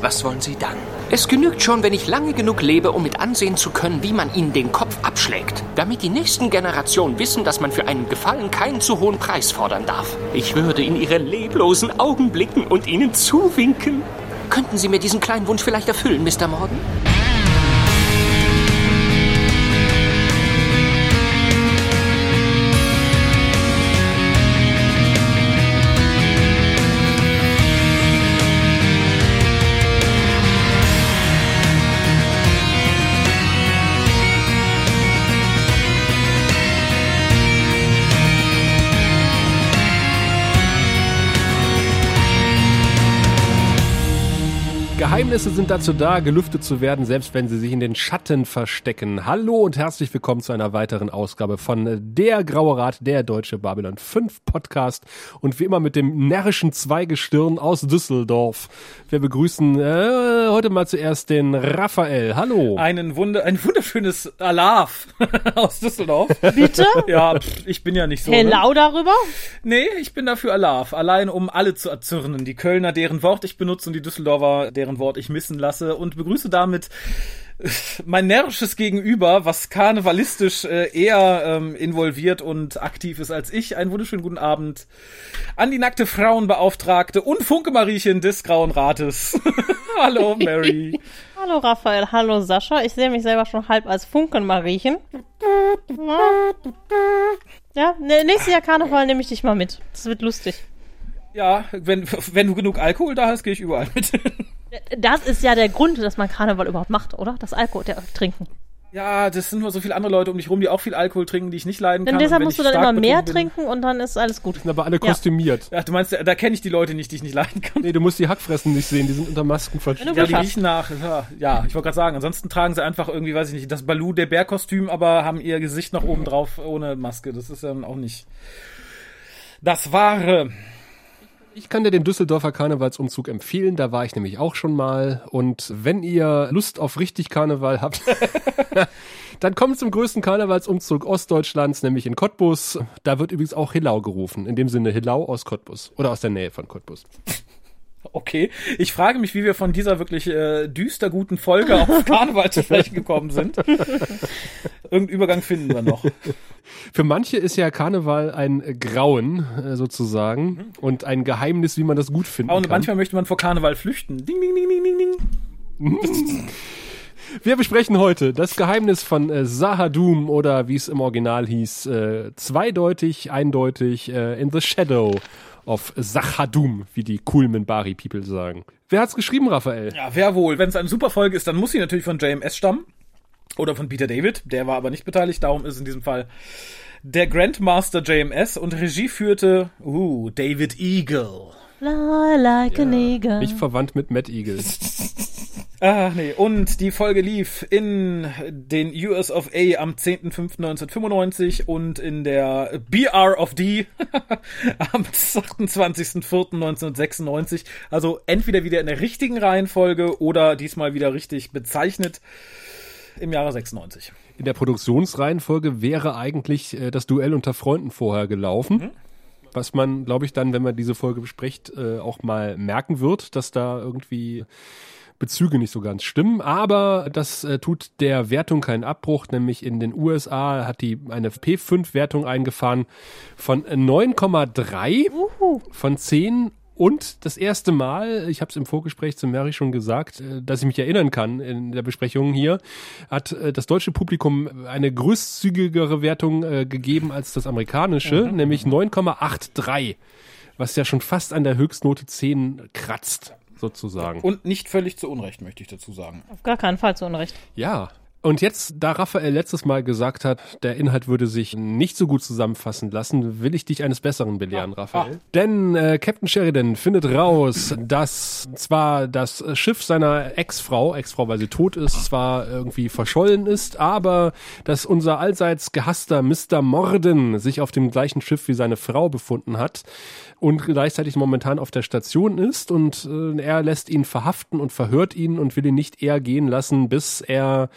Was wollen Sie dann? Es genügt schon, wenn ich lange genug lebe, um mit ansehen zu können, wie man ihnen den Kopf abschlägt. Damit die nächsten Generationen wissen, dass man für einen Gefallen keinen zu hohen Preis fordern darf. Ich würde in ihre leblosen Augen blicken und ihnen zuwinken. Könnten Sie mir diesen kleinen Wunsch vielleicht erfüllen, Mr. Morgan? Geheimnisse sind dazu da, gelüftet zu werden, selbst wenn sie sich in den Schatten verstecken. Hallo und herzlich willkommen zu einer weiteren Ausgabe von Der Graue Rat, der Deutsche Babylon 5 Podcast. Und wie immer mit dem närrischen Zweigestirn aus Düsseldorf. Wir begrüßen äh, heute mal zuerst den Raphael. Hallo. Einen Wunder, ein wunderschönes Alarv aus Düsseldorf. Bitte? Ja, pff, ich bin ja nicht so. Hello Ne? darüber? Nee, ich bin dafür Alarv. Allein um alle zu erzürnen. Die Kölner, deren Wort ich benutze und die Düsseldorfer, deren Wort ich missen lasse und begrüße damit äh, mein närrisches Gegenüber, was karnevalistisch äh, eher ähm, involviert und aktiv ist als ich. Einen wunderschönen guten Abend an die nackte Frauenbeauftragte und Funke-Mariechen des Grauen Rates. Hallo, Mary. Hallo Raphael, hallo Sascha. Ich sehe mich selber schon halb als Funkenmariechen. Ja, ne, nächstes Jahr Karneval nehme ich dich mal mit. Das wird lustig. Ja, wenn, wenn du genug Alkohol da hast, gehe ich überall mit. Das ist ja der Grund, dass man Karneval überhaupt macht, oder? Das Alkohol der, trinken. Ja, das sind nur so viele andere Leute um dich rum, die auch viel Alkohol trinken, die ich nicht leiden Denn kann. deshalb musst du dann immer mehr bin- trinken und dann ist alles gut. Sind aber alle Ja. kostümiert. Ja, du meinst, da, da kenne ich die Leute nicht, die ich nicht leiden kann. Nee, du musst die Hackfressen nicht sehen, die sind unter Masken verschwunden. Ja, die Glück riechen nach. Ja, ja ich wollte gerade sagen, ansonsten tragen sie einfach irgendwie, weiß ich nicht, das Baloo der Bärkostüm, aber haben ihr Gesicht noch oben drauf ohne Maske. Das ist dann auch nicht das Wahre. Ich kann dir den Düsseldorfer Karnevalsumzug empfehlen, da war ich nämlich auch schon mal. Und wenn ihr Lust auf richtig Karneval habt, dann kommt zum größten Karnevalsumzug Ostdeutschlands, nämlich in Cottbus. Da wird übrigens auch Hillau gerufen. In dem Sinne Hillau aus Cottbus. Oder aus der Nähe von Cottbus. Okay. Ich frage mich, wie wir von dieser wirklich äh, düster guten Folge auf Karneval zu sprechen gekommen sind. Irgendeinen Übergang finden wir noch. Für manche ist ja Karneval ein Grauen, äh, sozusagen. Und ein Geheimnis, wie man das gut finden Und kann. manchmal möchte man vor Karneval flüchten. Ding, ding, ding, ding, ding, ding. Wir besprechen heute das Geheimnis von äh, Sahadum oder wie es im Original hieß, äh, zweideutig, eindeutig, äh, in the shadow of Sahadum, wie die cool Minbari People sagen. Wer hat's geschrieben, Raphael? Ja, wer wohl. Wenn es eine super Folge ist, dann muss sie natürlich von JMS stammen. Oder von Peter David. Der war aber nicht beteiligt. Darum ist in diesem Fall der Grandmaster JMS. Und Regie führte, uh, David Eagle. Fly like an eagle. Nicht verwandt mit Matt Eagle. Ah, nee. Und die Folge lief in den US of A am 10.05.1995 und in der BR of D am 28.04.1996. Also entweder wieder in der richtigen Reihenfolge oder diesmal wieder richtig bezeichnet im Jahre 96. In der Produktionsreihenfolge wäre eigentlich äh, das Duell unter Freunden vorher gelaufen. Was man, glaube ich, dann, wenn man diese Folge bespricht, äh, auch mal merken wird, dass da irgendwie Bezüge nicht so ganz stimmen. Aber das äh, tut der Wertung keinen Abbruch, nämlich in den USA hat die eine P5-Wertung eingefahren von 9,3 Uhu. von 10 und das erste Mal, ich habe es im Vorgespräch zu Mary schon gesagt, äh, dass ich mich erinnern kann in der Besprechung hier, hat äh, das deutsche Publikum eine großzügigere Wertung äh, gegeben als das amerikanische, nämlich 9,83, was ja schon fast an der Höchstnote 10 kratzt, sozusagen. Und nicht völlig zu Unrecht, möchte ich dazu sagen. Auf gar keinen Fall zu Unrecht. Ja. Und jetzt, da Raphael letztes Mal gesagt hat, der Inhalt würde sich nicht so gut zusammenfassen lassen, will ich dich eines Besseren belehren, Raphael. Denn äh, Captain Sheridan findet raus, dass zwar das Schiff seiner Ex-Frau, Ex-Frau, weil sie tot ist, zwar irgendwie verschollen ist, aber dass unser allseits gehasster Mr. Morden sich auf dem gleichen Schiff wie seine Frau befunden hat und gleichzeitig momentan auf der Station ist und äh, er lässt ihn verhaften und verhört ihn und will ihn nicht eher gehen lassen, bis er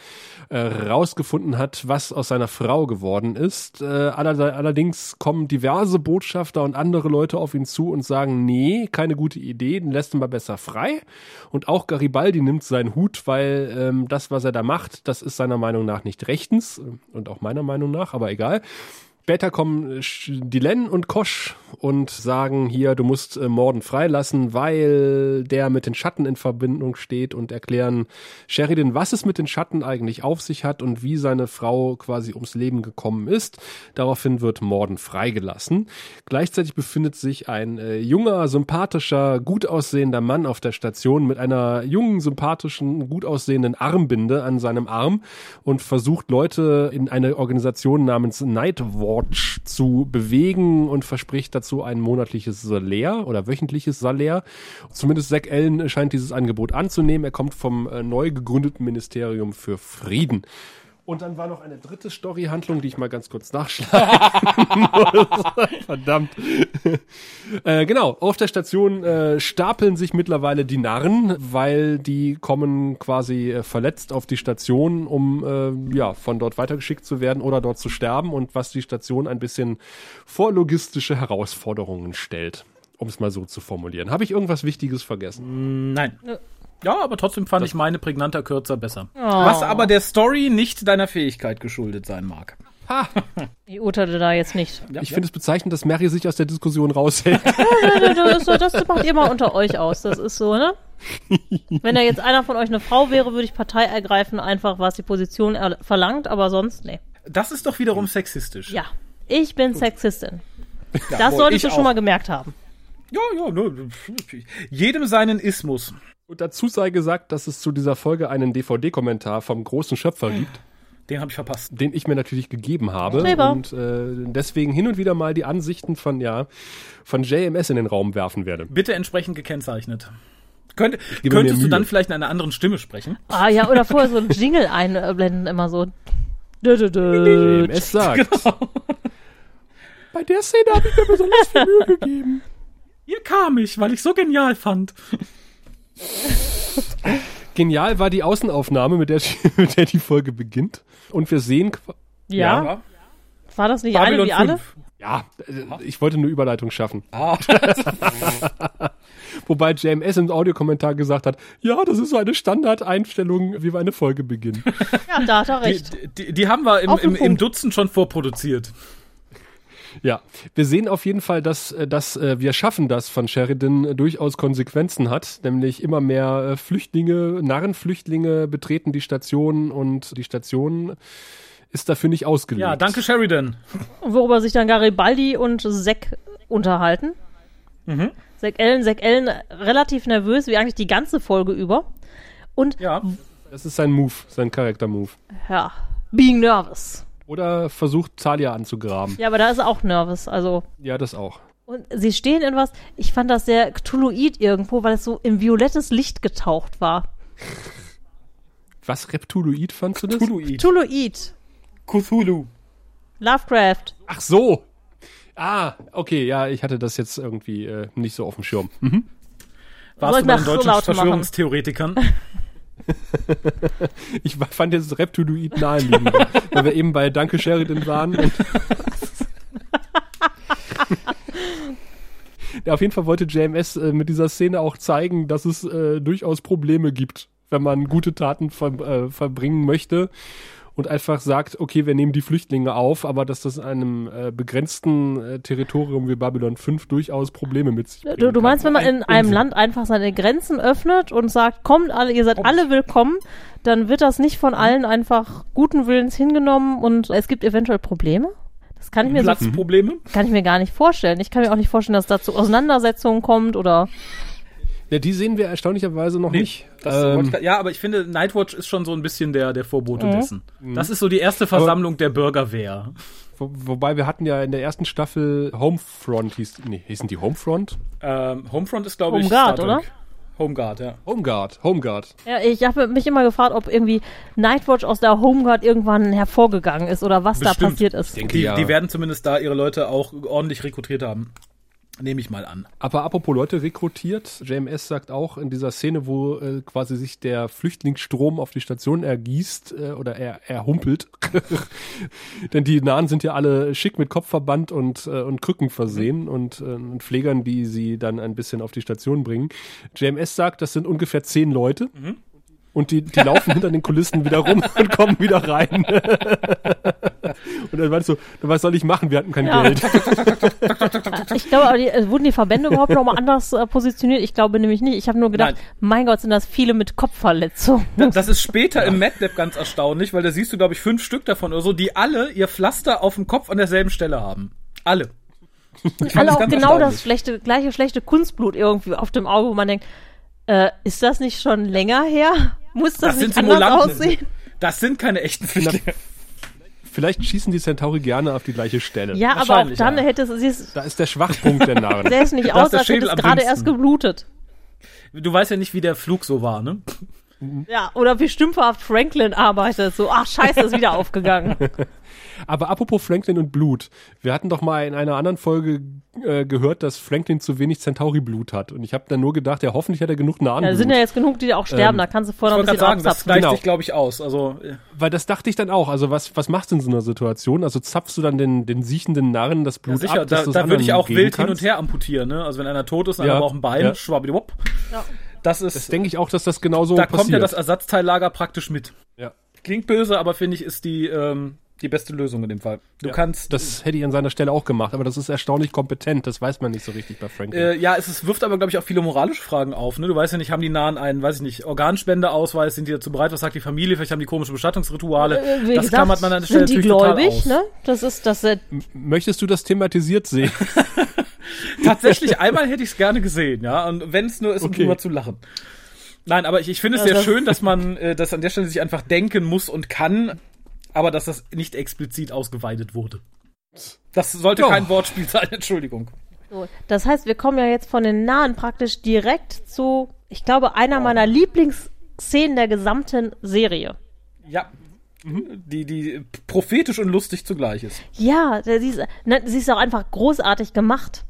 äh, rausgefunden hat, was aus seiner Frau geworden ist. Äh, aller, allerdings kommen diverse Botschafter und andere Leute auf ihn zu und sagen, nee, keine gute Idee, den lässt ihn mal besser frei. Und auch Garibaldi nimmt seinen Hut, weil ähm, das, was er da macht, das ist seiner Meinung nach nicht rechtens und auch meiner Meinung nach, aber egal. Später kommen äh, Dylan und Kosch und sagen hier, du musst äh, Morden freilassen, weil der mit den Schatten in Verbindung steht und erklären Sheridan, was es mit den Schatten eigentlich auf sich hat und wie seine Frau quasi ums Leben gekommen ist. Daraufhin wird Morden freigelassen. Gleichzeitig befindet sich ein äh, junger, sympathischer, gut aussehender Mann auf der Station mit einer jungen, sympathischen, gut aussehenden Armbinde an seinem Arm und versucht Leute in eine Organisation namens Nightwatch Watch zu bewegen und verspricht dazu ein monatliches Salär oder wöchentliches Salär. Zumindest Zack Allen scheint dieses Angebot anzunehmen. Er kommt vom äh, neu gegründeten Ministerium für Frieden. Und dann war noch eine dritte Story-Handlung, die ich mal ganz kurz nachschlagen muss. Verdammt. äh, genau, auf der Station äh, stapeln sich mittlerweile die Narren, weil die kommen quasi äh, verletzt auf die Station, um äh, ja von dort weitergeschickt zu werden oder dort zu sterben und was die Station ein bisschen vor logistische Herausforderungen stellt. Um es mal so zu formulieren. Habe ich irgendwas Wichtiges vergessen? Nein. Ja, aber trotzdem fand ich meine prägnanter Kürzer besser. Oh. Was aber der Story nicht deiner Fähigkeit geschuldet sein mag. Ich urteile da jetzt nicht. Ja, Ich ja. finde es bezeichnend, dass Mary sich aus der Diskussion raushält. Das, so, das macht ihr mal unter euch aus. Das ist so, ne? Wenn da jetzt einer von euch eine Frau wäre, würde ich Partei ergreifen, einfach was die Position er verlangt, aber sonst, nee. Das ist doch wiederum sexistisch. Ja. Ich bin Sexistin. Ja, Das wohl, solltest ich du schon auch. mal gemerkt haben. Ja, ja, ne, jedem seinen Ismus. Und dazu sei gesagt, dass es zu dieser Folge einen DVD-Kommentar vom großen Schöpfer gibt, Den habe ich verpasst. den ich mir natürlich gegeben habe. Streber. Und äh, deswegen hin und wieder mal die Ansichten von, ja, von JMS in den Raum werfen werde. Bitte entsprechend gekennzeichnet. Könnt, könntest du dann vielleicht in einer anderen Stimme sprechen? Ah ja, oder vorher so ein Jingle einblenden, immer so. Dö, dö, dö. JMS sagt. Bei der Szene habe ich mir besonders viel Mühe gegeben. Hier kam ich, weil ich so genial fand. Genial war die Außenaufnahme, mit der, mit der die Folge beginnt. Und wir sehen, qu- Ja, war das nicht eine Babylon wie alle? 5. ja, äh, ich wollte eine Überleitung schaffen. Ah, Wobei JMS im Audiokommentar gesagt hat, ja, das ist so eine Standardeinstellung, wie wir eine Folge beginnen. Ja, da hat er die, recht. die, die haben wir im, im, im. Dutzend schon vorproduziert. Ja, wir sehen auf jeden Fall, dass, äh, dass äh, wir schaffen das von Sheridan äh, durchaus Konsequenzen hat, nämlich immer mehr äh, Flüchtlinge, Narrenflüchtlinge betreten die Station und die Station ist dafür nicht ausgelegt. Ja, danke Sheridan. Worüber sich dann Garibaldi und Zack unterhalten. Mhm. Zack Ellen, Zack Ellen relativ nervös, wie eigentlich die ganze Folge über. Und Ja, Das ist sein Move, sein Charakter-Move. ja, being nervous. Oder versucht Talia anzugraben. Ja, aber da ist er auch nervous, also. Ja, das auch. Und sie stehen in was, ich fand das sehr Cthulhuid irgendwo, weil es so in violettes Licht getaucht war. Was Reptuluid fandst du das? Cthulhuid. Cthulhuid. Cthulhu. Lovecraft. Ach so. Ah, okay, ja, ich hatte das jetzt irgendwie äh, nicht so auf dem Schirm. Hm? Warst du bei ich den mal deutschen machen? Verschwörungstheoretikern? Ich fand jetzt Reptuluid naheliegend, weil wir eben bei Danke Sheridan waren. Ja, auf jeden Fall wollte JMS äh, mit dieser Szene auch zeigen, dass es äh, durchaus Probleme gibt, wenn man gute Taten ver äh, verbringen möchte und einfach sagt, okay, wir nehmen die Flüchtlinge auf, aber dass das in einem äh, begrenzten äh, Territorium wie Babylon 5 durchaus Probleme mit sich bringt. Du, du meinst, wenn man in Ein einem Unsinn. Land einfach seine Grenzen öffnet und sagt, kommt alle, ihr seid alle willkommen, dann wird das nicht von allen einfach guten Willens hingenommen und es gibt eventuell Probleme? Das kann ich mir so, Platzprobleme? kann ich mir gar nicht vorstellen. Ich kann mir auch nicht vorstellen, dass da zu Auseinandersetzungen kommt oder Ja, die sehen wir erstaunlicherweise noch nicht. Das wollte Ähm, ich grad- ja, aber ich finde, Nightwatch ist schon so ein bisschen der, der Vorbote Mhm. dessen. Das ist so die erste Versammlung der Bürgerwehr. Wo, wobei wir hatten ja in der ersten Staffel Homefront, hieß, nee, hießen die Homefront? Ähm, Homefront ist, glaube ich, Homeguard, oder? Homeguard, ja. Homeguard, Homeguard. Ja, ich habe mich immer gefragt, ob irgendwie Nightwatch aus der Homeguard irgendwann hervorgegangen ist oder was da Bestimmt. passiert ist. denke- Die, Ja. die werden zumindest da ihre Leute auch ordentlich rekrutiert haben. Nehme ich mal an. Aber apropos Leute rekrutiert, JMS sagt auch in dieser Szene, wo äh, quasi sich der Flüchtlingsstrom auf die Station ergießt äh, oder er, erhumpelt, denn die Nahen sind ja alle schick mit Kopfverband und, äh, und Krücken versehen und, äh, und Pflegern, die sie dann ein bisschen auf die Station bringen. JMS sagt, das sind ungefähr zehn Leute. Mhm. Und die, die laufen hinter den Kulissen wieder rum und kommen wieder rein. und dann meinst du, was soll ich machen? Wir hatten kein Ja. Geld. Ich glaube, aber die, äh, wurden die Verbände überhaupt nochmal anders äh, positioniert? Ich glaube nämlich nicht. Ich habe nur gedacht, Nein. mein Gott, sind das viele mit Kopfverletzung. Das ist später im MadLab ganz erstaunlich, weil da siehst du, glaube ich, fünf Stück davon oder so, die alle ihr Pflaster auf dem Kopf an derselben Stelle haben. Alle. Ich Alle auch ganz genau das schlechte, gleiche schlechte Kunstblut irgendwie auf dem Auge, wo man denkt, äh, ist das nicht schon länger her? Muss das, Das sind nicht anders aussehen? Das sind keine echten Flüchtlinge. Vielleicht schießen die Centauri gerne auf die gleiche Stelle. Ja, aber auch dann ja. hätte es, sie ist, Da ist der Schwachpunkt der Narren. sähe es nicht aus, ist der als hätte es gerade erst geblutet. Du weißt ja nicht, wie der Flug so war, ne? Ja, oder wie stümperhaft Franklin arbeitet. So, ach scheiße, ist wieder aufgegangen. Aber apropos Franklin und Blut. Wir hatten doch mal in einer anderen Folge äh, gehört, dass Franklin zu wenig Centauri-Blut hat. Und ich habe dann nur gedacht, ja, hoffentlich hat er genug Da Nahenblut. sind ja jetzt genug, die auch sterben, Ähm, da kannst du vorher noch ein bisschen sagen, das abzapfen. gleicht Genau. sich, glaube ich, aus. Also, äh, Weil das dachte ich dann auch. Also was, was machst du in so einer Situation? Also zapfst du dann den, den siechenden Narren das ja, Blut sicher, ab? dass da, da würde ich auch wild hin und her amputieren, ne? Also wenn einer tot ist und Ja, einer braucht ein Bein, ja. schwabidiwupp. Ja. Das ist, Das denke ich auch, dass das genauso da passiert. kommt ja das Ersatzteillager praktisch mit. ja. Klingt böse, aber finde ich, ist die, ähm, die beste Lösung in dem Fall. Du Ja, kannst, Das hätte ich an seiner Stelle auch gemacht, aber das ist erstaunlich kompetent. Das weiß man nicht so richtig bei Franklin. Äh, ja, es ist, wirft aber, glaube ich, auch viele moralische Fragen auf. Ne? Du weißt ja nicht, haben die Nahen einen, weiß ich nicht, Organspendeausweis, sind die dazu bereit, was sagt die Familie, vielleicht haben die komische Bestattungsrituale. Äh, Wie das gesagt, klammert man an der Stelle sind die gläubig, aus. ne? Das ist, das äh, Möchtest du das thematisiert sehen? Tatsächlich, einmal hätte ich es gerne gesehen, ja. Und wenn es nur ist, um Okay. drüber zu lachen. Nein, aber ich, ich finde es sehr schön, dass man äh, das an der Stelle sich einfach denken muss und kann, aber dass das nicht explizit ausgeweitet wurde. Das sollte Ja. kein Wortspiel sein, Entschuldigung. So, das heißt, wir kommen ja jetzt von den Nahen praktisch direkt zu, ich glaube, einer meiner Lieblingsszenen der gesamten Serie. Ja. Die, die prophetisch und lustig zugleich ist. Ja, sie ist, ne, sie ist auch einfach großartig gemacht.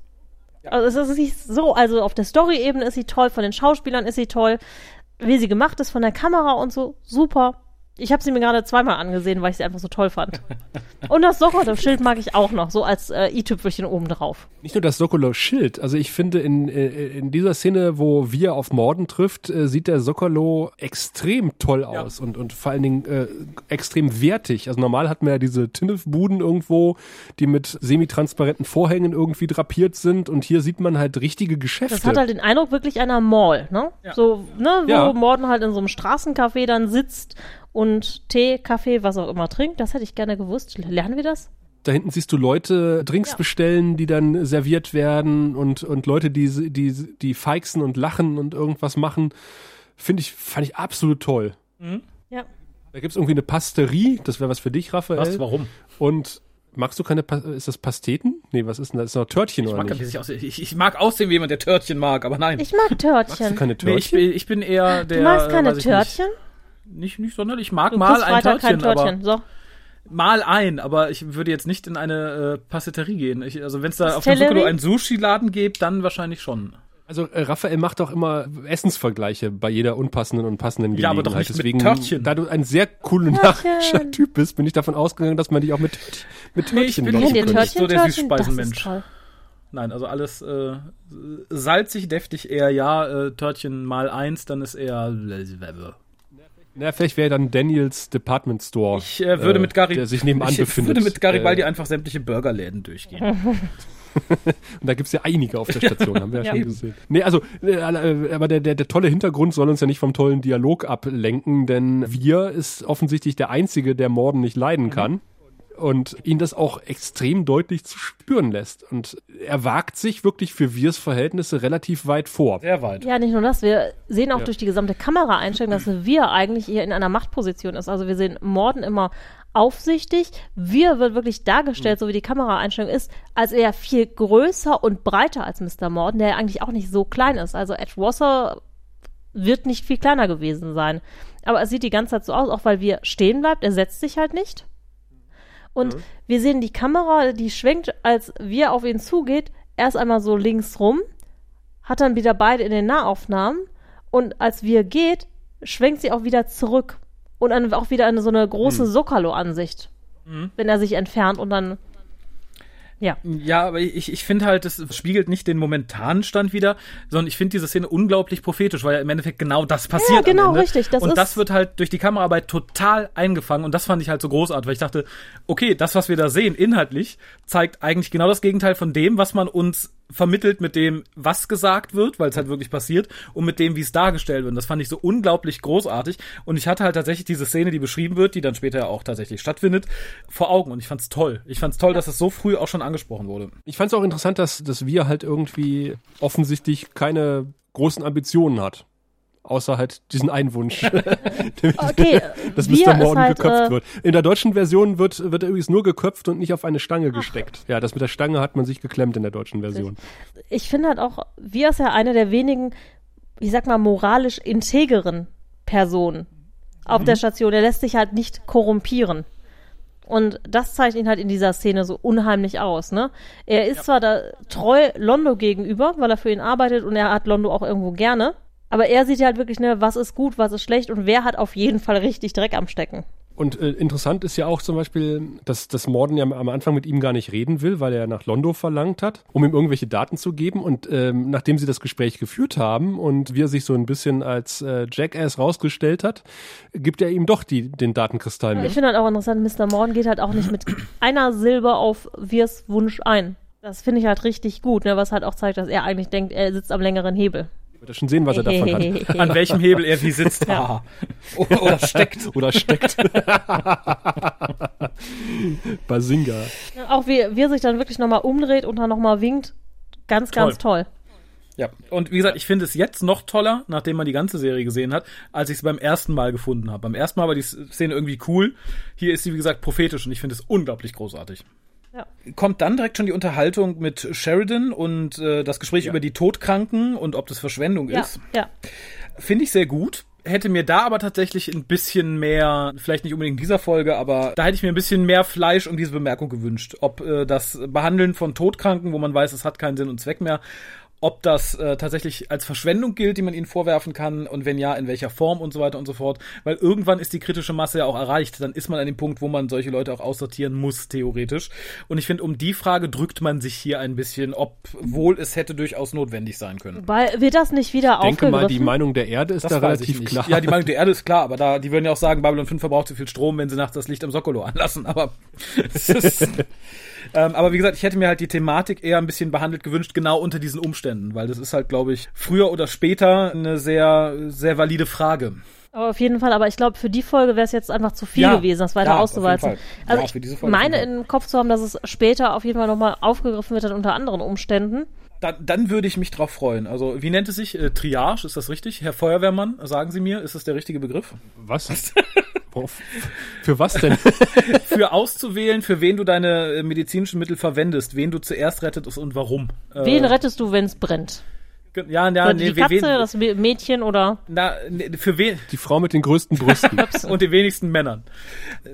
Also es ist nicht so, also auf der Story-Ebene ist sie toll, von den Schauspielern ist sie toll, wie sie gemacht ist, von der Kamera und so, super. Ich habe sie mir gerade zweimal angesehen, weil ich sie einfach so toll fand. Und das Sokotow-Schild mag ich auch noch, so als äh, i-Tüpfelchen oben drauf. Nicht nur das Sokolo-Schild. Also ich finde, in, äh, in dieser Szene, wo wir auf Morden trifft, äh, sieht der Sokolo extrem toll aus und, und vor allen Dingen äh, extrem wertig. Also normal hat man ja diese Tinnefbuden irgendwo, die mit semitransparenten Vorhängen irgendwie drapiert sind und hier sieht man halt richtige Geschäfte. Das hat halt den Eindruck wirklich einer Mall, ne? So, ne, wo Ja. Morden halt in so einem Straßencafé dann sitzt und Tee, Kaffee, was auch immer trinkt. Das hätte ich gerne gewusst. Lernen wir das? Da hinten siehst du Leute Drinks Ja. bestellen, die dann serviert werden und, und Leute, die, die, die feixen und lachen und irgendwas machen. Finde ich, fand ich absolut toll. Ja. Da gibt's irgendwie eine Pasterie, das wäre was für dich, Raphael. Was? Warum? Und magst du keine, Pa- ist das Pasteten? Nee, was ist denn das? Ist noch Törtchen Ich oder mag, nicht? aussehen. ich, ich mag aussehen wie jemand, der Törtchen mag, aber nein. Ich mag Magst du Törtchen. keine nee, ich, Törtchen? bin, ich bin eher der. du magst äh, keine ich Törtchen? Nicht, nicht, nicht sonderlich. Ich mag Du mal ein Freitag Törtchen, kein Törtchen. aber So. mal ein, aber ich würde jetzt nicht in eine äh, Passeterie gehen. Ich, also wenn es da auf dem? Sokolo einen Sushi-Laden gibt, dann wahrscheinlich schon. Also äh, Raphael macht doch immer Essensvergleiche bei jeder unpassenden und passenden Ja, aber Gelegenheit. doch nicht mit Deswegen, Törtchen. da du ein sehr kulinarischer Törtchen. Typ bist, bin ich davon ausgegangen, dass man dich auch mit, mit Nee, ich Törtchen bin- nicht so Törtchen? der Törtchen? Das ist Süßspeisenmensch. Nein, also alles äh, salzig, deftig eher ja, äh, Törtchen mal eins, dann ist eher. Na, vielleicht wäre dann Daniels Department Store. Ich äh, würde mit Gary, Der sich nebenan ich befindet. würde mit Garibaldi Äh, einfach sämtliche Burgerläden durchgehen. Und da gibt's ja einige auf der Station, haben wir ja, Ja. schon gesehen. Nee, also, äh, äh, aber der, der, der tolle Hintergrund soll uns ja nicht vom tollen Dialog ablenken, denn wir ist offensichtlich der Einzige, der Morden nicht leiden kann. Und ihn das auch extrem deutlich zu spüren lässt. Und er wagt sich wirklich für Wirs Verhältnisse relativ weit vor. Sehr weit. Ja, nicht nur das, wir sehen auch Ja. durch die gesamte Kameraeinstellung, dass wir eigentlich hier in einer Machtposition ist. Also wir sehen Morden immer aufsichtig. Wir wird wirklich dargestellt, so wie die Kameraeinstellung ist, als er viel größer und breiter als Mr. Morden, der eigentlich auch nicht so klein ist. Also Ed Rosser wird nicht viel kleiner gewesen sein. Aber es sieht die ganze Zeit so aus, auch weil wir stehen bleibt. Er setzt sich halt nicht. Und wir sehen die Kamera, die schwenkt, als wir auf ihn zugeht. erst einmal so links rum, hat dann wieder beide in den Nahaufnahmen. Und als wir geht, schwenkt sie auch wieder zurück. Und dann auch wieder eine so eine große Sokalo-Ansicht, wenn er sich entfernt und dann ja. Ja, aber ich, ich finde halt, das spiegelt nicht den momentanen Stand wieder, sondern ich finde diese Szene unglaublich prophetisch, weil ja im Endeffekt genau das passiert. Ja, genau, richtig, das und das wird halt durch die Kameraarbeit total eingefangen und das fand ich halt so großartig, weil ich dachte, okay, das, was wir da sehen, inhaltlich, zeigt eigentlich genau das Gegenteil von dem, was man uns vermittelt mit dem, was gesagt wird, weil es halt wirklich passiert, und mit dem, wie es dargestellt wird. Und das fand ich so unglaublich großartig. Und ich hatte halt tatsächlich diese Szene, die beschrieben wird, die dann später ja auch tatsächlich stattfindet, vor Augen. Und ich fand's toll. Ich fand's toll, dass es so früh auch schon angesprochen wurde. Ich fand es auch interessant, dass, dass wir halt irgendwie offensichtlich keine großen Ambitionen hat. Außer halt diesen einen Wunsch, Okay, dass Mr. Morgan halt, geköpft äh, wird. In der deutschen Version wird, wird er übrigens nur geköpft und nicht auf eine Stange gesteckt. Ja, das mit der Stange hat man sich geklemmt in der deutschen Version. ich finde halt auch, wir ist ja eine der wenigen, ich sag mal, moralisch integeren Personen auf der Station. Er lässt sich halt nicht korrumpieren. Und das zeigt ihn halt in dieser Szene so unheimlich aus, ne? Er ist zwar da treu Londo gegenüber, weil er für ihn arbeitet und er hat Londo auch irgendwo gerne. Aber er sieht halt wirklich, ne, was ist gut, was ist schlecht und wer hat auf jeden Fall richtig Dreck am Stecken. Und äh, interessant ist ja auch zum Beispiel, dass, dass Morden ja am Anfang mit ihm gar nicht reden will, weil er nach Londo verlangt hat, um ihm irgendwelche Daten zu geben. Und ähm, nachdem sie das Gespräch geführt haben und wie er sich so ein bisschen als äh, Jackass rausgestellt hat, gibt er ihm doch die, den Datenkristall Ich mit. finde halt auch interessant, Mr. Morgan geht halt auch nicht mit einer Silbe auf Wirs Wunsch ein. Das finde ich halt richtig gut, ne, was halt auch zeigt, dass er eigentlich denkt, er sitzt am längeren Hebel. Wird er schon sehen, was er davon hat. An welchem Hebel er wie sitzt. Ah. Oder, oder steckt. Oder steckt. Basinga. Auch wie, wie er sich dann wirklich nochmal umdreht und dann nochmal winkt. Ganz, ganz toll. Ja, und wie gesagt, ich finde es jetzt noch toller, nachdem man die ganze Serie gesehen hat, als ich es beim ersten Mal gefunden habe. Beim ersten Mal war die Szene irgendwie cool. Hier ist sie, wie gesagt, prophetisch und ich finde es unglaublich großartig. Ja. Kommt dann direkt schon die Unterhaltung mit Sheridan und äh, das Gespräch über die Todkranken und ob das Verschwendung Ja, ist. ja. Finde ich sehr gut. Hätte mir da aber tatsächlich ein bisschen mehr, vielleicht nicht unbedingt in dieser Folge, aber da hätte ich mir ein bisschen mehr Fleisch um diese Bemerkung gewünscht. Ob äh, das Behandeln von Todkranken, wo man weiß, es hat keinen Sinn und Zweck mehr, ob das äh, tatsächlich als Verschwendung gilt, die man ihnen vorwerfen kann und wenn ja, in welcher Form und so weiter und so fort. Weil irgendwann ist die kritische Masse ja auch erreicht. Dann ist man an dem Punkt, wo man solche Leute auch aussortieren muss, theoretisch. Und ich finde, um die Frage drückt man sich hier ein bisschen, ob wohl es hätte durchaus notwendig sein können. Weil wird das nicht wieder Ich denke mal, die aufgegriffen? Meinung der Erde ist Das da relativ klar. Ja, die Meinung der Erde ist klar, aber da, die würden ja auch sagen, Babylon 5 verbraucht zu viel Strom, wenn sie nachts das Licht am Sokolo anlassen, aber es ist, ähm, aber wie gesagt, ich hätte mir halt die Thematik eher ein bisschen behandelt gewünscht, genau unter diesen Umständen, weil das ist halt, glaube ich, früher oder später eine sehr, sehr valide Frage. Aber auf jeden Fall, aber ich glaube, für die Folge wäre es jetzt einfach zu viel Ja, gewesen, das weiter ja, auszuwalzen. Also Ja, ich meine im Kopf zu haben, dass es später auf jeden Fall nochmal aufgegriffen wird unter anderen Umständen. Dann, dann würde ich mich drauf freuen. Also, wie nennt es sich? Äh, Triage, ist das richtig? Herr Feuerwehrmann, sagen Sie mir, ist das der richtige Begriff? Was? Boah, Für was denn? Für auszuwählen, für wen du deine äh, medizinischen Mittel verwendest, wen du zuerst rettest und warum. Äh, Wen rettest du, wenn es brennt? Ja, ja, die nee, Katze, wen, das Mä- Mädchen oder na, nee, für wen Die Frau mit den größten Brüsten. und den wenigsten Männern.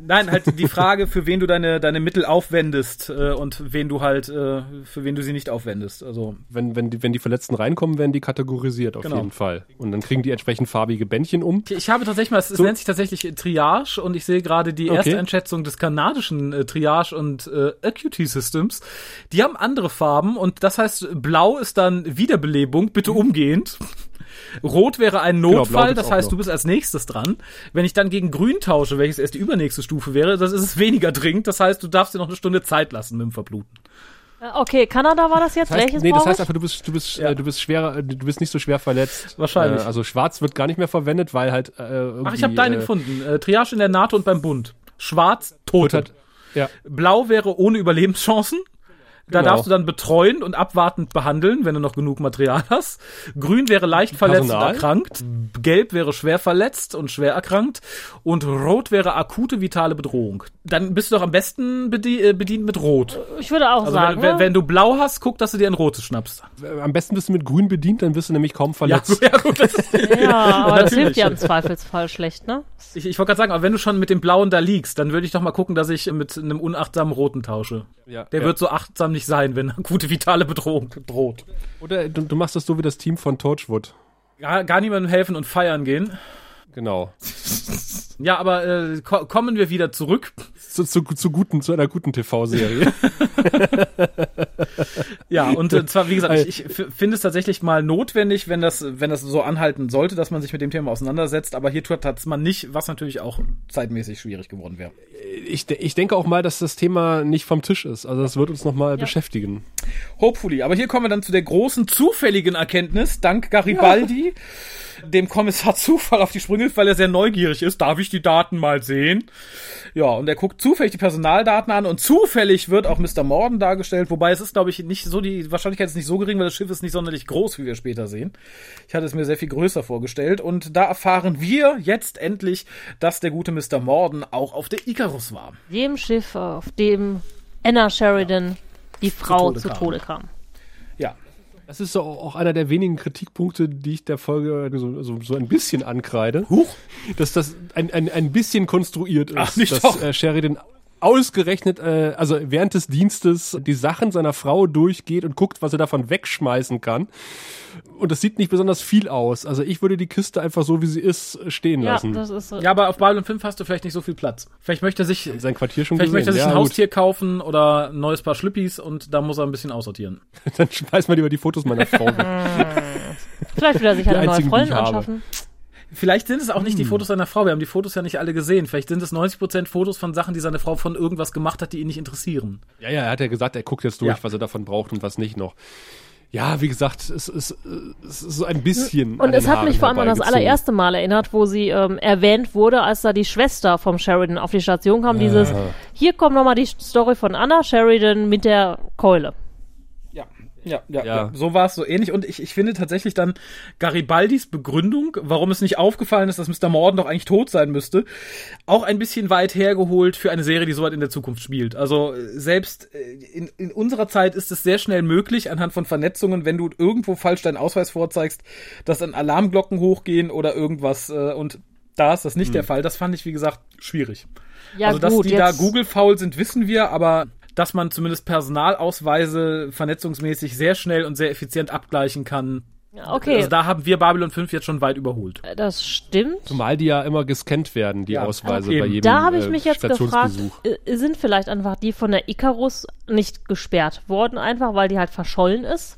Nein, halt die Frage, für wen du deine deine Mittel aufwendest äh, und wen du halt äh, für wen du sie nicht aufwendest. Also wenn, wenn, die, wenn die Verletzten reinkommen, werden die kategorisiert auf Genau. jeden Fall. Und dann kriegen die entsprechend farbige Bändchen um. ich, ich habe tatsächlich mal, es es nennt sich tatsächlich Triage und ich sehe gerade die Okay. erste Einschätzung des kanadischen äh, Triage und äh, Acuity Systems. Die haben andere Farben und das heißt, blau ist dann Wiederbelebung, bitte umgehend. Rot wäre ein blau Notfall, gibt's das heißt, du bist als nächstes dran. Wenn ich dann gegen grün tausche, welches erst die übernächste Stufe wäre, das ist es weniger dringend. Das heißt, du darfst dir noch eine Stunde Zeit lassen mit dem Verbluten. Äh, Okay, Kanada war das jetzt? Das heißt, Welches nee, das heißt einfach, du bist, du bist, Ja. äh, du bist schwerer, äh, du bist nicht so schwer verletzt. Wahrscheinlich. Äh, also schwarz wird gar nicht mehr verwendet, weil halt äh, irgendwie, Ach, ich habe deinen äh, gefunden. Äh, Triage in der NATO und beim Bund. Schwarz, Tote. halt, ja, Blau wäre ohne Überlebenschancen. Da Genau. darfst du dann betreuend und abwartend behandeln, wenn du noch genug Material hast. Grün wäre leicht verletzt und Personal. erkrankt. Gelb wäre schwer verletzt und schwer erkrankt. Und Rot wäre akute vitale Bedrohung. Dann bist du doch am besten bedient, äh, bedient mit Rot. Ich würde auch Also sagen, wenn, wenn, ne? wenn du blau hast, guck, dass du dir ein rotes schnappst. Am besten bist du mit grün bedient, dann wirst du nämlich kaum verletzt. ja gut, das ist, ja, aber das hilft ja im Zweifelsfall schlecht, ne? ich, ich wollte gerade sagen, aber wenn du schon mit dem blauen da liegst, dann würde ich doch mal gucken, dass ich mit einem unachtsamen roten tausche. Ja, Der ja. wird so achtsam nicht sein, wenn eine gute vitale Bedrohung droht. Oder du, du machst das so wie das Team von Torchwood. Gar, gar niemandem helfen und feiern gehen. Genau. Ja, aber äh, ko kommen wir wieder zurück. Zu, zu, zu, guten, zu einer guten TV-Serie. Ja, und äh, zwar, wie gesagt, ich, ich finde es tatsächlich mal notwendig, wenn das, wenn das so anhalten sollte, dass man sich mit dem Thema auseinandersetzt, aber hier tut hat's man nicht, was natürlich auch zeitmäßig schwierig geworden wäre. ich, de- ich denke auch mal, dass das Thema nicht vom Tisch ist. Also das wird uns nochmal beschäftigen. Hopefully. Aber hier kommen wir dann zu der großen zufälligen Erkenntnis, dank Garibaldi, dem Kommissar Zufall auf die Sprünge, hilft, weil er sehr neugierig ist. Darf ich die Daten mal sehen? Ja, und er guckt zufällig die Personaldaten an und zufällig wird auch Mr. Morden dargestellt, wobei es ist, glaube ich, nicht so, die Wahrscheinlichkeit ist nicht so gering, weil das Schiff ist nicht sonderlich groß, wie wir später sehen. Ich hatte es mir sehr viel größer vorgestellt und da erfahren wir jetzt endlich, dass der gute Mr. Morden auch auf der Icarus war. Dem Schiff, auf dem Anna Sheridan die Frau Tode zu kam. Tode kam. Ja, Das ist so auch einer der wenigen Kritikpunkte, die ich der Folge so, so, so ein bisschen ankreide. Huch. Dass das ein, ein, ein bisschen konstruiert ist. Ach, nicht dass doch. äh, Sheridan ausgerechnet, äh, also während des Dienstes die Sachen seiner Frau durchgeht und guckt, was er davon wegschmeißen kann. Und das sieht nicht besonders viel aus. Also ich würde die Kiste einfach so, wie sie ist, stehen Ja, lassen. das ist so. Ja, aber auf Babylon 5 hast du vielleicht nicht so viel Platz. Vielleicht möchte er sich, Sein Quartier schon vielleicht möchte er sich Ja, ein gut. Haustier kaufen oder ein neues Paar Schlüppis und da muss er ein bisschen aussortieren. Dann schmeiß mal lieber die Fotos meiner Frau weg. Vielleicht will er sich eine neue Freundin ich habe. Vielleicht sind es auch Hm. nicht die Fotos seiner Frau. Wir haben die Fotos ja nicht alle gesehen. Vielleicht sind es 90% Fotos von Sachen, die seine Frau von irgendwas gemacht hat, die ihn nicht interessieren. Ja, ja, er hat ja gesagt, er guckt jetzt durch, Ja. was er davon braucht und was nicht noch. Ja, wie gesagt, es ist, es ist so ein bisschen. Und an es den hat mich vor allem an das allererste Mal erinnert, wo sie ähm, erwähnt wurde, als da die Schwester vom Sheridan auf die Station kam. Dieses, hier kommt nochmal die Story von Anna Sheridan mit der Keule. Ja. Ja, ja, Ja. so war es so ähnlich. Und ich, ich finde tatsächlich dann Garibaldis Begründung, warum es nicht aufgefallen ist, dass Mr. Morden doch eigentlich tot sein müsste, auch ein bisschen weit hergeholt für eine Serie, die so weit in der Zukunft spielt. Also äh, selbst äh, in, in unserer Zeit ist es sehr schnell möglich, anhand von Vernetzungen, wenn du irgendwo falsch deinen Ausweis vorzeigst, dass dann Alarmglocken hochgehen oder irgendwas. Äh, und da ist das nicht der Fall. Das fand ich, wie gesagt, schwierig. Ja, also, dass gut, die da jetzt- Google-faul sind, wissen wir, aber dass man zumindest Personalausweise vernetzungsmäßig sehr schnell und sehr effizient abgleichen kann. Okay, Also da haben wir Babylon 5 jetzt schon weit überholt. das stimmt. Zumal die ja immer gescannt werden, die Ja, Ausweise eben. bei jedem Da habe ich äh, mich jetzt gefragt, äh, sind vielleicht einfach die von der Icarus nicht gesperrt worden, einfach weil die halt verschollen ist?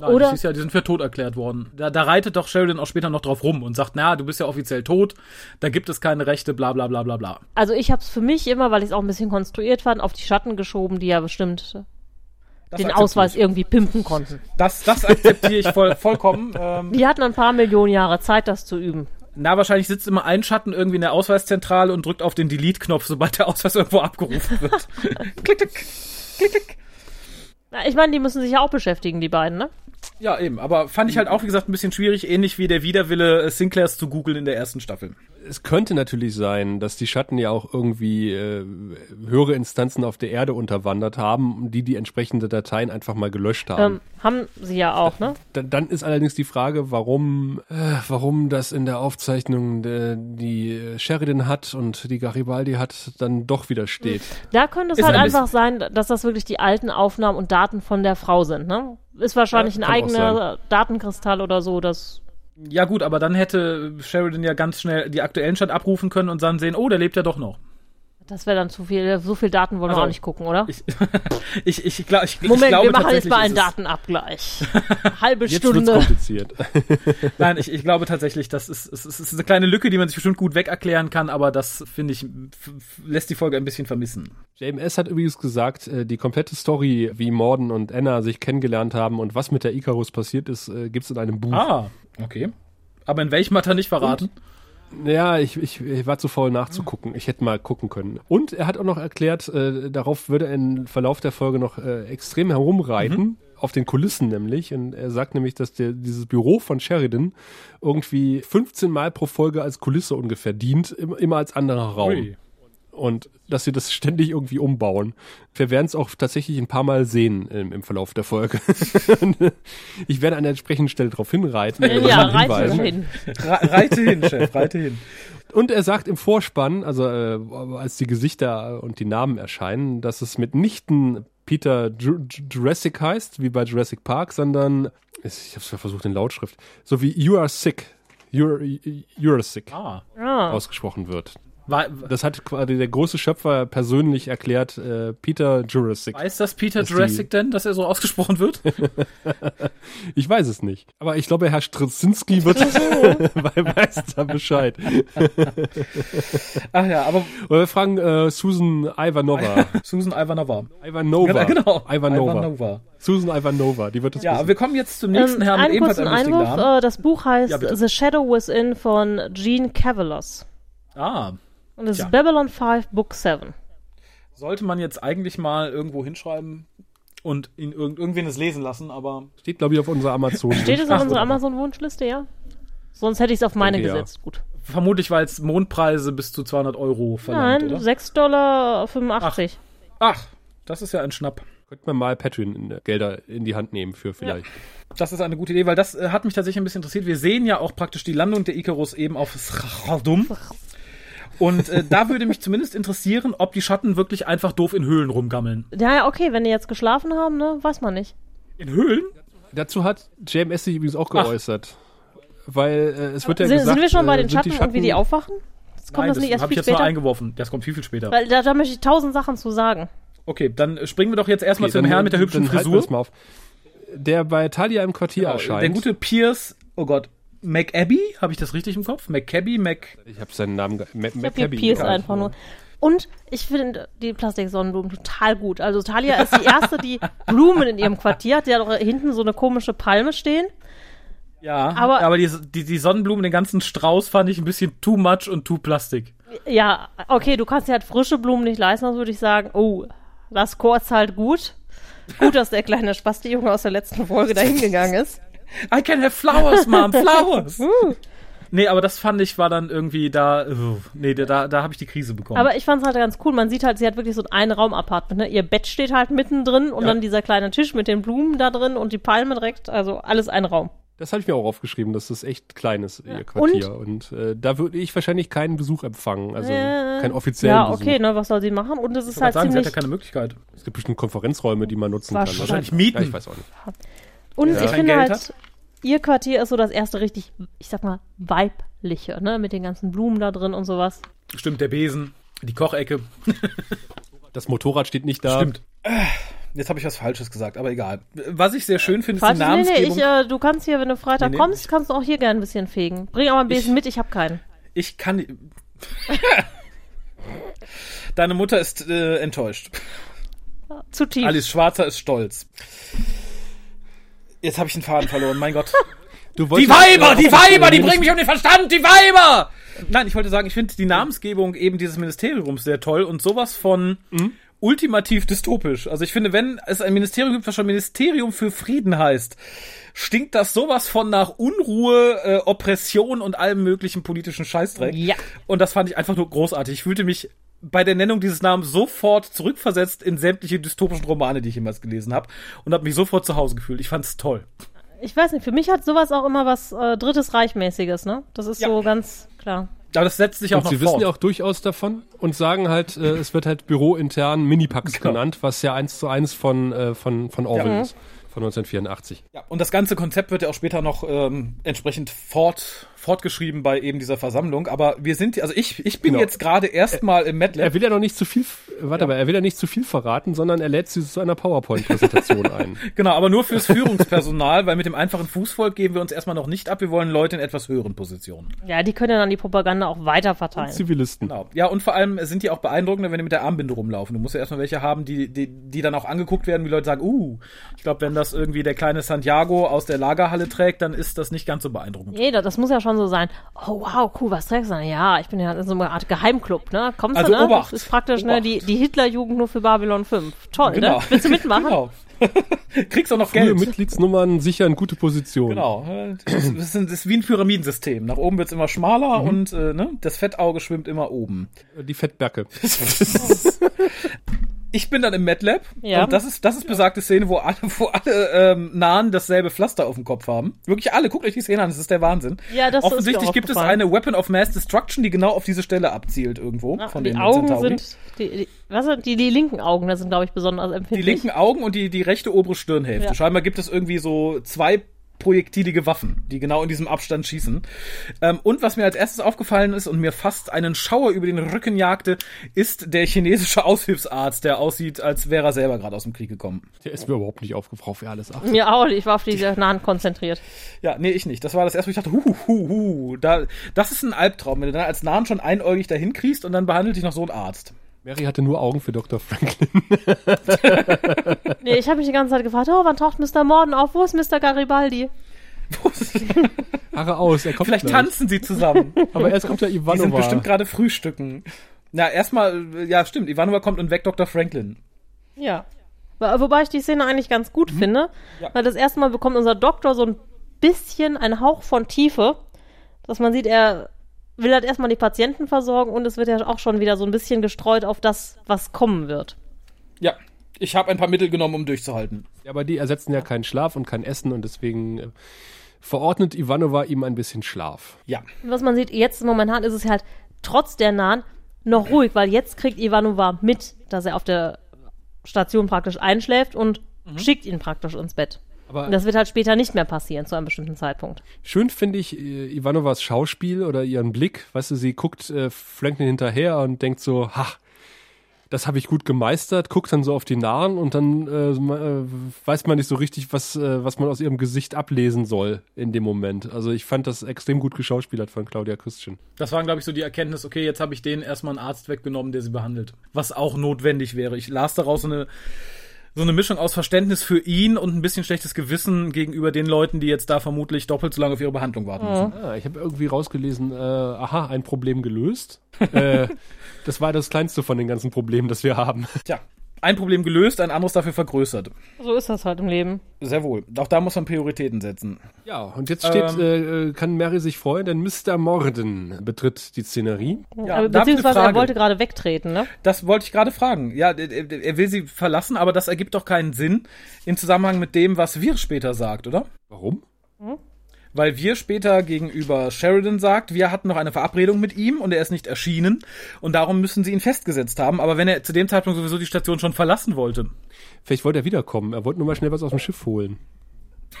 Nein, Oder- das ist ja, die sind für tot erklärt worden. Da, da reitet doch Sheridan auch später noch drauf rum und sagt, na, du bist ja offiziell tot, da gibt es keine Rechte, bla bla bla bla bla. Also ich habe es für mich immer, weil ich es auch ein bisschen konstruiert fand, auf die Schatten geschoben, die ja bestimmt Das den Ausweis ich. irgendwie pimpen konnten. Das, das akzeptiere ich voll, vollkommen. Ähm, Die hatten ein paar Millionen Jahre Zeit, das zu üben. na, wahrscheinlich sitzt immer ein Schatten irgendwie in der Ausweiszentrale und drückt auf den Delete-Knopf, sobald der Ausweis irgendwo abgerufen wird. klick, klick, klick, klick. Na, Ich meine, die müssen sich ja auch beschäftigen, die beiden, ne? Ja, eben. Aber fand ich halt auch, wie gesagt, ein bisschen schwierig, ähnlich wie der Widerwille äh, Sinclairs zu googeln in der ersten Staffel. Es könnte natürlich sein, dass die Schatten ja auch irgendwie äh, höhere Instanzen auf der Erde unterwandert haben, die die entsprechende Dateien einfach mal gelöscht haben. Ähm, haben sie ja auch, ne? Dann, dann ist allerdings die Frage, warum, äh, warum das in der Aufzeichnung äh, die Sheridan hat und die Garibaldi hat, dann doch wieder steht. Da könnte es Ist halt ein einfach sein, dass das wirklich die alten Aufnahmen und Daten von der Frau sind, ne? Ist wahrscheinlich Ja, ein eigener Datenkristall oder so, das. Ja gut, aber dann hätte Sheridan ja ganz schnell die aktuellen Stand abrufen können und dann sehen, oh, der lebt ja doch noch. Das wäre dann zu viel, so viel Daten wollen wir Also, auch nicht gucken, oder? Ich, ich, ich, glaub, ich, ich Moment, glaube wir machen jetzt mal einen ist es- Datenabgleich. Halbe Jetzt wird's Stunde. kompliziert. Nein, ich, ich glaube tatsächlich, das ist, es ist, es ist eine kleine Lücke, die man sich bestimmt gut weg erklären kann, aber das, finde ich, lässt die Folge ein bisschen vermissen. JMS hat übrigens gesagt, äh, die komplette Story, wie Morden und Anna sich kennengelernt haben und was mit der Icarus passiert ist, äh, gibt's in einem Buch. Ah, okay. Aber in welchem hat er nicht verraten? Ja, ich, ich, ich war zu faul nachzugucken. Ich hätte mal gucken können. Und er hat auch noch erklärt, äh, darauf würde er im Verlauf der Folge noch äh, extrem herumreiten. Auf den Kulissen nämlich. Und er sagt nämlich, dass der, dieses Büro von Sheridan irgendwie 15 Mal pro Folge als Kulisse ungefähr dient, im- immer als anderer Raum. Ui. Und dass sie das ständig irgendwie umbauen. Wir werden es auch tatsächlich ein paar Mal sehen im, im Verlauf der Folge. ich werde an der entsprechenden Stelle darauf hinreiten. Ja, reite hin. Re- Reite hin, Chef, reite hin. Und er sagt im Vorspann, also äh, als die Gesichter und die Namen erscheinen, dass es mitnichten Peter Ju Ju- Jurassic heißt, wie bei Jurassic Park, sondern ich habe versucht in Lautschrift, so wie You are sick, you're, you're sick Ah. Ja. ausgesprochen wird. War, Das hat quasi der große Schöpfer persönlich erklärt, äh, Peter Jurassic. weiß das Peter Jurassic denn, dass er so ausgesprochen wird? Ich weiß es nicht. Aber ich glaube, Herr Straczynski wird, weil weiß da Bescheid. Ach ja, aber Oder wir fragen äh, Susan Ivanova. Susan Ivanova. Ivanova. Genau, Ivanova. Ivanova. Susan Ivanova, die wird es Ja, wissen. wir kommen jetzt zum nächsten Ähm, Herrn mit einen ebenfalls kurzen Einwurf. Äh, das Buch heißt Ja. The Shadow Within von Gene Cavalos. Ah, Und es Tja. ist Babylon 5, Book 7. sollte man jetzt eigentlich mal irgendwo hinschreiben und ihn irgend irgendwen es lesen lassen, aber Steht, glaube ich, auf unserer Amazon. Steht es Ach, auf unserer. Amazon-Wunschliste, ja? Sonst hätte ich es auf meine ja. gesetzt. Gut. vermutlich weil es Mondpreise bis zu 200 Euro verlangt, Nein, oder? 6,85 Dollar. Ach, das ist ja ein Schnapp. Könnte man mal Patreon-Gelder in die Hand nehmen für vielleicht. Das ist eine gute Idee, weil das äh, hat mich tatsächlich ein bisschen interessiert. Wir sehen ja auch praktisch die Landung der Icarus eben auf Sradum. Und äh, da würde mich zumindest interessieren, ob die Schatten wirklich einfach doof in Höhlen rumgammeln. Ja, ja, okay, wenn die jetzt geschlafen haben, ne, weiß man nicht. In Höhlen? Dazu hat JMS sich übrigens auch Ach. geäußert. Weil äh, es wird ja sind, gesagt, sind wir schon bei äh, den sind Schatten, und wie die aufwachen? Das kommt Nein, das das nicht erst habe ich viel jetzt mal später? eingeworfen. Das kommt viel, viel später. Weil da, da möchte ich tausend Sachen zu sagen. Okay, dann springen wir doch jetzt erstmal Okay, zum dann- Herrn mit der hübschen wir Frisur. das mal auf. Der bei Talia im Quartier Genau, erscheint. der gute Pierce, oh Gott, McAbby, habe ich das richtig im Kopf? McCabby, Mac. ich habe seinen Namen. ge- Ma- Ich Maccabi Pierce einfach nur. Und ich finde die Plastiksonnenblumen total gut. Also Talia ist die erste, die Blumen in ihrem Quartier hat. Die hat auch hinten so eine komische Palme stehen. Ja, Aber- aber, die, die, die Sonnenblumen, den ganzen Strauß fand ich ein bisschen too much und too plastik. Ja, okay, du kannst dir halt frische Blumen nicht leisten, das würde ich sagen. Oh, das kurz halt gut. Gut, dass der kleine Spasti-Junge aus der letzten Folge da hingegangen ist. I can have flowers, Mom, flowers. nee, aber das fand ich war dann irgendwie da, uh, nee, da, da, habe ich die Krise bekommen. Aber ich fand's halt ganz cool. Man sieht halt, sie hat wirklich so ein Raum-Apartment. Ne? Ihr Bett steht halt mittendrin und Ja. dann dieser kleine Tisch mit den Blumen da drin und die Palme direkt. Also alles ein Raum. Das habe ich mir auch aufgeschrieben, dass das echt klein ist, ihr Quartier. Und, äh, da würde ich wahrscheinlich keinen Besuch empfangen. Also Äh, keinen offiziellen Ja, Besuch. okay, ne, was soll sie machen? Und es ist halt sagen, sie hat ziemlich. ja keine Möglichkeit. Es gibt bestimmt Konferenzräume, die man nutzen kann. Wahrscheinlich mieten. Ja, ich weiß auch nicht. Und Ja. ich finde Geld halt, hat. ihr Quartier ist so das erste richtig, ich sag mal, weibliche, ne? Mit den ganzen Blumen da drin und sowas. Stimmt, der Besen, die Kochecke. Das Motorrad steht nicht da. Stimmt. Äh, Jetzt habe ich was Falsches gesagt, aber egal. Was ich sehr schön finde, ist die nee, nee, Namensgebung. ich, äh, du kannst hier, wenn du Freitag Nee, nee, kommst, kannst du auch hier gerne ein bisschen fegen. Bring aber einen Besen Ich- mit, ich habe keinen. ich kann. Deine Mutter ist äh, enttäuscht. Zu tief. Alice Schwarzer ist stolz. Jetzt habe ich den Faden verloren, mein Gott. Du Die Weiber, die Weiber, die bringen mich um den Verstand, die Weiber! Nein, ich wollte sagen, ich finde die Namensgebung eben dieses Ministeriums sehr toll und sowas von ultimativ dystopisch. Also ich finde, wenn es ein Ministerium gibt, was schon Ministerium für Frieden heißt, stinkt das sowas von nach Unruhe, äh, Oppression und allem möglichen politischen Scheißdreck. Ja. Und das fand ich einfach nur großartig. Ich fühlte mich bei der Nennung dieses Namens sofort zurückversetzt in sämtliche dystopischen Romane, die ich jemals gelesen habe und habe mich sofort zu Hause gefühlt. Ich fand's toll. Ich weiß nicht, für mich hat sowas auch immer was äh, Drittes Reichmäßiges, ne? Das ist Ja. so ganz klar. Aber das setzt sich auch Und noch sie fort. wissen ja auch durchaus davon und sagen halt, äh, es wird halt bürointern Minipax Genau. genannt, was ja eins zu eins von, äh, von, von Orwell Ja. ist. Von 1984. Ja, und das ganze Konzept wird ja auch später noch ähm, entsprechend fort, fortgeschrieben bei eben dieser Versammlung. Aber wir sind, also ich, ich bin Genau. jetzt gerade erstmal im Er MATLAB. will ja noch nicht zu viel, warte mal, er will ja nicht zu viel verraten, sondern er lädt sie zu einer PowerPoint-Präsentation ein. Genau, aber nur fürs Führungspersonal, weil mit dem einfachen Fußvolk geben wir uns erstmal noch nicht ab. Wir wollen Leute in etwas höheren Positionen. Ja, die können ja dann die Propaganda auch weiter verteilen. Zivilisten. Genau. Ja, und vor allem sind die auch beeindruckender, wenn die mit der Armbinde rumlaufen. Du musst ja erstmal welche haben, die, die, die dann auch angeguckt werden, wie Leute sagen, uh, ich glaube, wenn das irgendwie der kleine Santiago aus der Lagerhalle trägt, dann ist das nicht ganz so beeindruckend. Nee, das muss ja schon so sein, oh wow, cool, was trägst du denn? Ja, ich bin ja in so einer Art Geheimclub, ne? Kommst Also du, ne? Obacht. Das ist praktisch, ne, die, die Hitlerjugend nur für Babylon 5. Toll, Genau. ne? Willst du mitmachen? Genau. Kriegst auch noch Frühe Geld. Mitgliedsnummern sichern gute Position. Genau. Das ist, das ist wie ein Pyramidensystem. Nach oben wird's immer schmaler Mhm. und äh, ne, das Fettauge schwimmt immer oben. Die Fettberke. Ich bin dann im MATLAB Ja. und das ist das ist besagte Szene, wo alle wo alle ähm, Nahen dasselbe Pflaster auf dem Kopf haben. Wirklich alle, guckt euch die Szene an, das ist der Wahnsinn. Ja, das Offensichtlich gibt es eine Weapon of Mass Destruction, die genau auf diese Stelle abzielt irgendwo Ja, von die den Augen Centauri. sind, die, die, was sind die, die linken Augen, das sind, glaube ich, besonders die empfindlich. linken Augen und die die rechte obere Stirnhälfte. Ja. Scheinbar gibt es irgendwie so zwei projektilige Waffen, die genau in diesem Abstand schießen. Ähm, und was mir als erstes aufgefallen ist und mir fast einen Schauer über den Rücken jagte, ist der chinesische Aushilfsarzt, der aussieht, als wäre er selber gerade aus dem Krieg gekommen. Der ist mir überhaupt nicht aufgefallen, wer alles achtet. Mir auch, ich war auf diese Nahen konzentriert. Ja, nee, ich nicht. Das war das erste, wo ich dachte, hu, hu, hu, da, das ist ein Albtraum, wenn du dann als Nahen schon einäugig dahin kriegst und dann behandelt dich noch so ein Arzt. Mary hatte nur Augen für Dr. Franklin. Nee, ich habe mich die ganze Zeit gefragt, oh, wann taucht Mr. Morden auf? Wo ist Mr. Garibaldi? Haare aus, er kommt Vielleicht gleich. tanzen sie zusammen. Aber erst kommt ja Die sind Ivanova. bestimmt gerade frühstücken. Na, erstmal, ja, stimmt, Ivanova kommt und weckt Dr. Franklin. Ja. Wo- Wobei ich die Szene eigentlich ganz gut finde, Ja. weil das erste Mal bekommt unser Doktor so ein bisschen einen Hauch von Tiefe, dass man sieht, er will halt erstmal die Patienten versorgen und es wird ja auch schon wieder so ein bisschen gestreut auf das, was kommen wird. Ja, ich habe ein paar Mittel genommen, um durchzuhalten. Ja, aber die ersetzen ja keinen Schlaf und kein Essen und deswegen äh, verordnet Ivanova ihm ein bisschen Schlaf. Ja, was man sieht, jetzt momentan ist es halt trotz der Nahen noch ruhig, weil jetzt kriegt Ivanova mit, dass er auf der Station praktisch einschläft und schickt ihn praktisch ins Bett. Aber Und das wird halt später nicht mehr passieren zu einem bestimmten Zeitpunkt. schön finde ich äh, Ivanovas Schauspiel oder ihren Blick. Weißt du, sie guckt äh, Franklin hinterher und denkt so, ha, das habe ich gut gemeistert, guckt dann so auf die Nahen und dann äh, äh, weiß man nicht so richtig, was, äh, was man aus ihrem Gesicht ablesen soll in dem Moment. Also ich fand das extrem gut geschauspielert von Claudia Christian. das war, glaube ich, so die Erkenntnis, okay, jetzt habe ich denen erstmal einen Arzt weggenommen, der sie behandelt. Was auch notwendig wäre. Ich las daraus so eine, so eine Mischung aus Verständnis für ihn und ein bisschen schlechtes Gewissen gegenüber den Leuten, die jetzt da vermutlich doppelt so lange auf ihre Behandlung warten müssen. Ah, ich habe irgendwie rausgelesen, äh, aha, ein Problem gelöst. äh, das war das kleinste von den ganzen Problemen, das wir haben. Tja, ein Problem gelöst, ein anderes dafür vergrößert. So ist das halt im Leben. Sehr wohl. Auch da muss man Prioritäten setzen. Ja, und jetzt steht, Ähm. äh, äh, kann Mary sich freuen, denn Mr. Morden betritt die Szenerie. Ja, Aber beziehungsweise er wollte gerade wegtreten, ne? Das wollte ich gerade fragen. Ja, er, er er will sie verlassen, aber das ergibt doch keinen Sinn im Zusammenhang mit dem, was wir später sagt, oder? Warum? Weil wir später gegenüber Sheridan sagt, wir hatten noch eine Verabredung mit ihm und er ist nicht erschienen und darum müssen sie ihn festgesetzt haben. Aber wenn er zu dem Zeitpunkt sowieso die Station schon verlassen wollte. Vielleicht wollte er wiederkommen. Er wollte nur mal schnell was aus dem Schiff holen.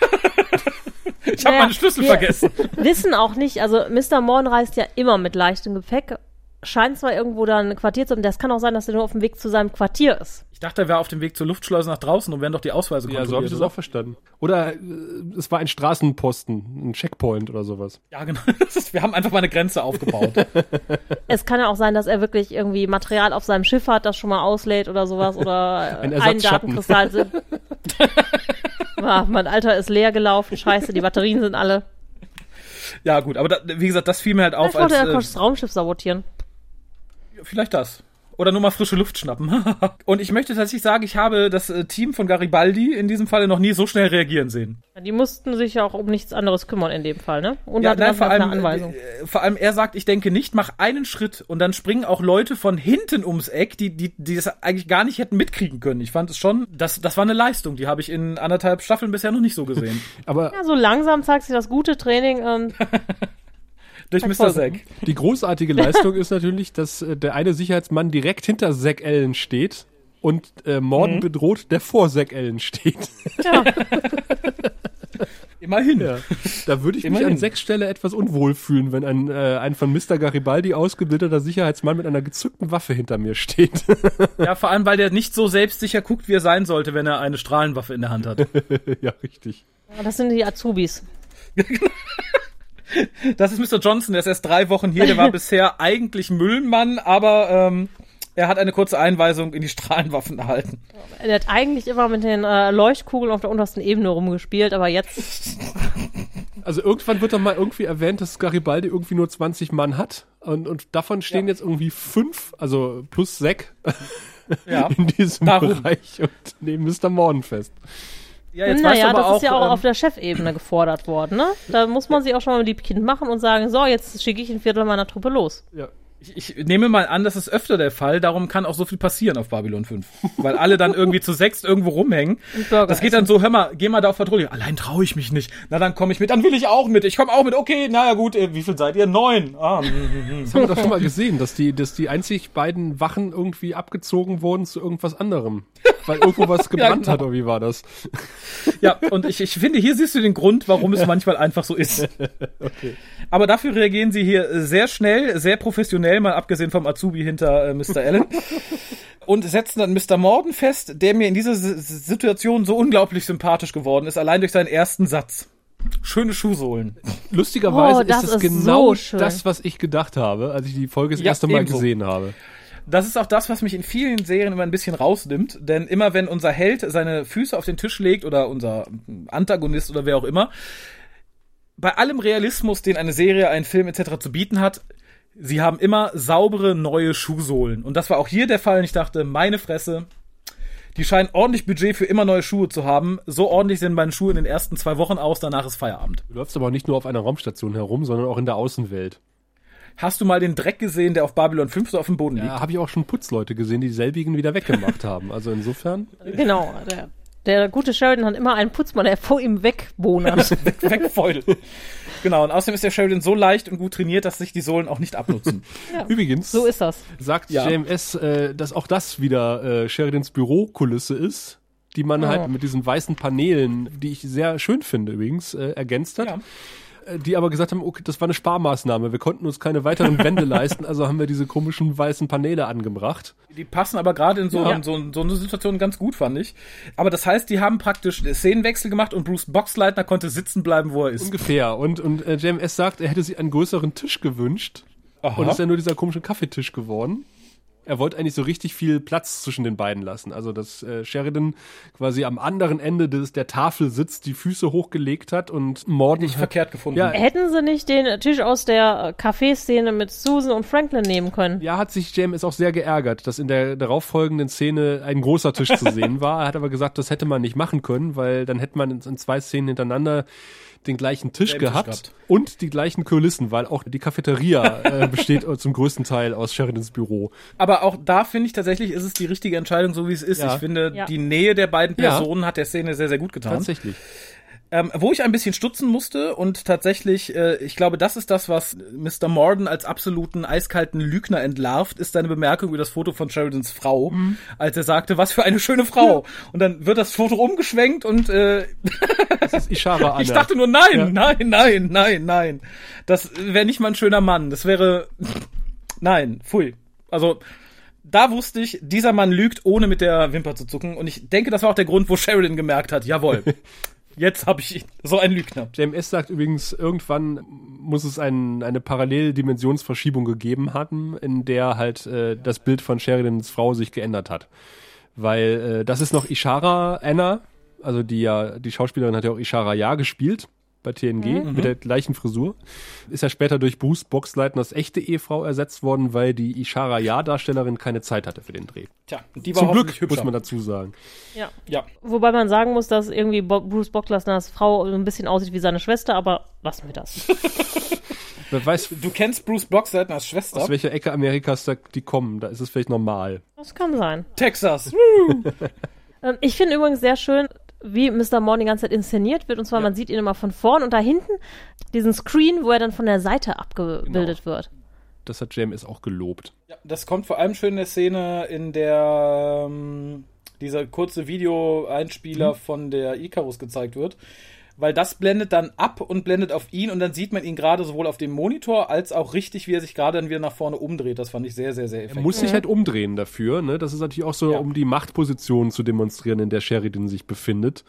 Ich habe Naja, meine Schlüssel wir- vergessen. Wissen auch nicht, also Mr. Morn reist ja immer mit leichtem Gepäck. Scheint zwar irgendwo da ein Quartier zu haben, das kann auch sein, dass er nur auf dem Weg zu seinem Quartier ist. Ich dachte, er wäre auf dem Weg zur Luftschleuse nach draußen und werden doch die Ausweise Ja, so habe ich das auch verstanden. Oder äh, es war ein Straßenposten, ein Checkpoint oder sowas. Ja, genau. Ist, wir haben einfach mal eine Grenze aufgebaut. Es kann ja auch sein, dass er wirklich irgendwie Material auf seinem Schiff hat, das schon mal auslädt oder sowas oder Ein äh, einen. Datenkristall sind. ah, mein Alter ist leer gelaufen, scheiße, die Batterien sind alle. ja, gut, aber da, wie gesagt, das fiel mir halt auf Vielleicht wollte als. er Äh, das Raumschiff sabotieren. Vielleicht das. Oder nur mal frische Luft schnappen. und ich möchte tatsächlich sagen, ich habe das äh, Team von Garibaldi in diesem Falle noch nie so schnell reagieren sehen. Die mussten sich ja auch um nichts anderes kümmern in dem Fall, ne? Und Ja, hatten nein, vor allem, eine Anweisung. äh, vor allem er sagt, ich denke nicht, mach einen Schritt und dann springen auch Leute von hinten ums Eck, die, die, die das eigentlich gar nicht hätten mitkriegen können. Ich fand es schon, das, das war eine Leistung, die habe ich in anderthalb Staffeln bisher noch nicht so gesehen. Aber ja, so langsam zeigt sich das gute Training. Ähm, Durch Mr. Zack. die großartige Leistung ist natürlich, dass äh, der eine Sicherheitsmann direkt hinter Zack Allen steht und äh, Morden Mhm. bedroht, der vor Zack Allen steht. ja, Immerhin. Ja. Da würde ich mich Immerhin. an sechs Stelle etwas unwohl fühlen, wenn ein, äh, ein von Mr. Garibaldi ausgebildeter Sicherheitsmann mit einer gezückten Waffe hinter mir steht. Ja, vor allem, weil der nicht so selbstsicher guckt, wie er sein sollte, wenn er eine Strahlenwaffe in der Hand hat. ja, richtig. das sind die Azubis. Das ist Mr. Johnson, der ist erst drei Wochen hier, der war bisher eigentlich Müllmann, aber ähm, er hat eine kurze Einweisung in die Strahlenwaffen erhalten. Er hat eigentlich immer mit den äh, Leuchtkugeln auf der untersten Ebene rumgespielt, aber jetzt Also irgendwann wird doch mal irgendwie erwähnt, dass Garibaldi irgendwie nur 20 Mann hat und, und davon stehen Ja. jetzt irgendwie fünf, also plus Zack Ja. in diesem Darum. Bereich und nehmen Mr. Morden fest. Ja, jetzt weißt naja, du aber das ist ja auch ähm, auf der Chefebene gefordert worden, ne? Da muss man sich auch schon mal liebkind machen und sagen, so, jetzt schicke ich ein Viertel meiner Truppe los. Ja. Ich, ich nehme mal an, das ist öfter der Fall, darum kann auch so viel passieren auf Babylon 5. Weil alle dann irgendwie zu sechst irgendwo rumhängen. Das geht dann so, hör mal, geh mal da auf Patrouille. Allein traue ich mich nicht. Na, dann komme ich mit. Dann will ich auch mit. Ich komme auch mit. Okay, naja gut, äh, wie viel seid ihr? Neun. Ah, mm, mm, mm. Das haben wir doch schon mal gesehen, dass die, dass die einzig beiden Wachen irgendwie abgezogen wurden zu irgendwas anderem. Weil irgendwo was gebrannt genau. hat, oder wie war das? Ja, und ich, ich finde, hier siehst du den Grund, warum es manchmal einfach so ist. Aber dafür reagieren sie hier sehr schnell, sehr professionell, mal abgesehen vom Azubi hinter äh, Mr. Allen. Und setzen dann Mr. Morden fest, der mir in dieser S- Situation so unglaublich sympathisch geworden ist, allein durch seinen ersten Satz. Schöne Schuhsohlen. Lustigerweise Oh, das ist es ist genau so das, was ich gedacht habe, als ich die Folge das Ja, erste Mal ebenso. gesehen habe. Das ist auch das, was mich in vielen Serien immer ein bisschen rausnimmt, denn immer wenn unser Held seine Füße auf den Tisch legt oder unser Antagonist oder wer auch immer, bei allem Realismus, den eine Serie, ein Film etc. zu bieten hat, sie haben immer saubere neue Schuhsohlen. Und das war auch hier der Fall. Und ich dachte, meine Fresse, die scheinen ordentlich Budget für immer neue Schuhe zu haben. So ordentlich sehen meine Schuhe in den ersten zwei Wochen aus, danach ist Feierabend. Du läufst aber nicht nur auf einer Raumstation herum, sondern auch in der Außenwelt. Hast du mal den Dreck gesehen, der auf Babylon 5 so auf dem Boden liegt? Da habe ich auch schon Putzleute gesehen, die dieselbigen wieder weggemacht haben. Also insofern. Genau, der, der gute Sheridan hat immer einen Putzmann, der vor ihm wegbohnert. Wegfeudel. genau, und außerdem ist der Sheridan so leicht und gut trainiert, dass sich die Sohlen auch nicht abnutzen. Übrigens so ist das. sagt Ja. JMS, äh, dass auch das wieder äh, Sheridans Bürokulisse ist, die man halt mit diesen weißen Paneelen, die ich sehr schön finde übrigens, äh, ergänzt hat. Ja. Äh, Die aber gesagt haben, okay, das war eine Sparmaßnahme. Wir konnten uns keine weiteren Wände leisten, also haben wir diese komischen weißen Paneele angebracht. Die passen aber gerade in so, Ja. in so, so eine Situation ganz gut, fand ich. Aber das heißt, die haben praktisch Szenenwechsel gemacht und Bruce Boxleitner konnte sitzen bleiben, wo er ist. Ungefähr. Und, und äh, JMS sagt, er hätte sich einen größeren Tisch gewünscht. Aha. Und es ist ja nur dieser komische Kaffeetisch geworden. Er wollte eigentlich so richtig viel Platz zwischen den beiden lassen. Also, dass äh, Sheridan quasi am anderen Ende des, der Tafel sitzt, die Füße hochgelegt hat und Morden nicht hat, verkehrt gefunden. Ja. Hätten sie nicht den Tisch aus der äh, Kaffeeszene mit Susan und Franklin nehmen können? Ja, hat sich JMS auch sehr geärgert, dass in der darauffolgenden Szene ein großer Tisch zu sehen war. Er hat aber gesagt, das hätte man nicht machen können, weil dann hätte man in, in zwei Szenen hintereinander den gleichen Tisch gehabt gehabt. und die gleichen Kulissen, weil auch die Cafeteria äh, besteht zum größten Teil aus Sheridans Büro. Aber auch da finde ich tatsächlich, ist es die richtige Entscheidung, so wie es ist. Ja. Ich finde, Ja. die Nähe der beiden Ja. Personen hat der Szene sehr, sehr gut getan. Tatsächlich. Ähm, wo ich ein bisschen stutzen musste und tatsächlich, äh, ich glaube, das ist das, was Mr. Morden als absoluten eiskalten Lügner entlarvt, ist seine Bemerkung über das Foto von Sheridans Frau, Mhm. als er sagte, was für eine schöne Frau. Und dann wird das Foto umgeschwenkt und äh, Das ist Ishara Anna. ich dachte nur, nein, Ja. nein, nein, nein, nein. Das wäre nicht mal ein schöner Mann. Das wäre, nein, pfui. Also, da wusste ich, dieser Mann lügt, ohne mit der Wimper zu zucken. Und ich denke, das war auch der Grund, wo Sheridan gemerkt hat, jawohl, jetzt habe ich ihn. So ein Lügner. JMS sagt übrigens, irgendwann muss es ein, eine Paralleldimensionsverschiebung gegeben haben, in der halt äh, das Bild von Sheridans Frau sich geändert hat. Weil äh, das ist noch Ishara Anna, also die ja, die Schauspielerin hat ja auch Ishara Ja gespielt bei TNG mit der gleichen Frisur. Ist ja später durch Bruce Boxleitners echte Ehefrau ersetzt worden, weil die Ishara Ja-Darstellerin keine Zeit hatte für den Dreh. Tja, die war Zum Glück, muss hübscher. man dazu sagen. Ja. ja, Wobei man sagen muss, dass irgendwie Bo Bruce Bocklasners Frau so ein bisschen aussieht wie seine Schwester, aber lassen wir das. Wer weiß, du kennst Bruce Boxleitner als Schwester. aus welcher Ecke Amerikas da die kommen, da ist es vielleicht normal. Das kann sein. Texas. Ähm, ich finde übrigens sehr schön, wie Mr. Morn die ganze Zeit inszeniert wird. Und zwar, man sieht ihn immer von vorn und da hinten diesen Screen, wo er dann von der Seite abgebildet wird. Das hat JMS auch gelobt. Ja, das kommt vor allem schön in der Szene, in der ähm, dieser kurze Video-Einspieler von der Icarus gezeigt wird. Weil das blendet dann ab und blendet auf ihn und dann sieht man ihn gerade sowohl auf dem Monitor als auch richtig, wie er sich gerade dann wieder nach vorne umdreht. Das fand ich sehr, sehr, sehr Er effektiv. muss sich halt umdrehen dafür. Ne? Das ist natürlich auch so, Ja. um die Machtposition zu demonstrieren, in der Sheridan sich befindet.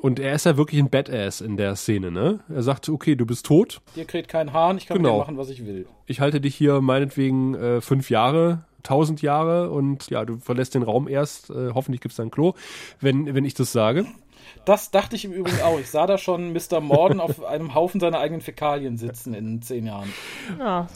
Und er ist ja wirklich ein Badass in der Szene. Ne? Er sagt, okay, du bist tot. Dir kräht kein Hahn, ich kann Genau. machen, was ich will. Ich halte dich hier meinetwegen äh, fünf Jahre, tausend Jahre und ja, du verlässt den Raum erst. Äh, hoffentlich gibt's da ein Klo, wenn, wenn ich das sage. Das dachte ich im Übrigen auch. Ich sah da schon Mr. Morden auf einem Haufen seiner eigenen Fäkalien sitzen in zehn Jahren. Ja,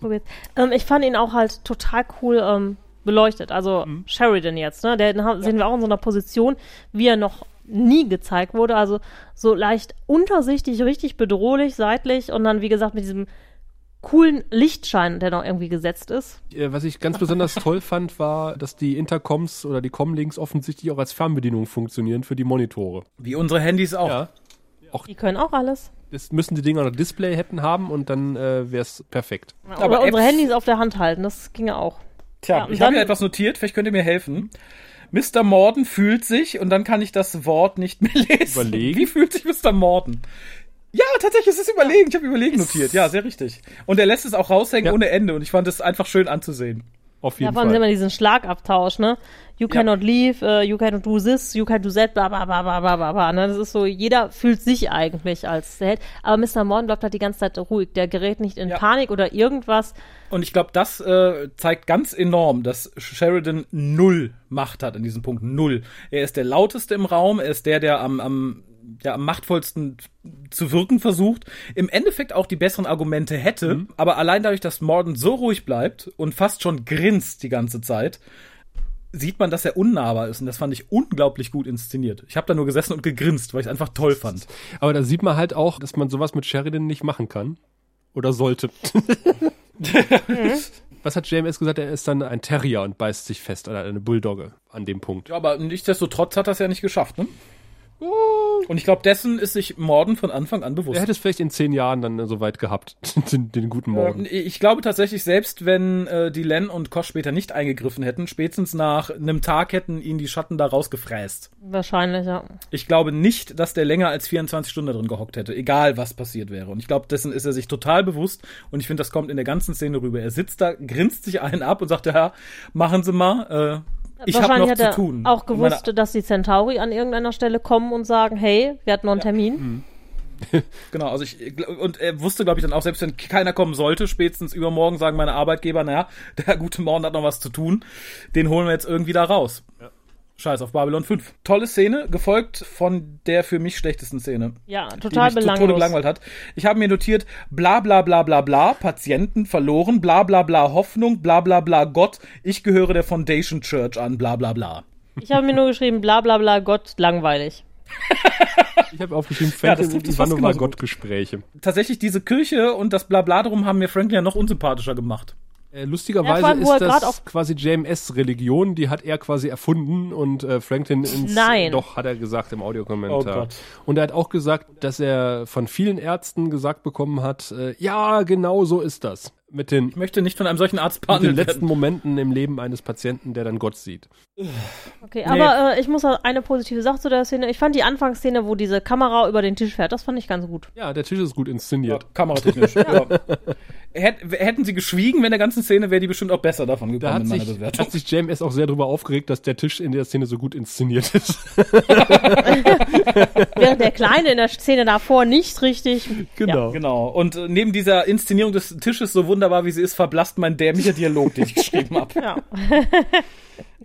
so geht's. Ähm, ich fand ihn auch halt total cool ähm, beleuchtet. Also Mhm. Sheridan jetzt, ne? Den ha- sehen wir auch in so einer Position, wie er noch nie gezeigt wurde. Also so leicht untersichtig, richtig bedrohlich, seitlich und dann, wie gesagt, mit diesem coolen Lichtschein, der noch irgendwie gesetzt ist. Äh, Was ich ganz besonders toll fand, war, dass die Intercoms oder die Comlinks offensichtlich auch als Fernbedienung funktionieren für die Monitore. Wie unsere Handys auch. Ja. Die können auch alles. Das müssen die Dinger noch Display hätten haben und dann äh, wäre es perfekt. Aber Oder unsere Apps- Handys auf der Hand halten, das ginge auch. Tja, Ja, ich habe hier etwas notiert, vielleicht könnt ihr mir helfen. Mr. Morden fühlt sich und dann kann ich das Wort nicht mehr lesen. Überlegen? Wie fühlt sich Mr. Morden? Ja, tatsächlich, es ist überlegen. Ich habe überlegen notiert. Ja, sehr richtig. Und er lässt es auch raushängen Ja. ohne Ende und ich fand es einfach schön anzusehen. Auf Ja, jeden vor allem sehen wir Fall. diesen Schlagabtausch, ne? You Ja. cannot leave, uh, you cannot do this, you can do that, bla bla bla bla bla bla bla. Ne? Das ist so, jeder fühlt sich eigentlich als Held. Aber Mr. Morden bleibt halt die ganze Zeit ruhig. Der gerät nicht in Ja. Panik oder irgendwas. Und ich glaube, das äh, zeigt ganz enorm, dass Sheridan null Macht hat in diesem Punkt. Null. Er ist der lauteste im Raum, er ist der, der am, am, der am machtvollsten zu wirken versucht. Im Endeffekt auch die besseren Argumente hätte, aber allein dadurch, dass Morden so ruhig bleibt und fast schon grinst die ganze Zeit, sieht man, dass er unnahbar ist. Und das fand ich unglaublich gut inszeniert. Ich habe da nur gesessen und gegrinst, weil ich es einfach toll fand. Aber da sieht man halt auch, dass man sowas mit Sheridan nicht machen kann. Oder sollte. Was hat JMS gesagt? Er ist dann ein Terrier und beißt sich fest oder eine Bulldogge an dem Punkt. Ja, aber nichtsdestotrotz hat er es ja nicht geschafft, ne? Und ich glaube, dessen ist sich Morden von Anfang an bewusst. Er hätte es vielleicht in zehn Jahren dann so weit gehabt, den, den guten Morgen. Ähm, Ich glaube tatsächlich, selbst wenn äh, die Len und Kosch später nicht eingegriffen hätten, spätestens nach einem Tag hätten ihn die Schatten da rausgefräst. Wahrscheinlich, ja. Ich glaube nicht, dass der länger als 24 Stunden da drin gehockt hätte, egal was passiert wäre. Und ich glaube, dessen ist er sich total bewusst. Und ich finde, das kommt in der ganzen Szene rüber. Er sitzt da, grinst sich einen ab und sagt, ja, machen Sie mal. Äh, ich habe Wahrscheinlich noch hat zu er tun. auch Und meine- gewusst, dass die Centauri an irgendeiner Stelle kommen und sagen, hey, wir hatten noch einen Termin. Mhm. Genau, also ich und er wusste, glaube ich, dann auch, selbst wenn keiner kommen sollte, spätestens übermorgen sagen meine Arbeitgeber, naja, der gute Morgen hat noch was zu tun, den holen wir jetzt irgendwie da raus. Scheiß auf Babylon 5. Tolle Szene, gefolgt von der für mich schlechtesten Szene. Ja, die total mich zu Tode belanglos. gelangweilt hat. Ich habe mir notiert, bla bla bla bla bla, Patienten verloren, bla bla bla Hoffnung, bla bla bla Gott, ich gehöre der Foundation Church an, bla bla bla. Ich habe mir nur geschrieben, bla bla bla, Gott, langweilig. Ich habe aufgeschrieben, Ja, das Franklin und Ivanova. Gottgespräche. Tatsächlich diese Kirche und das Blabla drum haben mir Franklin ja noch unsympathischer gemacht. Äh, Ja, lustigerweise vor allem, ist das quasi JMS-Religion, die hat er quasi erfunden und äh, Franklin ins Nein. doch hat er gesagt im Audiokommentar. Oh. Und er hat auch gesagt, dass er von vielen Ärzten gesagt bekommen hat, äh, ja, genau so ist das. Mit den, Ich möchte nicht von einem solchen Arzt mit den letzten werden. Momenten im Leben eines Patienten, der dann Gott sieht. Okay, Nee. aber äh, ich muss noch eine positive Sache zu der Szene. Ich fand die Anfangsszene, wo diese Kamera über den Tisch fährt, das fand ich ganz gut. Ja, der Tisch ist gut Ja, inszeniert. kameratechnisch. ja. Hätt, hätten sie geschwiegen, wenn der ganzen Szene, wäre die bestimmt auch besser davon Da gekommen hat in meiner sich, Bewertung. hat sich JMS auch sehr darüber aufgeregt, dass der Tisch in der Szene so gut inszeniert ist. Während der Kleine in der Szene davor nicht richtig. genau. Genau. Und äh, neben dieser Inszenierung des Tisches, so wunderbar wie sie ist, verblasst mein dämlicher Dialog, den ich geschrieben habe. Ja.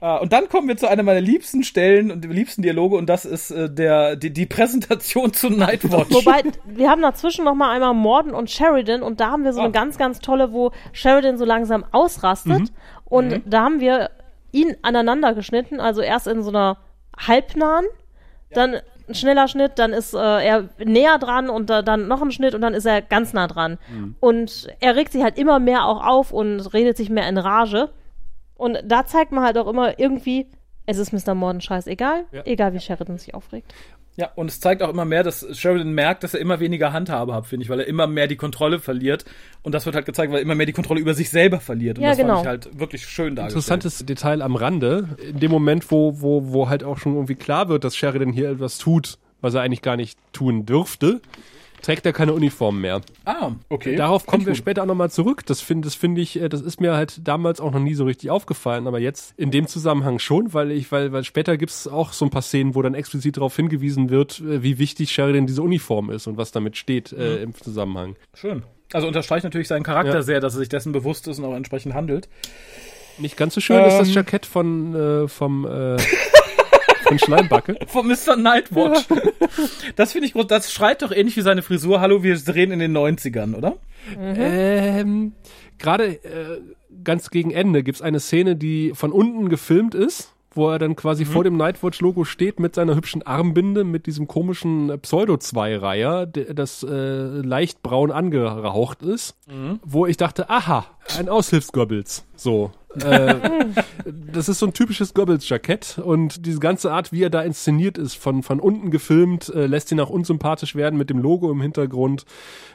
Ah, und dann kommen wir zu einer meiner liebsten Stellen und liebsten Dialoge und das ist äh, der die, die Präsentation zu Nightwatch. Wobei, wir haben dazwischen noch mal einmal Morden und Sheridan und da haben wir so eine Ah. ganz, ganz tolle, wo Sheridan so langsam ausrastet und da haben wir ihn aneinander geschnitten, also erst in so einer halbnahen, dann ein schneller Schnitt, dann ist äh, er näher dran und äh, dann noch ein Schnitt und dann ist er ganz nah dran. Und er regt sich halt immer mehr auch auf und redet sich mehr in Rage. Und da zeigt man halt auch immer irgendwie, es ist Mr. Morden scheißegal, Ja. egal wie Sheridan sich aufregt. Ja, und es zeigt auch immer mehr, dass Sheridan merkt, dass er immer weniger Handhabe hat, finde ich, weil er immer mehr die Kontrolle verliert. Und das wird halt gezeigt, weil er immer mehr die Kontrolle über sich selber verliert. Und Ja, das genau. fand ich halt wirklich schön dargestellt. Interessantes Detail am Rande. In dem Moment, wo, wo, wo halt auch schon irgendwie klar wird, dass Sheridan hier etwas tut, was er eigentlich gar nicht tun dürfte, trägt er keine Uniform mehr. Ah, okay. Darauf kommen wir später auch nochmal zurück. Das finde das finde ich, äh, das ist mir halt damals auch noch nie so richtig aufgefallen, aber jetzt in dem Zusammenhang schon, weil ich, weil, weil später gibt's auch so ein paar Szenen, wo dann explizit darauf hingewiesen wird, äh, wie wichtig Sheridan diese Uniform ist und was damit steht äh, Mhm. im Zusammenhang. Schön. Also unterstreicht natürlich seinen Charakter Ja. sehr, dass er sich dessen bewusst ist und auch entsprechend handelt. Nicht ganz so schön ist das Ähm. Jackett von äh, vom äh, von Schleimbacke. Von Mr. Nightwatch. Das finde ich groß. Das schreit doch ähnlich wie seine Frisur. Hallo, wir drehen in den 90ern, oder? Ähm, Gerade äh, ganz gegen Ende gibt's eine Szene, die von unten gefilmt ist, wo er dann quasi vor dem Nightwatch-Logo steht mit seiner hübschen Armbinde, mit diesem komischen Pseudo-Zweireiher, der- das äh, leicht braun angeraucht ist, wo ich dachte, aha, ein Aushilfsgoebbels. So. äh, das ist so ein typisches Goebbels-Jackett und diese ganze Art, wie er da inszeniert ist, von, von unten gefilmt, äh, lässt ihn auch unsympathisch werden mit dem Logo im Hintergrund.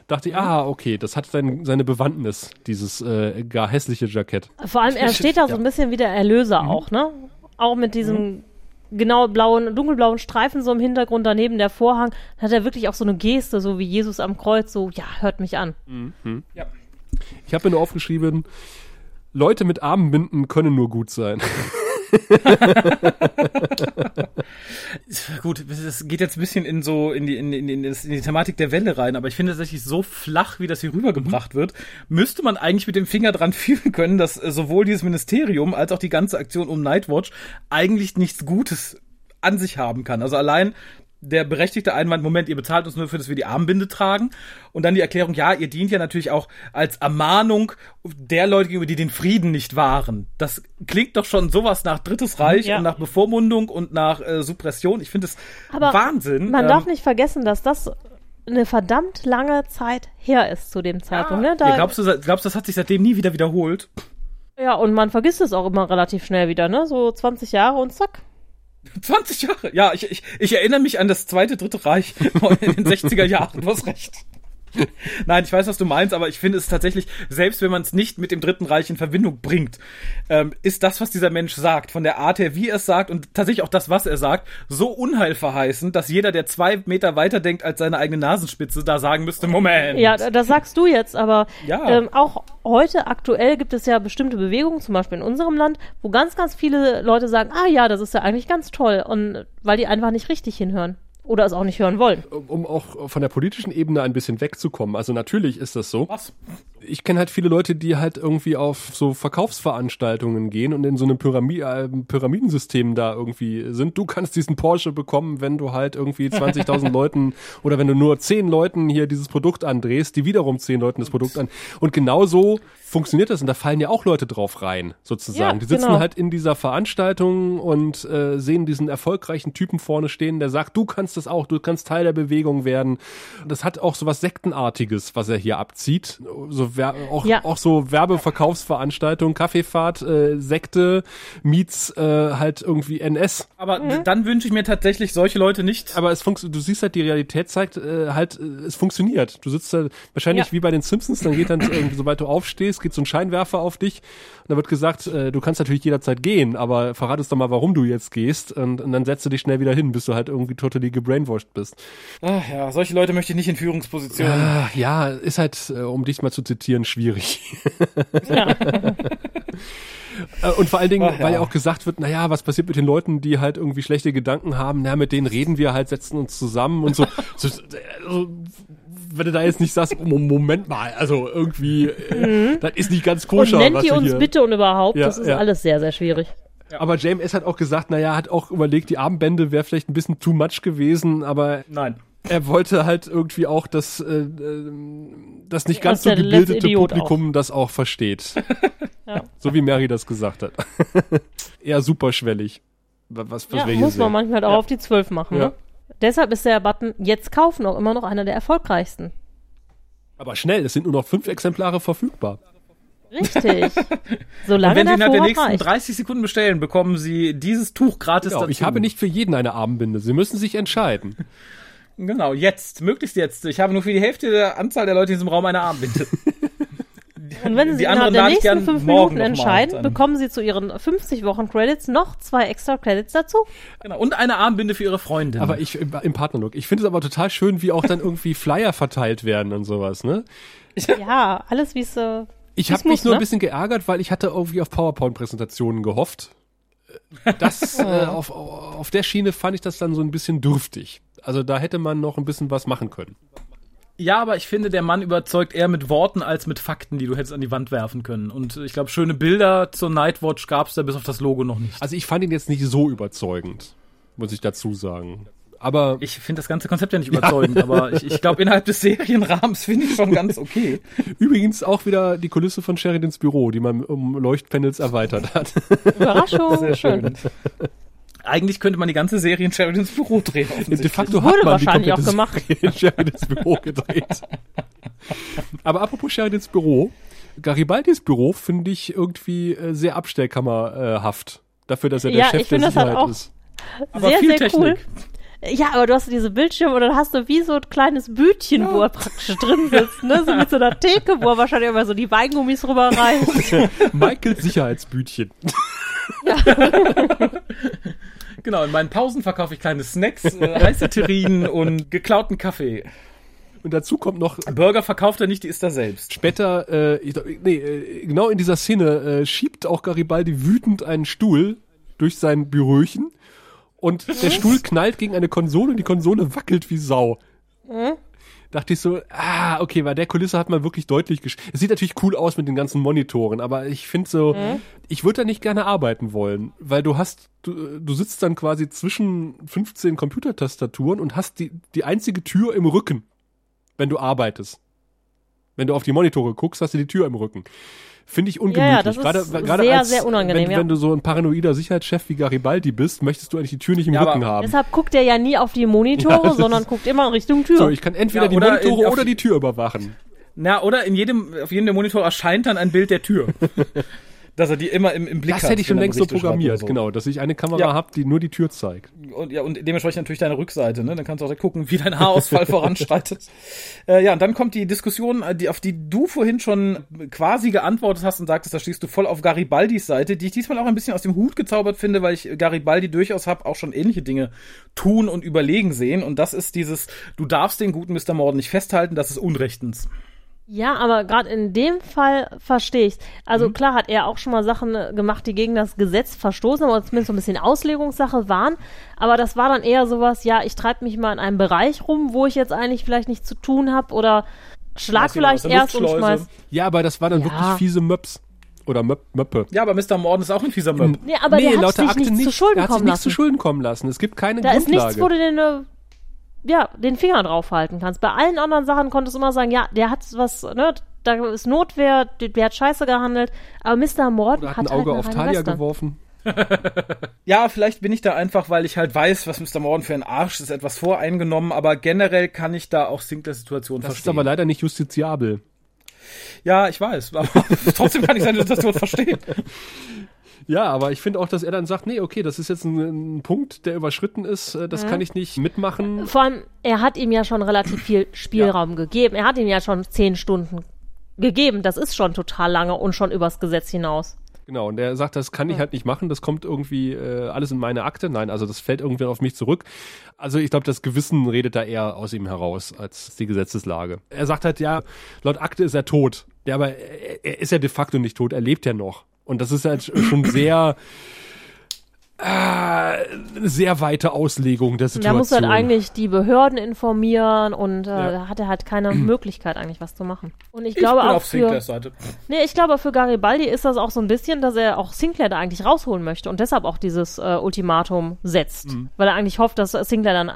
Dachte ich, ah, okay, das hat sein, seine Bewandtnis, dieses äh, gar hässliche Jackett. Vor allem, er steht da so ein bisschen wie der Erlöser auch, ne? Auch mit diesem genau blauen, dunkelblauen Streifen so im Hintergrund, daneben der Vorhang. Dann hat er wirklich auch so eine Geste, so wie Jesus am Kreuz, so, ja, hört mich an. Ich habe mir nur aufgeschrieben, Leute mit Armbinden können nur gut sein. Gut, das geht jetzt ein bisschen in so in die, in, in, in, die Thematik der Welle rein, aber ich finde tatsächlich so flach, wie das hier rübergebracht wird, müsste man eigentlich mit dem Finger dran fühlen können, dass äh, sowohl dieses Ministerium als auch die ganze Aktion um Nightwatch eigentlich nichts Gutes an sich haben kann. Also allein der berechtigte Einwand, Moment, ihr bezahlt uns nur für, dass wir die Armbinde tragen. Und dann die Erklärung, ja, ihr dient ja natürlich auch als Ermahnung der Leute gegenüber, die den Frieden nicht wahren. Das klingt doch schon sowas nach Drittes Reich Ja. und nach Bevormundung und nach äh, Suppression. Ich finde es Wahnsinn. Man Ähm, darf nicht vergessen, dass das eine verdammt lange Zeit her ist zu dem Zeitpunkt. Ne? Da, ja, glaubst, du, glaubst du, das hat sich seitdem nie wieder wiederholt? ja, und man vergisst es auch immer relativ schnell wieder, ne? So 20 Jahre und zack. 20 Jahre. Ja, ich, ich, ich erinnere mich an das zweite, dritte Reich in den 60er Jahren. Du hast recht. Nein, ich weiß, was du meinst, aber ich finde es tatsächlich, selbst wenn man es nicht mit dem Dritten Reich in Verbindung bringt, ähm, ist das, was dieser Mensch sagt, von der Art her, wie er es sagt und tatsächlich auch das, was er sagt, so unheilverheißend, dass jeder, der zwei Meter weiter denkt als seine eigene Nasenspitze, da sagen müsste, Moment. Ja, da- das sagst du jetzt, aber Ja. ähm, auch heute aktuell gibt es ja bestimmte Bewegungen, zum Beispiel in unserem Land, wo ganz, ganz viele Leute sagen, ah ja, das ist ja eigentlich ganz toll. Und weil die einfach nicht richtig hinhören. Oder es auch nicht hören wollen. Um auch von der politischen Ebene ein bisschen wegzukommen. Also natürlich ist das so. Was? Ich kenne halt viele Leute, die halt irgendwie auf so Verkaufsveranstaltungen gehen und in so einem Pyramid äh, Pyramidensystem da irgendwie sind. Du kannst diesen Porsche bekommen, wenn du halt irgendwie 20.000 Leuten oder wenn du nur 10 Leuten hier dieses Produkt andrehst, die wiederum 10 Leuten das Produkt an. Und genau so funktioniert das und da fallen ja auch Leute drauf rein, sozusagen. Ja, die sitzen genau. halt in dieser Veranstaltung und äh, sehen diesen erfolgreichen Typen vorne stehen, der sagt, du kannst das auch, du kannst Teil der Bewegung werden. Das hat auch so was Sektenartiges, was er hier abzieht. So wer auch, Ja. auch so Werbeverkaufsveranstaltungen, Kaffeefahrt, äh, Sekte, meets äh, halt irgendwie NS. Aber d- dann wünsche ich mir tatsächlich solche Leute nicht. Aber es funktioniert, du siehst halt, die Realität zeigt äh, halt, äh, es funktioniert. Du sitzt da wahrscheinlich Ja. wie bei den Simpsons, dann geht dann, irgendwie, sobald du aufstehst, geht so ein Scheinwerfer auf dich und da wird gesagt, äh, du kannst natürlich jederzeit gehen, aber verrat uns doch mal, warum du jetzt gehst und, und dann setzt du dich schnell wieder hin, bis du halt irgendwie totally gebrainwashed bist. Ach ja, solche Leute möchte ich nicht in Führungspositionen. Ah, ja, ist halt, äh, um dich mal zu zitieren, schwierig. Äh, Und vor allen Dingen, Ach ja. weil ja auch gesagt wird, naja, was passiert mit den Leuten, die halt irgendwie schlechte Gedanken haben, na, mit denen reden wir halt, setzen uns zusammen und so. so, so wenn du da jetzt nicht sagst, Mo- Moment mal, also irgendwie, äh, das ist nicht ganz Mhm. Und koscher, nennt du uns hier. bitte und überhaupt, Ja, das ist ja. alles sehr, sehr schwierig. Aber JMS hat auch gesagt, naja, hat auch überlegt, die Armbände wäre vielleicht ein bisschen too much gewesen, aber Nein. Er wollte halt irgendwie auch, dass äh, äh, das nicht ganz so gebildete Publikum das auch versteht. Ja. So wie Mary das gesagt hat. Eher superschwellig. Wa- Was, was Ja, muss man manchmal auch Ja. auf die 12 machen. Ja. Ne? Deshalb ist der Button jetzt kaufen auch immer noch einer der erfolgreichsten. Aber schnell, es sind nur noch fünf Exemplare verfügbar. Richtig. Und Solange wenn Sie der Vorrat nächsten reicht. 30 Sekunden bestellen, bekommen Sie dieses Tuch gratis Genau, dazu. ich habe nicht für jeden eine Armbinde. Sie müssen sich entscheiden. Genau, jetzt, möglichst jetzt. Ich habe nur für die Hälfte der Anzahl der Leute in diesem Raum eine Armbinde. Und wenn Sie die sich anderen innerhalb der lade ich nächsten fünf Minuten entscheiden, bekommen Sie zu Ihren 50 Wochen Credits noch zwei extra Credits dazu. genau. Und eine Armbinde für Ihre Freundin. Aber ich im im Partnerlook. Ich finde es aber total schön, wie auch dann irgendwie Flyer verteilt werden und sowas, ne? Ja, alles wie es. Äh, Ich habe mich nur ne? ein bisschen geärgert, weil ich hatte irgendwie auf PowerPoint-Präsentationen gehofft. Das, äh, auf, auf der Schiene fand ich das dann so ein bisschen dürftig. Also da hätte man noch ein bisschen was machen können. ja, aber ich finde, der Mann überzeugt eher mit Worten als mit Fakten, die du hättest an die Wand werfen können. Und ich glaube, schöne Bilder zur Nightwatch gab es da bis auf das Logo noch nicht. Also ich fand ihn jetzt nicht so überzeugend. muss ich dazu sagen. Aber Ich finde das ganze Konzept ja nicht überzeugend, aber ich, ich glaube, innerhalb des Serienrahmens finde ich schon ganz okay. übrigens auch wieder die Kulisse von Sheridans Büro, die man um Leuchtpanels erweitert hat. Überraschung. Sehr schön. Eigentlich könnte man die ganze Serie in Sheridans Büro drehen. De facto Wurde hat man die wahrscheinlich auch komplette gemacht. Serie in Sheridans Büro gedreht. Aber apropos Sheridans Büro, Garibaldis Büro finde ich irgendwie äh, sehr abstellkammerhaft. Dafür, dass er der Ja, Chef ich finde der das halt Sicherheit auch- ist. Aber sehr, viel sehr cool. Technik. Ja, aber du hast diese Bildschirme und dann hast du wie so ein kleines Bütchen, wo er praktisch drin sitzt, ne? So mit so einer Theke, wo er wahrscheinlich immer so die Weingummis rüber reißt. Michaels Sicherheitsbütchen. Genau, in meinen Pausen verkaufe ich kleine Snacks, äh, heiße Terrinen und geklauten Kaffee. Und dazu kommt noch Burger verkauft er nicht, die isst er selbst. später, äh, ich, glaub, nee, äh, genau in dieser Szene äh, schiebt auch Garibaldi wütend einen Stuhl durch sein Büröchen und der Stuhl knallt gegen eine Konsole und die Konsole wackelt wie Sau. Dachte ich so, ah, okay, bei der Kulisse hat man wirklich deutlich gesch Es sieht natürlich cool aus mit den ganzen Monitoren, aber ich finde so, ich würde da nicht gerne arbeiten wollen, weil du hast, du, du sitzt dann quasi zwischen 15 Computertastaturen und hast die, die einzige Tür im Rücken, wenn du arbeitest. Wenn du auf die Monitore guckst, hast du die Tür im Rücken. Finde ich ungemütlich. Ja, ja, das ist gerade, gerade sehr, als, sehr unangenehm, Wenn, ja. wenn du so ein paranoider Sicherheitschef wie Garibaldi bist, möchtest du eigentlich die Tür nicht im Ja, Rücken haben. Deshalb guckt er ja nie auf die Monitore, sondern guckt immer in Richtung Tür. So, ich kann entweder Ja, die Monitore in- oder die Tür überwachen. Na, oder in jedem, auf jedem der Monitore erscheint dann ein Bild der Tür. Dass er die immer im, im Blick hat. Das hätte ich schon längst so programmiert, so. genau, dass ich eine Kamera Ja. habe, die nur die Tür zeigt. Und, ja, und dementsprechend natürlich deine Rückseite, ne? Dann kannst du auch gucken, wie dein Haarausfall voranschreitet. Äh, ja, und dann kommt die Diskussion, äh, die, auf die du vorhin schon quasi geantwortet hast und sagtest, da stehst du voll auf Garibaldis Seite, die ich diesmal auch ein bisschen aus dem Hut gezaubert finde, weil ich Garibaldi durchaus habe auch schon ähnliche Dinge tun und überlegen sehen. Und das ist dieses, du darfst den guten Mr. Morden nicht festhalten, das ist unrechtens. Ja, aber gerade in dem Fall verstehe ich's. Also klar hat er auch schon mal Sachen äh, gemacht, die gegen das Gesetz verstoßen, aber zumindest so ein bisschen Auslegungssache waren. Aber das war dann eher sowas, ja, ich treibe mich mal in einem Bereich rum, wo ich jetzt eigentlich vielleicht nichts zu tun habe oder schlag vielleicht erst und schmeiß. Ja, aber das war dann Ja. wirklich fiese Möps. Oder Möp Möppe. Ja, aber Mr. Morden ist auch ein fieser Möb. Nee, aber der hat sich Akte nicht, zu Schulden er hat sich kommen nicht lassen. zu Schulden kommen lassen. Es gibt keine Da ist Grundlage. nichts, wo du den, äh, ja, den Finger draufhalten kannst. Bei allen anderen Sachen konntest du immer sagen, ja, der hat was, ne, da ist Notwehr, der, der hat scheiße gehandelt, aber Mr. Morden Oder hat hat ein Auge halt auf Talia Weste. geworfen. Ja, vielleicht bin ich da einfach, weil ich halt weiß, was Mr. Morden für ein Arsch ist, etwas voreingenommen, aber generell kann ich da auch Sinclairs Situation Das ist verstehen. aber leider nicht justiziabel. ja, ich weiß, aber trotzdem kann ich seine Situation verstehen. Ja, aber ich finde auch, dass er dann sagt, nee, okay, das ist jetzt ein, ein Punkt, der überschritten ist, äh, das kann ich nicht mitmachen. Vor allem, er hat ihm ja schon relativ viel Spielraum gegeben. Er hat ihm ja schon zehn Stunden gegeben. Das ist schon total lange und schon übers Gesetz hinaus. Genau, und er sagt, das kann ich halt nicht machen, das kommt irgendwie äh, alles in meine Akte. Nein, also das fällt irgendwie auf mich zurück. Also ich glaube, das Gewissen redet da eher aus ihm heraus als die Gesetzeslage. Er sagt halt, ja, laut Akte ist er tot. Ja, aber er, er ist ja de facto nicht tot, er lebt ja noch. Und das ist halt schon sehr, äh, sehr weite Auslegung der Da Situation. muss halt eigentlich die Behörden informieren und äh, Ja. da hat er halt keine Möglichkeit eigentlich was zu machen. Und ich Ich glaube bin auch auf für Seite. Nee, ich glaube für Garibaldi ist das auch so ein bisschen, dass er auch Sinclair da eigentlich rausholen möchte und deshalb auch dieses äh, Ultimatum setzt, Mhm. weil er eigentlich hofft, dass Sinclair dann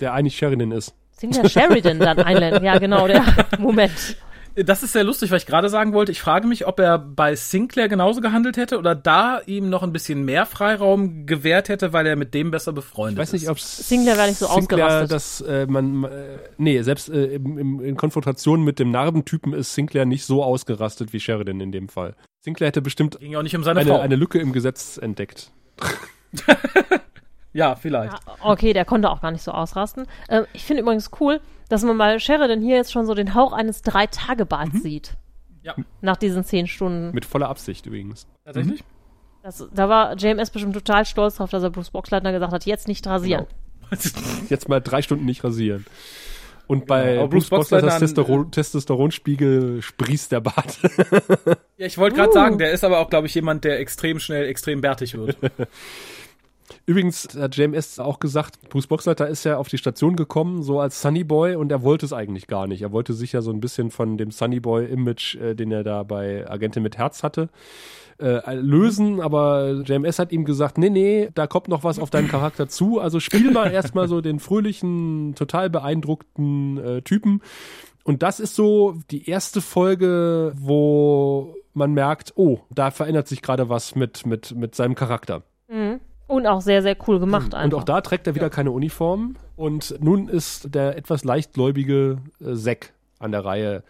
der eigentlich Sheridan ist. Sinclair Sheridan dann einlenkt. Ja, genau, der Moment. Das ist sehr lustig, weil ich gerade sagen wollte, ich frage mich, ob er bei Sinclair genauso gehandelt hätte oder da ihm noch ein bisschen mehr Freiraum gewährt hätte, weil er mit dem besser befreundet Ich weiß nicht, ist. ob Sinclair wäre nicht so Sinclair, ausgerastet. dass äh, man, äh, nee, selbst äh, im, im, in Konfrontation mit dem Narbentypen ist Sinclair nicht so ausgerastet wie Sheridan in dem Fall. Sinclair hätte bestimmt Ging ja auch nicht um seine eine, Frau. eine Lücke im Gesetz entdeckt. ja, vielleicht. Ja, okay, der konnte auch gar nicht so ausrasten. Ähm, ich finde übrigens cool, dass man bei Sheridan hier jetzt schon so den Hauch eines Drei-Tage-Bads sieht. Ja. Nach diesen zehn Stunden. Mit voller Absicht übrigens. Tatsächlich? Das, da war JMS bestimmt total stolz drauf, dass er Bruce Boxleitner gesagt hat, jetzt nicht rasieren. Jetzt mal drei Stunden nicht rasieren. Und bei Genau, Bruce Bruce Boxleitners Boxleitner- Testosteron, Testosteronspiegel sprießt der Bart. Ja, ich wollte gerade Uh. sagen, der ist aber auch, glaube ich, jemand, der extrem schnell extrem bärtig wird. Übrigens hat JMS auch gesagt, Bruce Boxleiter ist ja auf die Station gekommen, so als Sunny Boy und er wollte es eigentlich gar nicht. Er wollte sich ja so ein bisschen von dem Sunny Boy-Image, äh, den er da bei Agentin mit Herz hatte, äh, lösen, aber JMS hat ihm gesagt, nee, nee, da kommt noch was auf deinen Charakter zu, also spiel mal erstmal so den fröhlichen, total beeindruckten äh, Typen. Und das ist so die erste Folge, wo man merkt, oh, da verändert sich gerade was mit, mit, mit seinem Charakter. Mhm. Und auch sehr, sehr cool gemacht einfach. Und auch da trägt er wieder keine Uniform. Und nun ist der etwas leichtgläubige äh, Zack an der Reihe,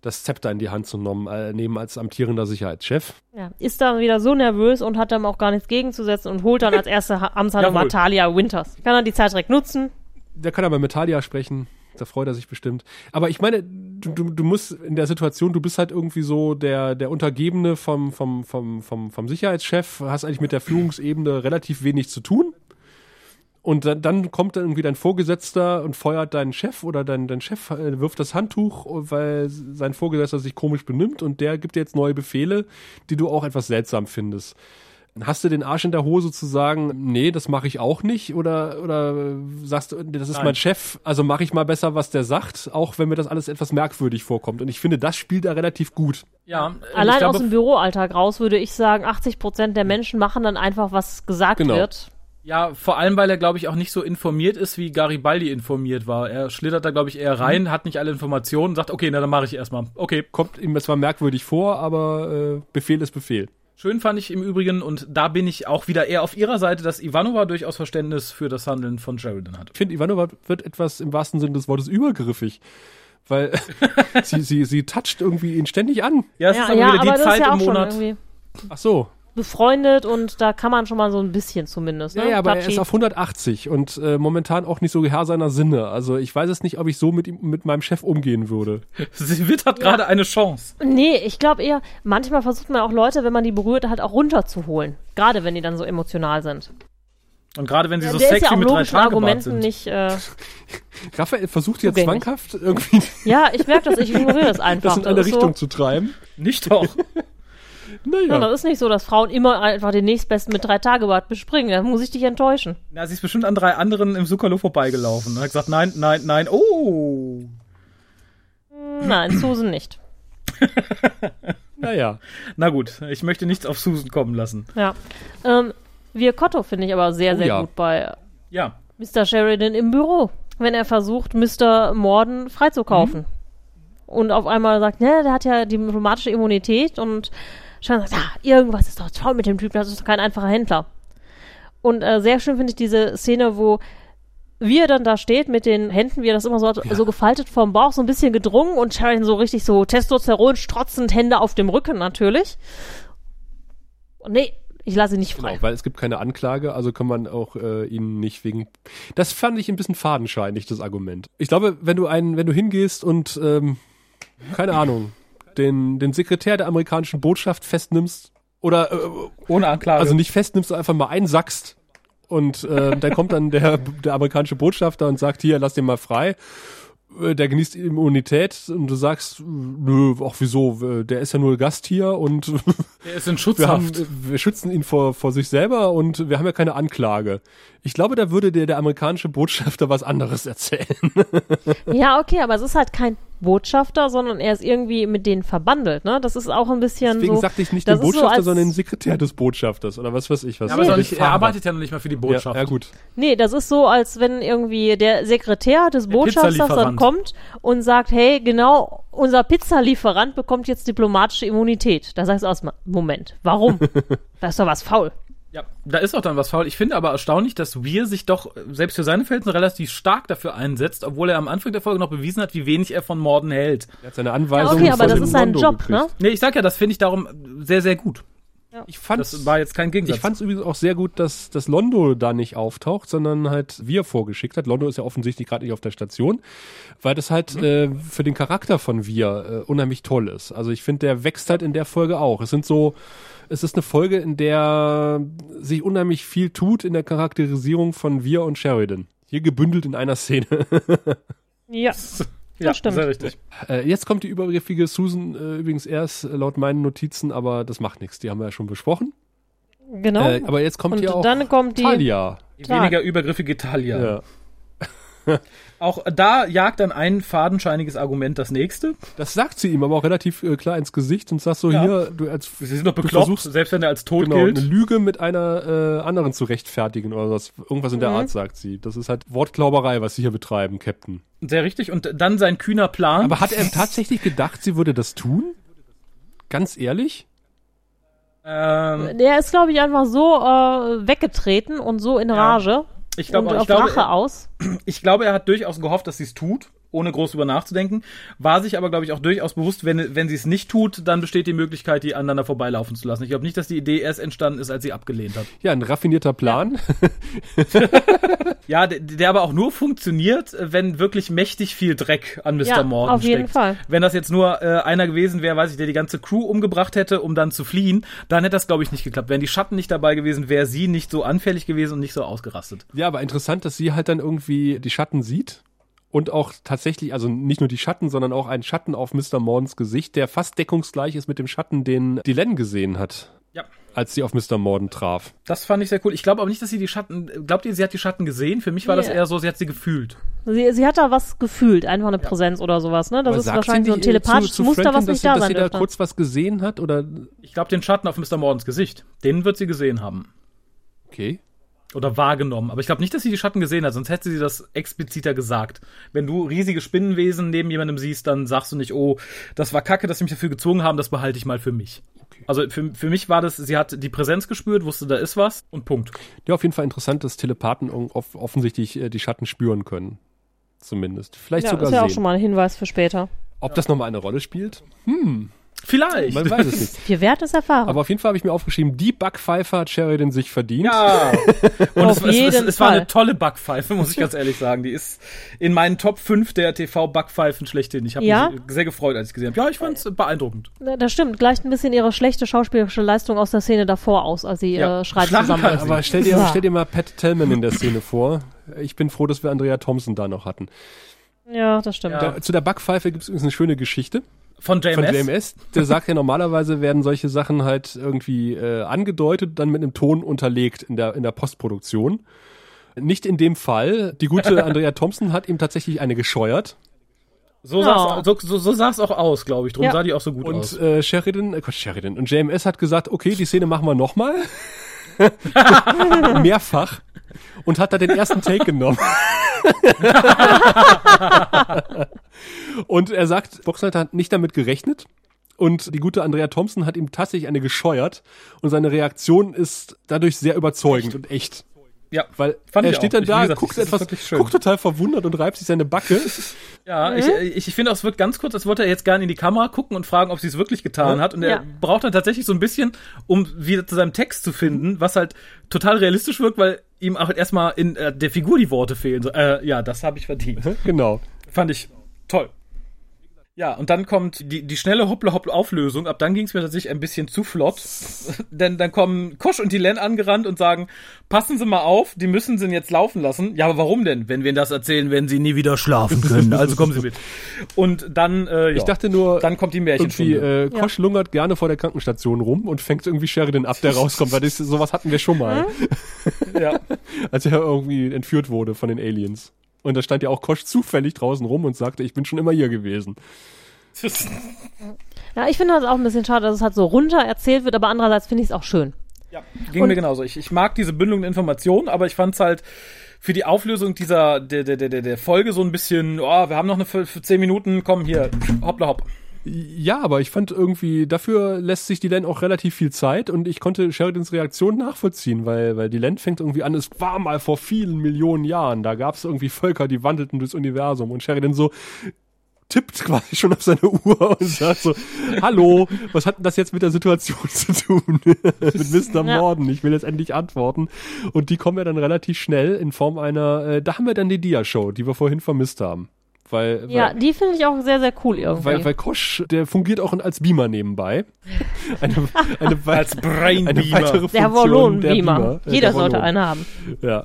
das Zepter in die Hand zu nehmen, äh, nehmen als amtierender Sicherheitschef. Ja, ist dann wieder so nervös und hat dann auch gar nichts gegenzusetzen und holt dann als erste Ha- Amtshandlung Jawohl. Talia Winters. Kann er die Zeit direkt nutzen? Der kann aber mit Talia sprechen. Da freut er sich bestimmt. Aber ich meine, du, du, du musst in der Situation, du bist halt irgendwie so der, der Untergebene vom, vom, vom, vom, vom Sicherheitschef, hast eigentlich mit der Führungsebene relativ wenig zu tun. Und dann, dann kommt dann irgendwie dein Vorgesetzter und feuert deinen Chef oder dein, dein Chef äh, wirft das Handtuch, weil sein Vorgesetzter sich komisch benimmt und der gibt dir jetzt neue Befehle, die du auch etwas seltsam findest. Hast du den Arsch in der Hose zu sagen, nee, das mache ich auch nicht? Oder, oder sagst du, das ist Nein. mein Chef, also mache ich mal besser, was der sagt, auch wenn mir das alles etwas merkwürdig vorkommt. Und ich finde, das spielt er relativ gut. Ja, Allein glaube, aus dem Büroalltag raus würde ich sagen, 80 Prozent der Menschen machen dann einfach, was gesagt Genau. wird. Ja, vor allem, weil er, glaube ich, auch nicht so informiert ist, wie Garibaldi informiert war. Er schlittert da, glaube ich, eher rein, hat nicht alle Informationen, sagt, okay, na dann mache ich erstmal. Okay. Kommt ihm zwar merkwürdig vor, aber äh, Befehl ist Befehl. Schön fand ich im Übrigen, und da bin ich auch wieder eher auf ihrer Seite, dass Ivanova durchaus Verständnis für das Handeln von Sheridan hat. Ich finde, Ivanova wird etwas im wahrsten Sinne des Wortes übergriffig. Weil sie, sie, sie toucht irgendwie ihn ständig an. Ja, es Ja, ist aber ja wieder die das Zeit ist ja im schon Monat. Ach so. Befreundet und da kann man schon mal so ein bisschen zumindest. Ne? Ja, ja, aber er Touchy. ist auf 180 und äh, momentan auch nicht so Herr seiner Sinne. Also ich weiß es nicht, ob ich so mit ihm, mit meinem Chef umgehen würde. Sie wittert gerade eine Chance. Nee, ich glaube eher, manchmal versucht man auch Leute, wenn man die berührt, halt auch runterzuholen. Gerade wenn die dann so emotional sind. Und gerade wenn sie so der ist sexy ja mit drei Argumenten sind. nicht. Äh, Raphael versucht jetzt zwanghaft irgendwie ja, ich merke das, ich ignoriere das einfach. das in eine ist Richtung So, zu treiben. Nicht doch. Naja. ja, das ist nicht so, dass Frauen immer einfach den nächstbesten mit drei Tagebart bespringen. Da muss ich dich enttäuschen. Na, sie ist bestimmt an drei anderen im Sukalo vorbeigelaufen. Und hat gesagt, nein, nein, nein. Oh. Nein, Susan nicht. naja. Na gut, ich möchte nichts auf Susan kommen lassen. Ja. Ähm, wir Kotto finde ich aber sehr, Oh sehr ja. gut bei Ja. Mr. Sheridan im Büro, wenn er versucht, Mr. Morden freizukaufen. Und auf einmal sagt, ne, der hat ja diplomatische Immunität und Sheridan sagt, ja, irgendwas ist doch toll mit dem Typen, das ist doch kein einfacher Händler. Und äh, sehr schön finde ich diese Szene, wo wie er dann da steht mit den Händen, wie er das immer so hat, so gefaltet vom Bauch, so ein bisschen gedrungen und Sheridan so richtig so Testosteron strotzend, Hände auf dem Rücken natürlich. Nee, ich lasse ihn nicht frei. Genau, weil es gibt keine Anklage, also kann man auch äh, ihn nicht wegen. Das fand ich ein bisschen fadenscheinig, das Argument. Ich glaube, wenn du einen, wenn du hingehst und ähm, keine Ahnung, den, den Sekretär der amerikanischen Botschaft festnimmst oder äh, Ohne Anklage. also nicht festnimmst, sondern einfach mal einsackst und äh, dann kommt dann der, der amerikanische Botschafter und sagt, hier, lass den mal frei. Äh, Der genießt Immunität und du sagst, nö, ach wieso, der ist ja nur Gast hier und der ist in wir, haben, Schutzhaft. wir schützen ihn vor, vor sich selber und wir haben ja keine Anklage. Ich glaube, da würde der, der amerikanische Botschafter was anderes erzählen. Ja, okay, aber es ist halt kein Botschafter, sondern er ist irgendwie mit denen verbandelt, ne? Das ist auch ein bisschen Deswegen so. sagte ich nicht den so, Botschafter, als- sondern den Sekretär des Botschafters oder was weiß ich was. Ja, aber Nicht er arbeitet ja noch nicht mal für die Botschaft. Ja, ja, gut. Nee, das ist so, als wenn irgendwie der Sekretär des Botschafters dann kommt und sagt, hey, genau, unser Pizzalieferant bekommt jetzt diplomatische Immunität. Da sagst du aus, Moment, warum? da ist doch was faul. Ja, da ist auch dann was faul. Ich finde aber erstaunlich, dass Weir sich doch äh, selbst für seine Verhältnisse relativ stark dafür einsetzt, obwohl er am Anfang der Folge noch bewiesen hat, wie wenig er von Morden hält. Er hat seine Anweisung Ja, okay, aber das ist sein Job, gekriegt. ne? Nee, ich sag ja, das finde ich darum sehr, sehr gut. Ich fand's, Das war jetzt kein Gegensatz. ich fand's übrigens auch sehr gut, dass, dass Londo da nicht auftaucht, sondern halt wir vorgeschickt hat. Londo ist ja offensichtlich gerade nicht auf der Station, weil das halt Mhm. äh, für den Charakter von wir äh, unheimlich toll ist. Also ich finde, der wächst halt in der Folge auch. Es sind so, es ist eine Folge, in der sich unheimlich viel tut in der Charakterisierung von wir und Sheridan. Hier gebündelt in einer Szene. Ja, ja, stimmt. Sehr richtig. Äh, jetzt kommt die übergriffige Susan äh, übrigens erst äh, laut meinen Notizen, aber das macht nichts. Die haben wir ja schon besprochen. Genau. Äh, aber jetzt kommt Und hier auch dann kommt die- Talia. Die weniger übergriffige Talia. Ja. Auch da jagt dann ein fadenscheiniges Argument das nächste. Das sagt sie ihm aber auch relativ äh, klar ins Gesicht und sagt so, Ja. hier, du als Sie sind doch bekloppt, versuchst- selbst wenn er als tot genau, gilt. eine Lüge mit einer äh, anderen zu rechtfertigen oder was. Irgendwas in der Mhm. Art sagt sie. Das ist halt Wortklauberei, was sie hier betreiben, Captain. Sehr richtig. Und dann sein kühner Plan. Aber hat er tatsächlich gedacht, sie würde das tun? Ganz ehrlich? ähm, Der ist, glaube ich, einfach so äh, weggetreten und so in Rage ich glaube, ich glaube, Rache aus. ich glaube, er hat durchaus gehofft, dass sie es tut, ohne groß drüber nachzudenken. War sich aber, glaube ich, auch durchaus bewusst, wenn, wenn sie es nicht tut, dann besteht die Möglichkeit, die aneinander vorbeilaufen zu lassen. Ich glaube nicht, dass die Idee erst entstanden ist, als sie abgelehnt hat. Ja, ein raffinierter Plan. Ja, der, der aber auch nur funktioniert, wenn wirklich mächtig viel Dreck an Mr. Ja, Morgan auf jeden steckt. Fall. Wenn das jetzt nur äh, einer gewesen wäre, weiß ich, der die ganze Crew umgebracht hätte, um dann zu fliehen, dann hätte das, glaube ich, nicht geklappt. Wären die Schatten nicht dabei gewesen, wäre sie nicht so anfällig gewesen und nicht so ausgerastet. Ja, aber interessant, dass sie halt dann irgendwie die Schatten sieht und auch tatsächlich, also nicht nur die Schatten, sondern auch einen Schatten auf Mr. Mordens Gesicht, der fast deckungsgleich ist mit dem Schatten, den Dylan gesehen hat, Ja. als sie auf Mr. Morden traf. Das fand ich sehr cool. Ich glaube aber nicht, dass sie die Schatten. Glaubt ihr, sie hat die Schatten gesehen? Für mich war das Nee. eher so, sie hat sie gefühlt. Sie, sie hat da was gefühlt, einfach eine Präsenz oder sowas, ne? Das Aber ist wahrscheinlich so ein äh, telepathisches zu, zu Muster, Franklin, was dass nicht da dass sein sie da kurz was gesehen hat oder Ich glaube, den Schatten auf Mr. Mordens Gesicht, den wird sie gesehen haben. okay. Oder wahrgenommen. Aber ich glaube nicht, dass sie die Schatten gesehen hat, sonst hätte sie das expliziter gesagt. Wenn du riesige Spinnenwesen neben jemandem siehst, dann sagst du nicht, oh, das war kacke, dass sie mich dafür gezwungen haben, das behalte ich mal für mich. Okay. Also für, für mich war das, sie hat die Präsenz gespürt, wusste, da ist was und Punkt. Ja, auf jeden Fall interessant, dass Telepathen off offensichtlich äh, die Schatten spüren können. Zumindest. Vielleicht Ja, sogar ist ja auch sehen. schon mal ein Hinweis für später. Ob das nochmal eine Rolle spielt? Vielleicht. Man weiß es nicht. Viel wert ist Erfahrung. Aber auf jeden Fall habe ich mir aufgeschrieben, die Backpfeife hat Sheridan sich verdient. Ja. Und Auf es, es, es, jeden es war eine tolle Backpfeife, muss ich ganz ehrlich sagen. Die ist in meinen Top 5 der TV-Backpfeifen schlechthin. Ich habe Ja? mich sehr gefreut, als ich gesehen habe. Ja, ich fand es beeindruckend. Ja, Das stimmt, gleicht ein bisschen ihre schlechte schauspielerische Leistung aus der Szene davor aus, als sie Ja. äh, Schreit Schlagen zusammen. kann. Aber stell dir, Ja. stell dir mal Pat Tellman in der Szene vor. Ich bin froh, dass wir Andrea Thompson da noch hatten. Ja, das stimmt. Ja. Da, zu der Backpfeife gibt es übrigens eine schöne Geschichte Von JMS. von JMS. Der sagt ja, normalerweise werden solche Sachen halt irgendwie äh, angedeutet, dann mit einem Ton unterlegt in der, in der Postproduktion. Nicht in dem Fall. Die gute Andrea Thompson hat ihm tatsächlich eine gescheuert. So Ja. sah's, so, so, so sah's auch aus, glaube ich. Drum Ja. sah die auch so gut aus. Und äh, Sheridan, äh, Gott, Sheridan und JMS hat gesagt, okay, die Szene machen wir nochmal. Mehrfach. Und hat da den ersten Take genommen. und er sagt, Boxleiter hat nicht damit gerechnet. Und die gute Andrea Thompson hat ihm tatsächlich eine gescheuert. Und seine Reaktion ist dadurch sehr überzeugend und echt. Ja, Weil Fand er ich steht auch. dann da, gesagt, guckt etwas, wirklich schön. guckt total verwundert und reibt sich seine Backe. ja ich, ich, ich finde auch, es wird ganz kurz, als wollte er jetzt gerne in die Kamera gucken und fragen, ob sie es wirklich getan Ja. hat. Und er Ja. braucht dann tatsächlich so ein bisschen, um wieder zu seinem Text zu finden, was halt total realistisch wirkt, weil ihm auch erstmal in äh, der Figur die Worte fehlen. So, äh, ja, das habe ich verdient. genau. Fand ich toll. Ja, und dann kommt die, die schnelle Hoppla-Hoppla-Auflösung. Ab dann ging es mir tatsächlich ein bisschen zu flott. Denn dann kommen Kosch und die Len angerannt und sagen, passen Sie mal auf, die müssen Sie jetzt laufen lassen. Ja, aber warum denn? Wenn wir Ihnen das erzählen, werden Sie nie wieder schlafen können. Also kommen Sie mit. Und dann, äh, ja, Ich dachte nur, dann kommt die irgendwie, Märchenstunde. äh, Kosch lungert gerne vor der Krankenstation rum und fängt irgendwie Sheridan ab, der rauskommt, weil das, sowas hatten wir schon mal, ja. als er irgendwie entführt wurde von den Aliens. Und da stand ja auch Kosch zufällig draußen rum und sagte, ich bin schon immer hier gewesen. Ja, ich finde das auch ein bisschen schade, dass es halt so runter erzählt wird, aber andererseits finde ich es auch schön. Ja, ging Und- mir genauso. Ich, ich mag diese Bündelung der Informationen, aber ich fand's halt für die Auflösung dieser der, der, der, der- der Folge so ein bisschen, oh, wir haben noch eine für, für zehn Minuten, komm hier, hoppla hopp. Ja, aber ich fand irgendwie, dafür lässt sich die Len auch relativ viel Zeit und ich konnte Sheridans Reaktion nachvollziehen, weil, weil die Len fängt irgendwie an, es war mal vor vielen Millionen Jahren, da gab es irgendwie Völker, die wandelten durchs Universum und Sheridan so tippt quasi schon auf seine Uhr und sagt so, hallo, was hat denn das jetzt mit der Situation zu tun? mit Mr. Ja. Morden, ich will jetzt endlich antworten. Und die kommen ja dann relativ schnell in Form einer, äh, da haben wir dann die Dia-Show, die wir vorhin vermisst haben. Weil, weil Ja, die finde ich auch sehr, sehr cool irgendwie. weil, weil Kosch, der fungiert auch als Beamer nebenbei. Eine, eine, Als Brain eine Beamer. weitere der Funktion der Wallon-Beamer. Beamer. Äh, Jeder der sollte Wallon. einen haben. Ja.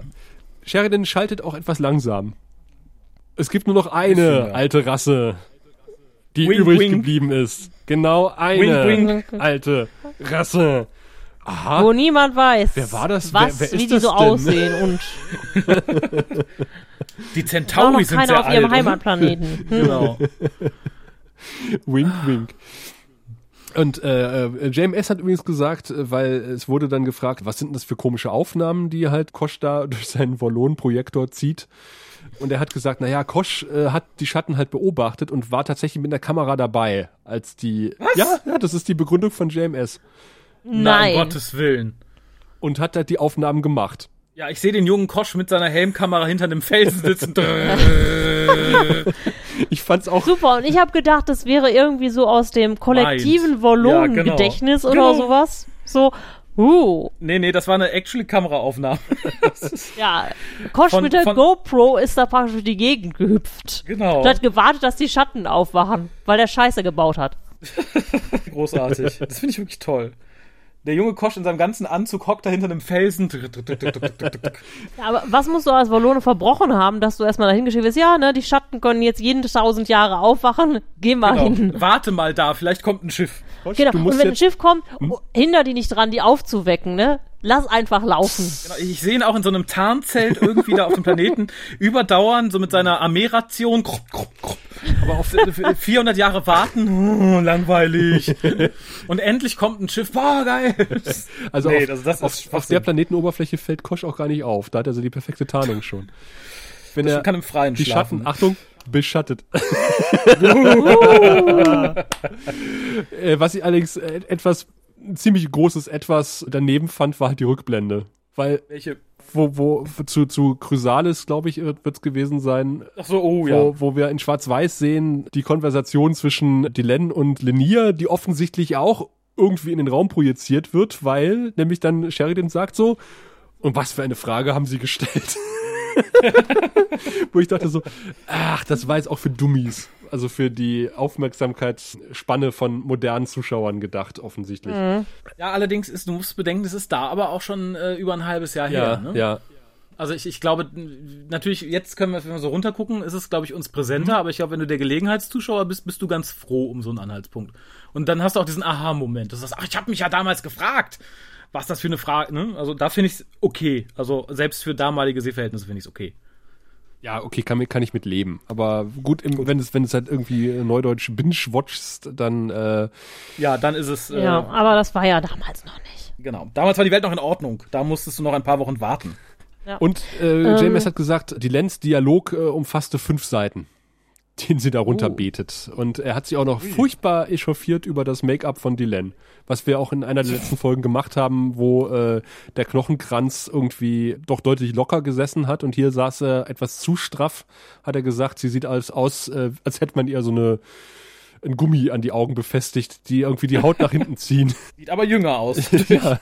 Sheridan schaltet auch etwas langsam. Es gibt nur noch eine alte Rasse, die Wink, übrig wink. geblieben ist. Genau eine Wink, wink. alte Rasse. Aha. wo niemand weiß, Wer war das? was, Wer- wer ist wie die das so denn? aussehen und Die Centauri sind keiner sehr auf ihrem oder? Heimatplaneten. Hm. Genau. Wink, wink. Und äh, äh, JMS hat übrigens gesagt, äh, weil es wurde dann gefragt, was sind denn das für komische Aufnahmen, die halt Kosch da durch seinen Volon-Projektor zieht. Und er hat gesagt, naja, Kosch äh, hat die Schatten halt beobachtet und war tatsächlich mit der Kamera dabei, als die. Was? Ja, ja, das ist die Begründung von JMS. Na, Nein. um Gottes Willen. Und hat halt die Aufnahmen gemacht. Ja, ich sehe den jungen Kosch mit seiner Helmkamera hinter dem Felsen sitzen. Ich fand's auch. Super, und ich habe gedacht, das wäre irgendwie so aus dem kollektiven. Volumengedächtnis Ja, genau. oder Genau. sowas. So, uh, nee, nee, das war eine actually Kameraaufnahme. ja. Kosch Von- mit der von- GoPro ist da praktisch durch die Gegend gehüpft. Genau. Und hat gewartet, dass die Schatten aufwachen, weil der Scheiße gebaut hat. Großartig. Das finde ich wirklich toll. Der junge Kosch in seinem ganzen Anzug hockt da hinter einem Felsen. Ja, aber was musst du als Volone verbrochen haben, dass du erstmal dahin geschrieben wirst, ja, ne, die Schatten können jetzt jeden tausend Jahre aufwachen, geh mal hin. Genau. Warte mal da, vielleicht kommt ein Schiff. Kosch, Genau, du und wenn ein Schiff kommt, oh, hinder die nicht dran, die aufzuwecken, ne? Lass einfach laufen. Genau, Ich sehe ihn auch in so einem Tarnzelt irgendwie da auf dem Planeten überdauern, so mit seiner Armeeration. Krupp, krupp, krupp. Aber auf 400 Jahre warten, oh, langweilig. Und endlich kommt ein Schiff, boah, geil. also Nee, auf, das- das ist auf, auf der Planetenoberfläche fällt Kosch auch gar nicht auf. Da hat er so die perfekte Tarnung schon. Wenn er kann im Freien die schlafen. Schatten, Achtung, beschattet. äh, was ich allerdings äh, etwas, ein ziemlich großes Etwas daneben fand, war halt die Rückblende. Weil, Welche? wo, wo, zu, zu Chrysalis, glaube ich, wird es gewesen sein, Ach so, oh ja. wo, wo wir in Schwarz-Weiß sehen, die Konversation zwischen Dylan und Lenier, die offensichtlich auch irgendwie in den Raum projiziert wird, weil nämlich dann Sheridan sagt so, und was für eine Frage haben sie gestellt? Wo ich dachte so, ach, das war jetzt auch für Dummies. Also für die Aufmerksamkeitsspanne von modernen Zuschauern gedacht, offensichtlich. Ja, allerdings ist, du musst bedenken, das ist da aber auch schon äh, über ein halbes Jahr Ja, her. Ne? ja. Also ich, ich glaube, natürlich, jetzt können wir, wenn wir so runtergucken, ist es, glaube ich, uns präsenter, Mhm. aber ich glaube, wenn du der Gelegenheitszuschauer bist, bist du ganz froh um so einen Anhaltspunkt. Und dann hast du auch diesen Aha-Moment. Du sagst, ach, ich habe mich ja damals gefragt, was das für eine Frage, ne? Also da finde ich es okay. Also selbst für damalige Sehverhältnisse finde ich es okay. Ja, okay, kann, kann ich mit leben. Aber gut, im, wenn es wenn es halt irgendwie neudeutsch binge-watchst, dann äh, Ja, dann ist es, äh, Ja, aber das war ja damals noch nicht. genau. Damals war die Welt noch in Ordnung. Da musstest du noch ein paar Wochen warten. Und äh, JMS hat gesagt, die Lenz-Dialog äh, umfasste fünf Seiten, den sie darunter betet. Und er hat sich auch noch furchtbar echauffiert über das Make-up von Dylan, was wir auch in einer der letzten Folgen gemacht haben, wo äh, der Knochenkranz irgendwie doch deutlich locker gesessen hat und hier saß er etwas zu straff, hat er gesagt. Sie sieht als aus, äh, als hätte man ihr so eine ein Gummi an die Augen befestigt, die irgendwie die Haut nach hinten ziehen. Sieht aber jünger aus. ja,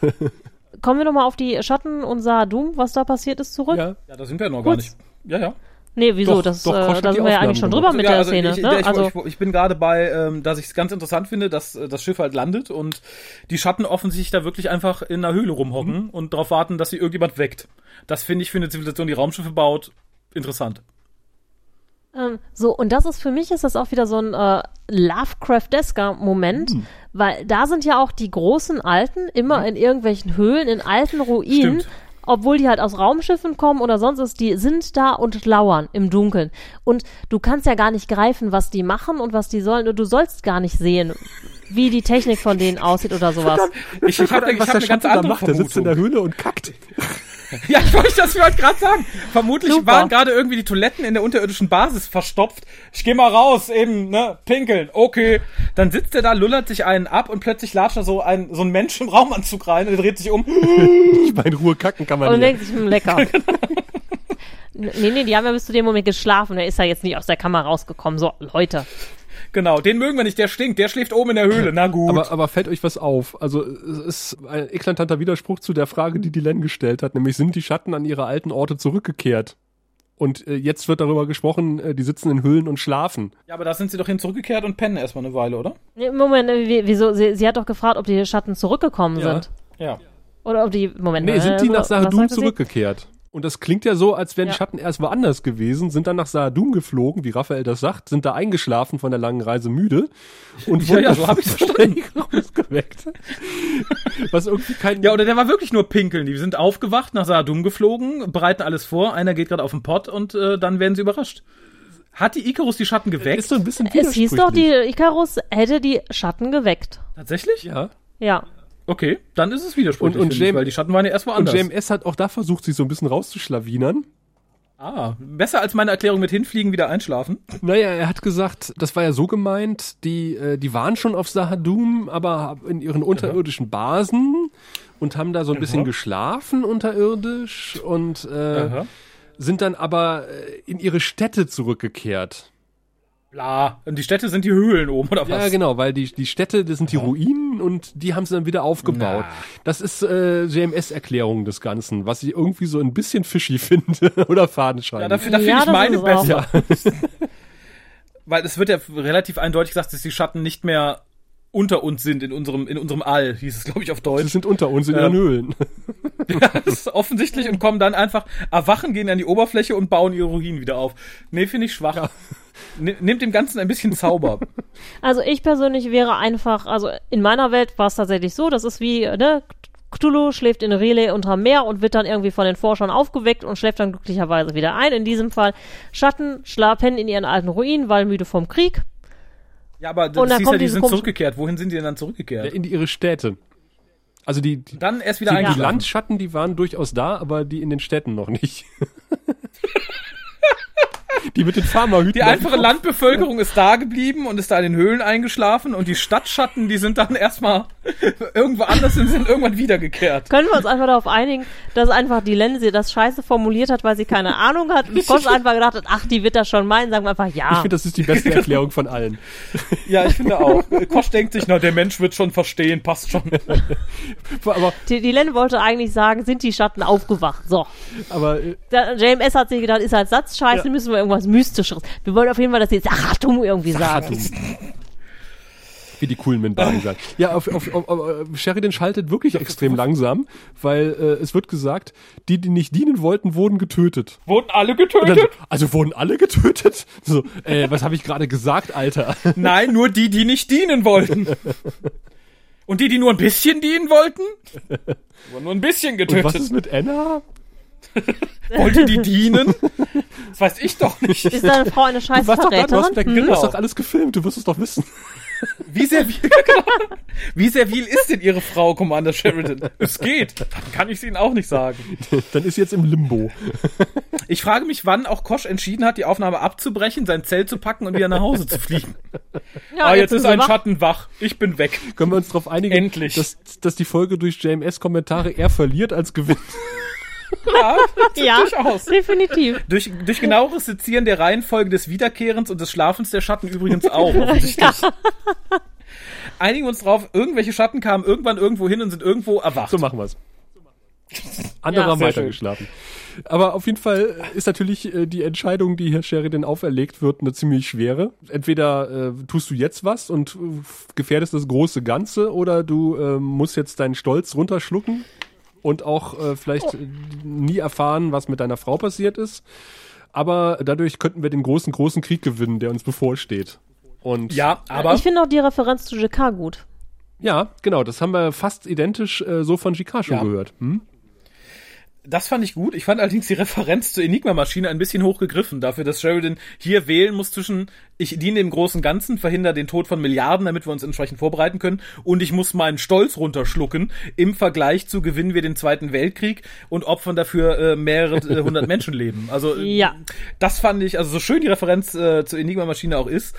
Kommen wir nochmal auf die Schatten und Saadum, was da passiert ist, zurück? ja. ja, da sind wir noch gar nicht. Ja, ja. Nee, wieso? Doch, das, doch, äh, da sind wir ja eigentlich schon gemacht. drüber mit Ja, der also Szene. ich, ne? ich, also, ich, ich bin gerade bei, ähm, dass ich es ganz interessant finde, dass äh, das Schiff halt landet und die Schatten offensichtlich da wirklich einfach in einer Höhle rumhocken und darauf warten, dass sie irgendjemand weckt. Das finde ich für eine Zivilisation, die Raumschiffe baut, interessant. ähm, so, und das ist für mich ist das auch wieder so ein äh, Lovecraftesker Moment, Hm. weil da sind ja auch die großen Alten immer in irgendwelchen Höhlen, in alten Ruinen. Stimmt. Obwohl die halt aus Raumschiffen kommen oder sonst was, die sind da und lauern im Dunkeln. Und du kannst ja gar nicht greifen, was die machen und was die sollen. Und du sollst gar nicht sehen, wie die Technik von denen aussieht oder sowas. Ich, ich habe ich was hab der eine ganz andere macht, der sitzt in der. Höhle und kackt. Ja, ich wollte das gerade gerade sagen. Vermutlich Super. waren gerade irgendwie die Toiletten in der unterirdischen Basis verstopft. Ich geh mal raus, eben, ne, pinkeln. Okay. Dann sitzt er da, lullert sich einen ab und plötzlich latscht da so ein, so ein Mensch im Raumanzug rein und er dreht sich um. Ich meine, Ruhe kacken kann man Und hier. denkt sich, hm, lecker. nee, nee, die haben ja bis zu dem Moment geschlafen. Der ist ja jetzt nicht aus der Kammer rausgekommen. So, Leute. Genau, den mögen wir nicht, der stinkt, der schläft oben in der Höhle. Na gut. Aber, aber fällt euch was auf? Also es ist ein eklatanter Widerspruch zu der Frage, die Dylan gestellt hat, nämlich sind die Schatten an ihre alten Orte zurückgekehrt? Und äh, jetzt wird darüber gesprochen, äh, die sitzen in Höhlen und schlafen. ja, aber da sind sie doch hin zurückgekehrt und pennen erstmal eine Weile, oder? Nee, Moment, äh, wie- wieso? Sie, sie hat doch gefragt, ob die Schatten zurückgekommen Ja. sind. Ja. Oder ob die, Moment Nee, sind die äh, nach sagte sie? zurückgekehrt? Und das klingt ja so, als wären Ja. die Schatten erst woanders gewesen, sind dann nach Saadum geflogen, wie Raphael das sagt, sind da eingeschlafen von der langen Reise müde und Ja, wurden ja, so hab von verstanden. Icarus geweckt. Was irgendwie kein... Ja, oder der war wirklich nur pinkeln. Die sind aufgewacht, nach Saadum geflogen, bereiten alles vor, einer geht gerade auf den Pott und äh, dann werden sie überrascht. Hat die Icarus die Schatten geweckt? ist so ein bisschen Es hieß doch, die. Icarus hätte die Schatten geweckt. Tatsächlich? Ja. Ja. Okay, dann ist es widersprüchlich, Und- und finde ich, weil die Schatten waren ja erst Und woanders. JMS hat auch da versucht, sich so ein bisschen rauszuschlawinern. ah, besser als meine Erklärung mit hinfliegen, wieder einschlafen. Naja, er hat gesagt, das war ja so gemeint, die, äh, die waren schon auf Sahadum, aber in ihren unterirdischen Basen und haben da so ein bisschen Aha. geschlafen unterirdisch und äh, sind dann aber äh, in ihre Städte zurückgekehrt. Bla. Und die Städte sind die Höhlen oben, oder was? Ja, genau, weil die, die Städte, das sind die Ruinen und die haben sie dann wieder aufgebaut. Na. Das ist äh, JMS-Erklärung des Ganzen, was ich irgendwie so ein bisschen fishy finde oder fadenscheinig. Ja, dafür, da finde Ja, ich meine besser. Weil es wird ja relativ eindeutig gesagt, dass die Schatten nicht mehr unter uns sind in unserem, in unserem All, hieß es, glaube ich, auf Sie Deutsch. sind unter uns in Ähm, ihren Höhlen. Ja, das ist offensichtlich und kommen dann einfach, erwachen, gehen an die Oberfläche und bauen ihre Ruinen wieder auf. Nee, finde ich schwach. Ni- Nimmt dem Ganzen ein bisschen Zauber. Also ich persönlich wäre einfach, also in meiner Welt war es tatsächlich so, das ist wie, ne, Cthulhu schläft in Relay unterm Meer und wird dann irgendwie von den Forschern aufgeweckt und schläft dann glücklicherweise wieder ein. In diesem Fall Schatten schlafen in ihren alten Ruinen, weil müde vom Krieg. Ja, aber Und das dann hieß ja, die sind zurückgekehrt. Wohin sind die denn dann zurückgekehrt? in ihre Städte. Also die, die, Dann erst wieder die, die. Landschatten, die waren durchaus da, aber die in den Städten noch nicht. die mit den Pharmahüten. Die einfache Landbevölkerung ist da geblieben und ist da in den Höhlen eingeschlafen und die Stadtschatten, die sind dann erstmal irgendwo anders und sind irgendwann wiedergekehrt. Können wir uns einfach darauf einigen, dass einfach die Lense das scheiße formuliert hat, weil sie keine Ahnung hat und Kosch einfach gedacht hat, ach, die wird das schon meinen, sagen wir einfach Ich ja. finde, das ist die beste Erklärung von allen. Ja, ich finde auch. Kosch denkt sich, na, der Mensch wird schon verstehen, passt schon. Aber, Die, die Len wollte eigentlich sagen, sind die Schatten aufgewacht. So. aber äh, Da, JMS hat sich gedacht, ist halt Satz scheiße, Ja. müssen wir irgendwas Mystischeres. Wir wollen auf jeden Fall, dass sie jetzt Sachatum irgendwie sagen. wie die coolen Minbari sagen. Ja, auf, auf, auf, auf, Sheridan schaltet wirklich extrem langsam, weil äh, es wird gesagt, die, die nicht dienen wollten, wurden getötet. Wurden alle dann, getötet? so, also wurden alle getötet? So, äh, was habe ich gerade gesagt, Alter? Nein, nur die, die nicht dienen wollten. Und die, die nur ein bisschen dienen wollten? Wurden nur ein bisschen Und was getötet. ist mit Anna? Wollte die dienen? Das weiß ich doch nicht. Ist deine Frau eine scheiß Du da, du hast, Verräterin? du Genau. hast doch alles gefilmt, du wirst es doch wissen. Wie servil, genau. Wie servil ist denn Ihre Frau, Commander Sheridan? Es geht. Dann kann ich es Ihnen auch nicht sagen. Dann ist sie jetzt im Limbo. Ich frage mich, wann auch Kosch entschieden hat, die Aufnahme abzubrechen, sein Zelt zu packen und wieder nach Hause zu fliegen. Ja, ah, jetzt, ist sie ein wach. Schatten wach. Ich bin weg. Können wir uns darauf einigen, Endlich. Dass, dass die Folge durch JMS-Kommentare eher verliert als gewinnt? Ja, Ja, durchaus. definitiv. Durch, durch genaueres Sezieren der Reihenfolge des Wiederkehrens und des Schlafens der Schatten übrigens auch, offensichtlich. Einigen wir uns drauf, irgendwelche Schatten kamen irgendwann irgendwo hin und sind irgendwo erwacht. So machen wir's. Andere Ja. haben weitergeschlafen. Aber auf jeden Fall ist natürlich äh, die Entscheidung, die Herr Sheridan auferlegt wird, eine ziemlich schwere. Entweder äh, tust du jetzt was und äh, gefährdest das große Ganze oder du äh, musst jetzt deinen Stolz runterschlucken und auch äh, vielleicht äh, nie erfahren, was mit deiner Frau passiert ist. Aber dadurch könnten wir den großen, großen Krieg gewinnen, der uns bevorsteht. Und Ja, aber ich finde auch die Referenz zu JK gut. ja, genau, das haben wir fast identisch äh, so von GK schon Ja. gehört. Hm? Das fand ich gut. Ich fand allerdings die Referenz zur Enigma-Maschine ein bisschen hochgegriffen, dafür, dass Sheridan hier wählen muss zwischen, ich diene dem großen Ganzen, verhindere den Tod von Milliarden, damit wir uns entsprechend vorbereiten können, und ich muss meinen Stolz runterschlucken, im Vergleich zu gewinnen wir den Zweiten Weltkrieg und opfern dafür äh, mehrere äh, hundert Menschenleben. Also Ja. das fand ich, also so schön die Referenz äh, zur Enigma-Maschine auch ist,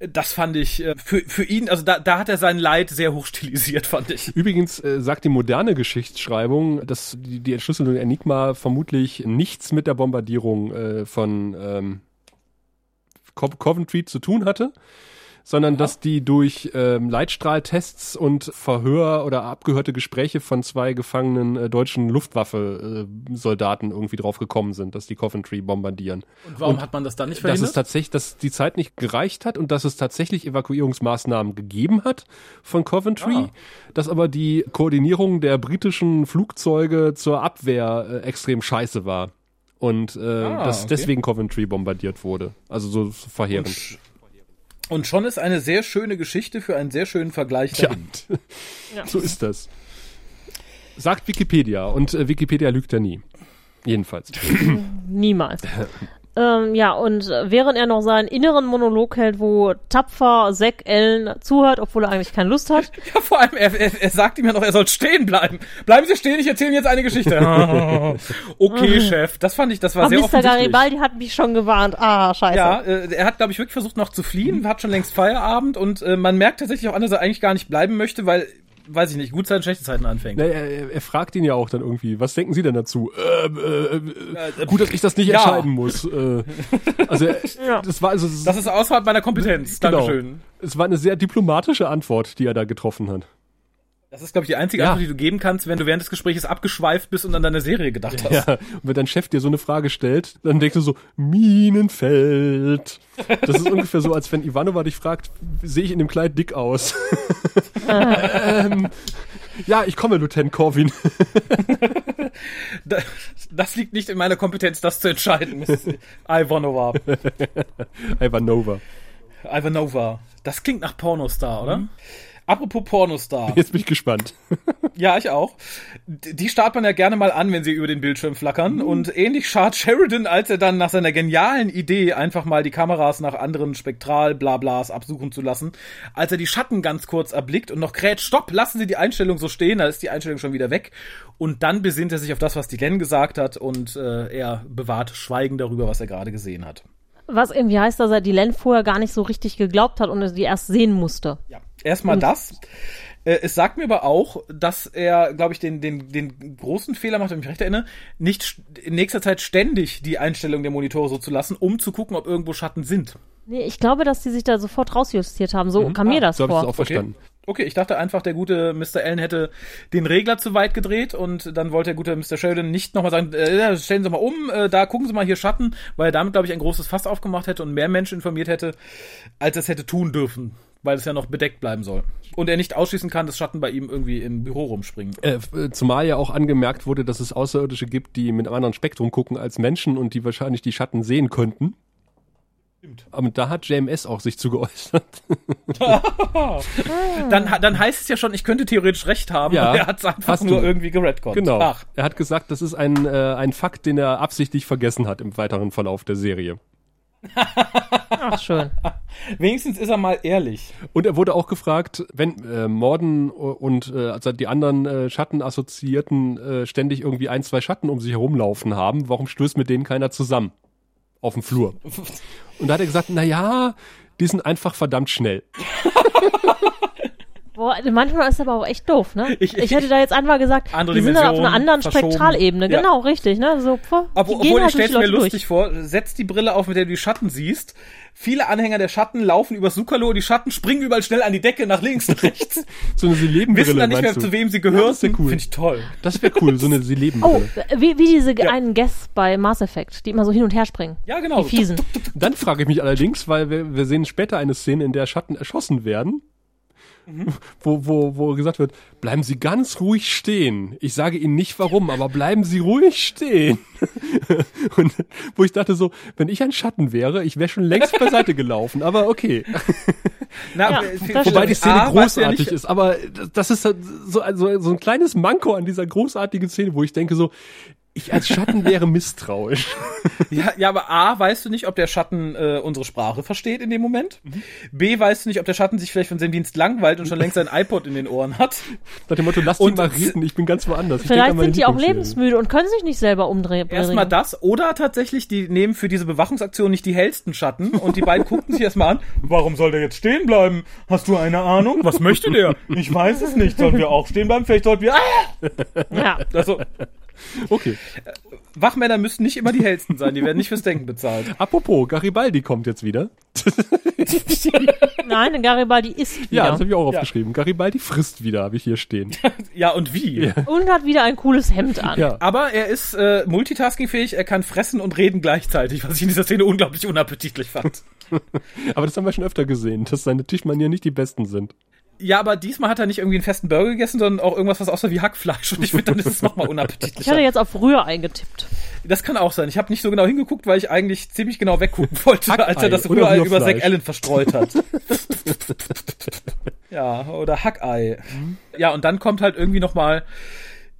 das fand ich äh, für, für ihn, also da, da hat er sein Leid sehr hoch stilisiert, fand ich. Übrigens äh, sagt die moderne Geschichtsschreibung, dass die, die Entschlüsselung Enigma vermutlich nichts mit der Bombardierung äh, von ähm, Co Coventry zu tun hatte, sondern dass die durch ähm, Leitstrahltests und Verhör oder abgehörte Gespräche von zwei gefangenen äh, deutschen Luftwaffe-Soldaten irgendwie drauf gekommen sind, dass die Coventry bombardieren. Und warum hat man das dann nicht Dass verhindert? es tatsächlich, dass die Zeit nicht gereicht hat und dass es tatsächlich Evakuierungsmaßnahmen gegeben hat von Coventry, Ah. dass aber die Koordinierung der britischen Flugzeuge zur Abwehr äh, extrem scheiße war. Und äh, Ah, dass okay. deswegen Coventry bombardiert wurde. Also so verheerend. Und schon ist eine sehr schöne Geschichte für einen sehr schönen Vergleich dahin. so ist das. Sagt Wikipedia und äh, Wikipedia lügt ja nie. Jedenfalls. Niemals. ähm, ja, und äh, während er noch seinen inneren Monolog hält, wo tapfer Zack Ellen zuhört, obwohl er eigentlich keine Lust hat, Ja, vor allem, er, er, er sagt ihm ja noch, er soll stehen bleiben. Bleiben Sie stehen, ich erzähle Ihnen jetzt eine Geschichte. okay, Chef. Das fand ich, das war aber sehr Mr. offensichtlich. Garibaldi hat mich schon gewarnt. Ah, scheiße. Ja, äh, er hat, glaube ich, wirklich versucht noch zu fliehen, hat schon längst Feierabend und äh, man merkt tatsächlich auch an, dass er eigentlich gar nicht bleiben möchte, weil, weiß ich nicht, gut Zeiten, schlechte Zeiten anfängt. Na, er, er fragt ihn ja auch dann irgendwie, was denken Sie denn dazu? Ähm, äh, äh, gut, dass ich das nicht ja. entscheiden muss. Äh, also Ja. das war also Das ist außerhalb meiner Kompetenz. genau. Dankeschön. Es war eine sehr diplomatische Antwort, die er da getroffen hat. Das ist, glaube ich, die einzige Ja. Antwort, die du geben kannst, wenn du während des Gesprächs abgeschweift bist und an deine Serie gedacht hast. Ja, und wenn dein Chef dir so eine Frage stellt, dann denkst du so, Minenfeld. Das ist ungefähr so, als wenn Ivanova dich fragt, sehe ich in dem Kleid dick aus? ähm, ja, ich komme, Lieutenant Corwin. Da- Das liegt nicht in meiner Kompetenz, das zu entscheiden, Miss Ivanova. Ivanova. Ivanova. Das klingt nach Pornostar, oder? Apropos Pornostar. Jetzt bin ich gespannt. Ja, ich auch. Die starrt man ja gerne mal an, wenn sie über den Bildschirm flackern. Und ähnlich schart Sheridan, als er dann nach seiner genialen Idee, einfach mal die Kameras nach anderen Spektral-Blablas absuchen zu lassen, als er die Schatten ganz kurz erblickt und noch kräht, stopp, lassen Sie die Einstellung so stehen, da ist die Einstellung schon wieder weg. Und dann besinnt er sich auf das, was die Len gesagt hat und äh, er bewahrt Schweigen darüber, was er gerade gesehen hat. Was irgendwie heißt, dass er die Len vorher gar nicht so richtig geglaubt hat und er die erst sehen musste. Ja, erstmal das. Äh, Es sagt mir aber auch, dass er, glaube ich, den, den, den großen Fehler macht, wenn ich mich recht erinnere, nicht in nächster Zeit ständig die Einstellung der Monitore so zu lassen, um zu gucken, ob irgendwo Schatten sind. Nee, ich glaube, dass die sich da sofort rausjustiert haben. So kam mir das So habe ich vor. das auch verstanden. Okay, ich dachte einfach, der gute Mr. Allen hätte den Regler zu weit gedreht und dann wollte der gute Mr. Sheridan nicht nochmal sagen, äh, stellen Sie mal um, äh, da gucken Sie mal hier Schatten, weil er damit, glaube ich, ein großes Fass aufgemacht hätte und mehr Menschen informiert hätte, als es hätte tun dürfen, weil es ja noch bedeckt bleiben soll. Und er nicht ausschließen kann, dass Schatten bei ihm irgendwie im Büro rumspringen. Äh, äh, zumal ja auch angemerkt wurde, dass es Außerirdische gibt, die mit einem anderen Spektrum gucken als Menschen und die wahrscheinlich die Schatten sehen könnten. Stimmt. Aber da hat JMS auch sich zu geäußert. Dann, dann heißt es ja schon, ich könnte theoretisch recht haben, Ja, er hat es einfach hast nur du. irgendwie geredconnt. Genau. Ach, Er hat gesagt, das ist ein, äh, ein Fakt, den er absichtlich vergessen hat im weiteren Verlauf der Serie. Ach, schön. wenigstens ist er mal ehrlich. Und er wurde auch gefragt, wenn äh, Morden und äh, also die anderen äh, Schattenassoziierten äh, ständig irgendwie ein, zwei Schatten um sich herumlaufen haben, warum stößt mit denen keiner zusammen auf dem Flur? Und da hat er gesagt, na ja, die sind einfach verdammt schnell. Boah, manchmal ist aber auch echt doof, ne? Ich- Ich, hätte da jetzt einfach gesagt, Andere die sind dann auf einer anderen verschoben. Spektralebene. Ja. Genau, richtig, ne? So, pff, Ob, obwohl halt ich durch stell's die mir lustig durch. vor, setz die Brille auf, mit der du die Schatten siehst. Viele Anhänger der Schatten laufen über Sukalo, die Schatten springen überall schnell an die Decke, nach links, nach rechts. So eine Wissen Sie-Leben-Brille, dann nicht mehr, meinst zu du? wem sie Ja, gehören. das wär cool. Finde ich toll. Das wäre cool, so eine Oh, Sie-Leben-Brille. wie, wie diese Ja. einen Guests bei Mass Effect, die immer so hin und her springen. Ja, genau. Die fiesen. Dann frage ich mich allerdings, weil wir, wir sehen später eine Szene, in der Schatten erschossen werden, wo, wo, wo gesagt wird, bleiben Sie ganz ruhig stehen. Ich sage Ihnen nicht warum, aber bleiben Sie ruhig stehen. Und wo ich dachte so, wenn ich ein Schatten wäre, ich wäre schon längst beiseite gelaufen, aber okay. Na, Ja, äh, Wobei die Szene A, ja großartig ist, aber das ist so, also so ein kleines Manko an dieser großartigen Szene, wo ich denke so, ich als Schatten wäre misstrauisch. Ja, ja, aber A, weißt du nicht, ob der Schatten äh, unsere Sprache versteht in dem Moment. Mhm. B, weißt du nicht, ob der Schatten sich vielleicht von seinem Dienst langweilt und schon längst sein iPod in den Ohren hat. Nach dem Motto, lass die Und- mal reden, ich bin ganz woanders. Vielleicht sind die auch lebensmüde und können sich nicht selber umdrehen. Erstmal das. Oder tatsächlich, die nehmen für diese Bewachungsaktion nicht die hellsten Schatten und die beiden gucken sich erstmal an. Warum soll der jetzt stehen bleiben? Hast du eine Ahnung? Was möchte der? Ich weiß es nicht. Sollen wir auch stehen bleiben? Vielleicht sollten wir. Ah! Ja. Also, Okay. Wachmänner müssen nicht immer die hellsten sein, die werden nicht fürs Denken bezahlt. Apropos, Garibaldi kommt jetzt wieder. Nein, Garibaldi isst wieder. Ja, das habe ich auch aufgeschrieben. Garibaldi frisst wieder, habe ich hier stehen. Ja, und wie? und hat wieder ein cooles Hemd an. Ja. Aber er ist äh, multitaskingfähig, er kann fressen und reden gleichzeitig, was ich in dieser Szene unglaublich unappetitlich fand. Aber das haben wir schon öfter gesehen, dass seine Tischmanieren nicht die besten sind. Ja, aber diesmal hat er nicht irgendwie einen festen Burger gegessen, sondern auch irgendwas, was aussah wie Hackfleisch. Und ich finde, dann ist es nochmal Ich hatte unappetitlicher. jetzt auf früher eingetippt. Das kann auch sein. Ich habe nicht so genau hingeguckt, weil ich eigentlich ziemlich genau weggucken wollte, Hackei als er das Rührei über. Zack Allen verstreut hat. ja, oder Hackei. Ja, und dann kommt halt irgendwie nochmal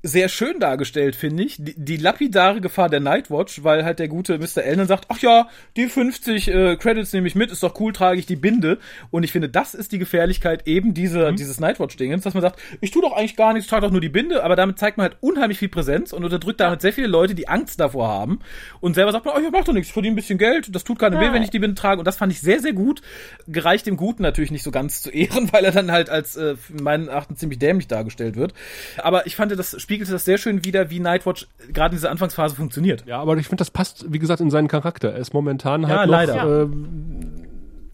sehr schön dargestellt, finde ich, die, die lapidare Gefahr der Nightwatch, weil halt der gute Mr. Allen sagt, ach ja, die 50 äh, Credits nehme ich mit, ist doch cool, trage ich die Binde. Und ich finde, das ist die Gefährlichkeit eben dieser, dieses Nightwatch-Dingens, dass man sagt, ich tue doch eigentlich gar nichts, trage doch nur die Binde, aber damit zeigt man halt unheimlich viel Präsenz und unterdrückt damit sehr viele Leute, die Angst davor haben. Und selber sagt man, oh, ich mach doch nichts, ich verdiene ein bisschen Geld, das tut keinem weh, Ja. wenn ich die Binde trage. Und das fand ich sehr, sehr gut. Gereicht dem Guten natürlich nicht so ganz zu ehren, weil er dann halt als äh, in meinen Erachtens ziemlich dämlich dargestellt wird. Aber ich fand, das spiegelte das sehr schön wieder, wie Nightwatch gerade in dieser Anfangsphase funktioniert. Ja, aber ich finde, das passt, wie gesagt, in seinen Charakter. Er ist momentan Ja, halt noch leider. Äh,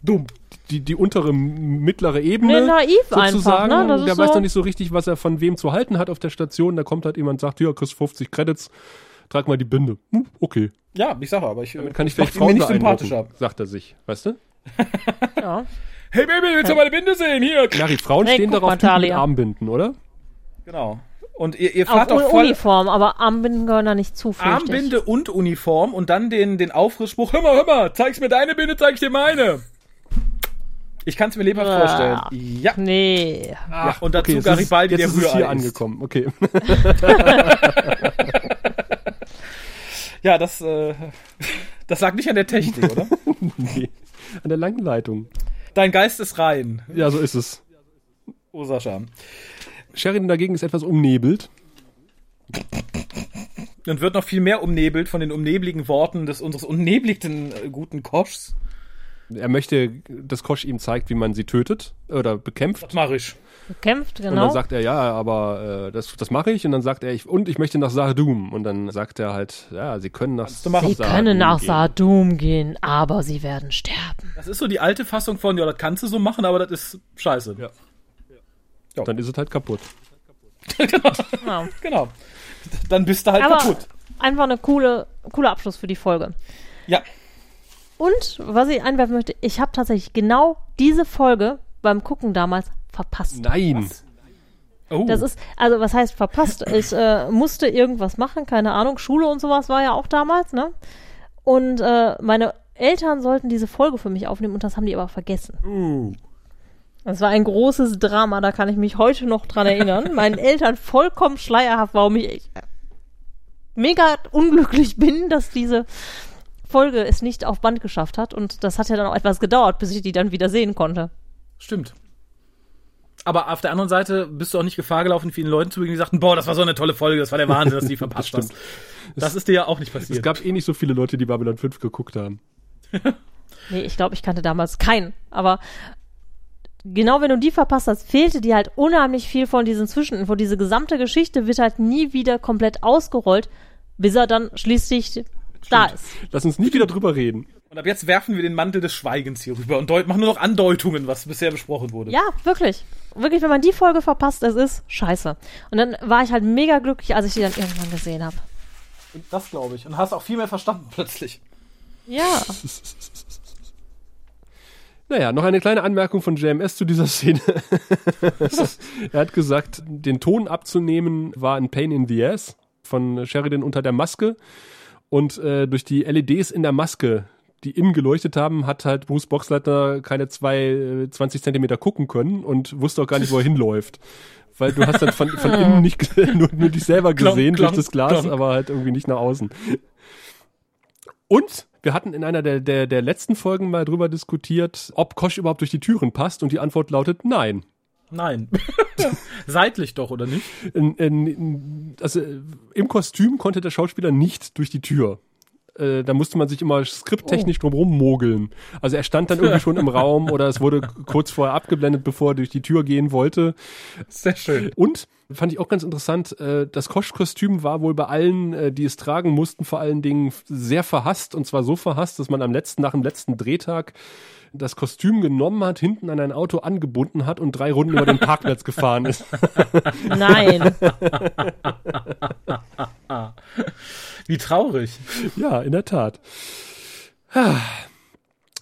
dumm. Die, die untere, mittlere Ebene. Nee, naiv einfach, sozusagen. ne? Das ist Der so- weiß noch nicht so richtig, was er von wem zu halten hat auf der Station. Da kommt halt jemand, sagt, ja, kriegst 50 Credits, trag mal die Binde. Hm, okay. Ja, ich sage aber, ich Damit kann ich macht vielleicht Frauen nicht sympathischer. sagt er sich. Weißt du? Ja. Hey Baby, willst du meine Binde sehen? Hier. Mary, Frauen Hey, stehen darauf, Typen. Armbinden, oder? Genau. Und ihr, ihr Auch fahrt doch ohne voll Uniform, aber Armbinden gehören da nicht zu. Armbinde und Uniform und dann den, den Aufrissspruch, hör mal, hör mal, zeig's mir deine Binde, zeig ich dir meine. Ich kann es mir lebhaft Ah. vorstellen. Ja. Nee. ja. Und dazu ist, Garibaldi, jetzt der ist es Rührei hier ist. angekommen. Okay. Ja, das, äh, das lag nicht an der Technik, oder? nee. An der langen Leitung. Dein Geist ist rein. Ja, so ist es. Oh, Sascha. Sheridan dagegen ist etwas umnebelt. Und wird noch viel mehr umnebelt von den umnebligen Worten des unseres unnebligten äh, guten Koschs. Er möchte, dass Kosch ihm zeigt, wie man sie tötet oder bekämpft. Das mach ich. Kämpft, Und dann genau. sagt er, ja, aber äh, das, das mache ich. Und dann sagt er, ich, und ich möchte nach Sahadum. Und dann sagt er halt, ja, sie können nach du machen. Sie können nach gehen. Sadum gehen, aber sie werden sterben. Das ist so die alte Fassung von, ja, das kannst du so machen, aber das ist scheiße. Ja. Dann ist es halt kaputt. Ja. Genau. Dann bist du halt Aber kaputt. einfach eine coole, cooler Abschluss für die Folge. Ja. Und was ich einwerfen möchte, ich habe tatsächlich genau diese Folge beim Gucken damals verpasst. Nein. Oh. Das ist, also was heißt verpasst? Ich äh, musste irgendwas machen, keine Ahnung. Schule und sowas war ja auch damals, ne? Und äh, meine Eltern sollten diese Folge für mich aufnehmen und das haben die aber vergessen. Uh. Das war ein großes Drama, da kann ich mich heute noch dran erinnern. Meinen Eltern vollkommen schleierhaft, warum ich echt mega unglücklich bin, dass diese Folge es nicht auf Band geschafft hat. Und das hat ja dann auch etwas gedauert, bis ich die dann wieder sehen konnte. Stimmt. Aber auf der anderen Seite bist du auch nicht Gefahr gelaufen, vielen Leuten zu begegnen, die sagten, boah, das war so eine tolle Folge, das war der Wahnsinn, dass du die verpasst hast. Das ist dir ja auch nicht Es passiert. gab eh nicht so viele Leute, die Babylon 5 geguckt haben. Nee, ich glaube, ich kannte damals keinen. Aber genau wenn du die verpasst hast, fehlte dir halt unheimlich viel von diesen Zwischeninfo. Diese gesamte Geschichte wird halt nie wieder komplett ausgerollt, bis er dann schließlich da ist. Lass uns nie wieder drüber reden. Und ab jetzt werfen wir den Mantel des Schweigens hier rüber und machen nur noch Andeutungen, was bisher besprochen wurde. Ja, wirklich. Wirklich, wenn man die Folge verpasst, es ist scheiße. Und dann war ich halt mega glücklich, als ich die dann irgendwann gesehen habe. Das glaube ich. Und hast auch viel mehr verstanden plötzlich. Ja. Naja, noch eine kleine Anmerkung von JMS zu dieser Szene. er hat gesagt, den Ton abzunehmen war ein Pain in the Ass von Sheridan unter der Maske. Und äh, durch die LEDs in der Maske, die innen geleuchtet haben, hat halt Bruce Boxleitner keine zwei, äh, 20 Zentimeter gucken können und wusste auch gar nicht, wo er hinläuft. Weil du hast dann von, von innen nicht nur, nur dich selber Klonk, gesehen klonk, durch das Glas, klonk. aber halt irgendwie nicht nach außen. Und wir hatten in einer der, der, der letzten Folgen mal drüber diskutiert, ob Kosch überhaupt durch die Türen passt und die Antwort lautet nein. Nein. Seitlich doch, oder nicht? In, in, also im Kostüm konnte der Schauspieler nicht durch die Tür. Äh, da musste man sich immer skripttechnisch oh. drum mogeln. Also er stand dann irgendwie schon im Raum oder es wurde kurz vorher abgeblendet, bevor er durch die Tür gehen wollte. Sehr schön. Und fand ich auch ganz interessant, äh, das Kosch-Kostüm war wohl bei allen, äh, die es tragen mussten, vor allen Dingen sehr verhasst und zwar so verhasst, dass man am letzten, nach dem letzten Drehtag das Kostüm genommen hat, hinten an ein Auto angebunden hat und drei Runden über den Parkplatz gefahren ist. Nein. Wie traurig. Ja, in der Tat.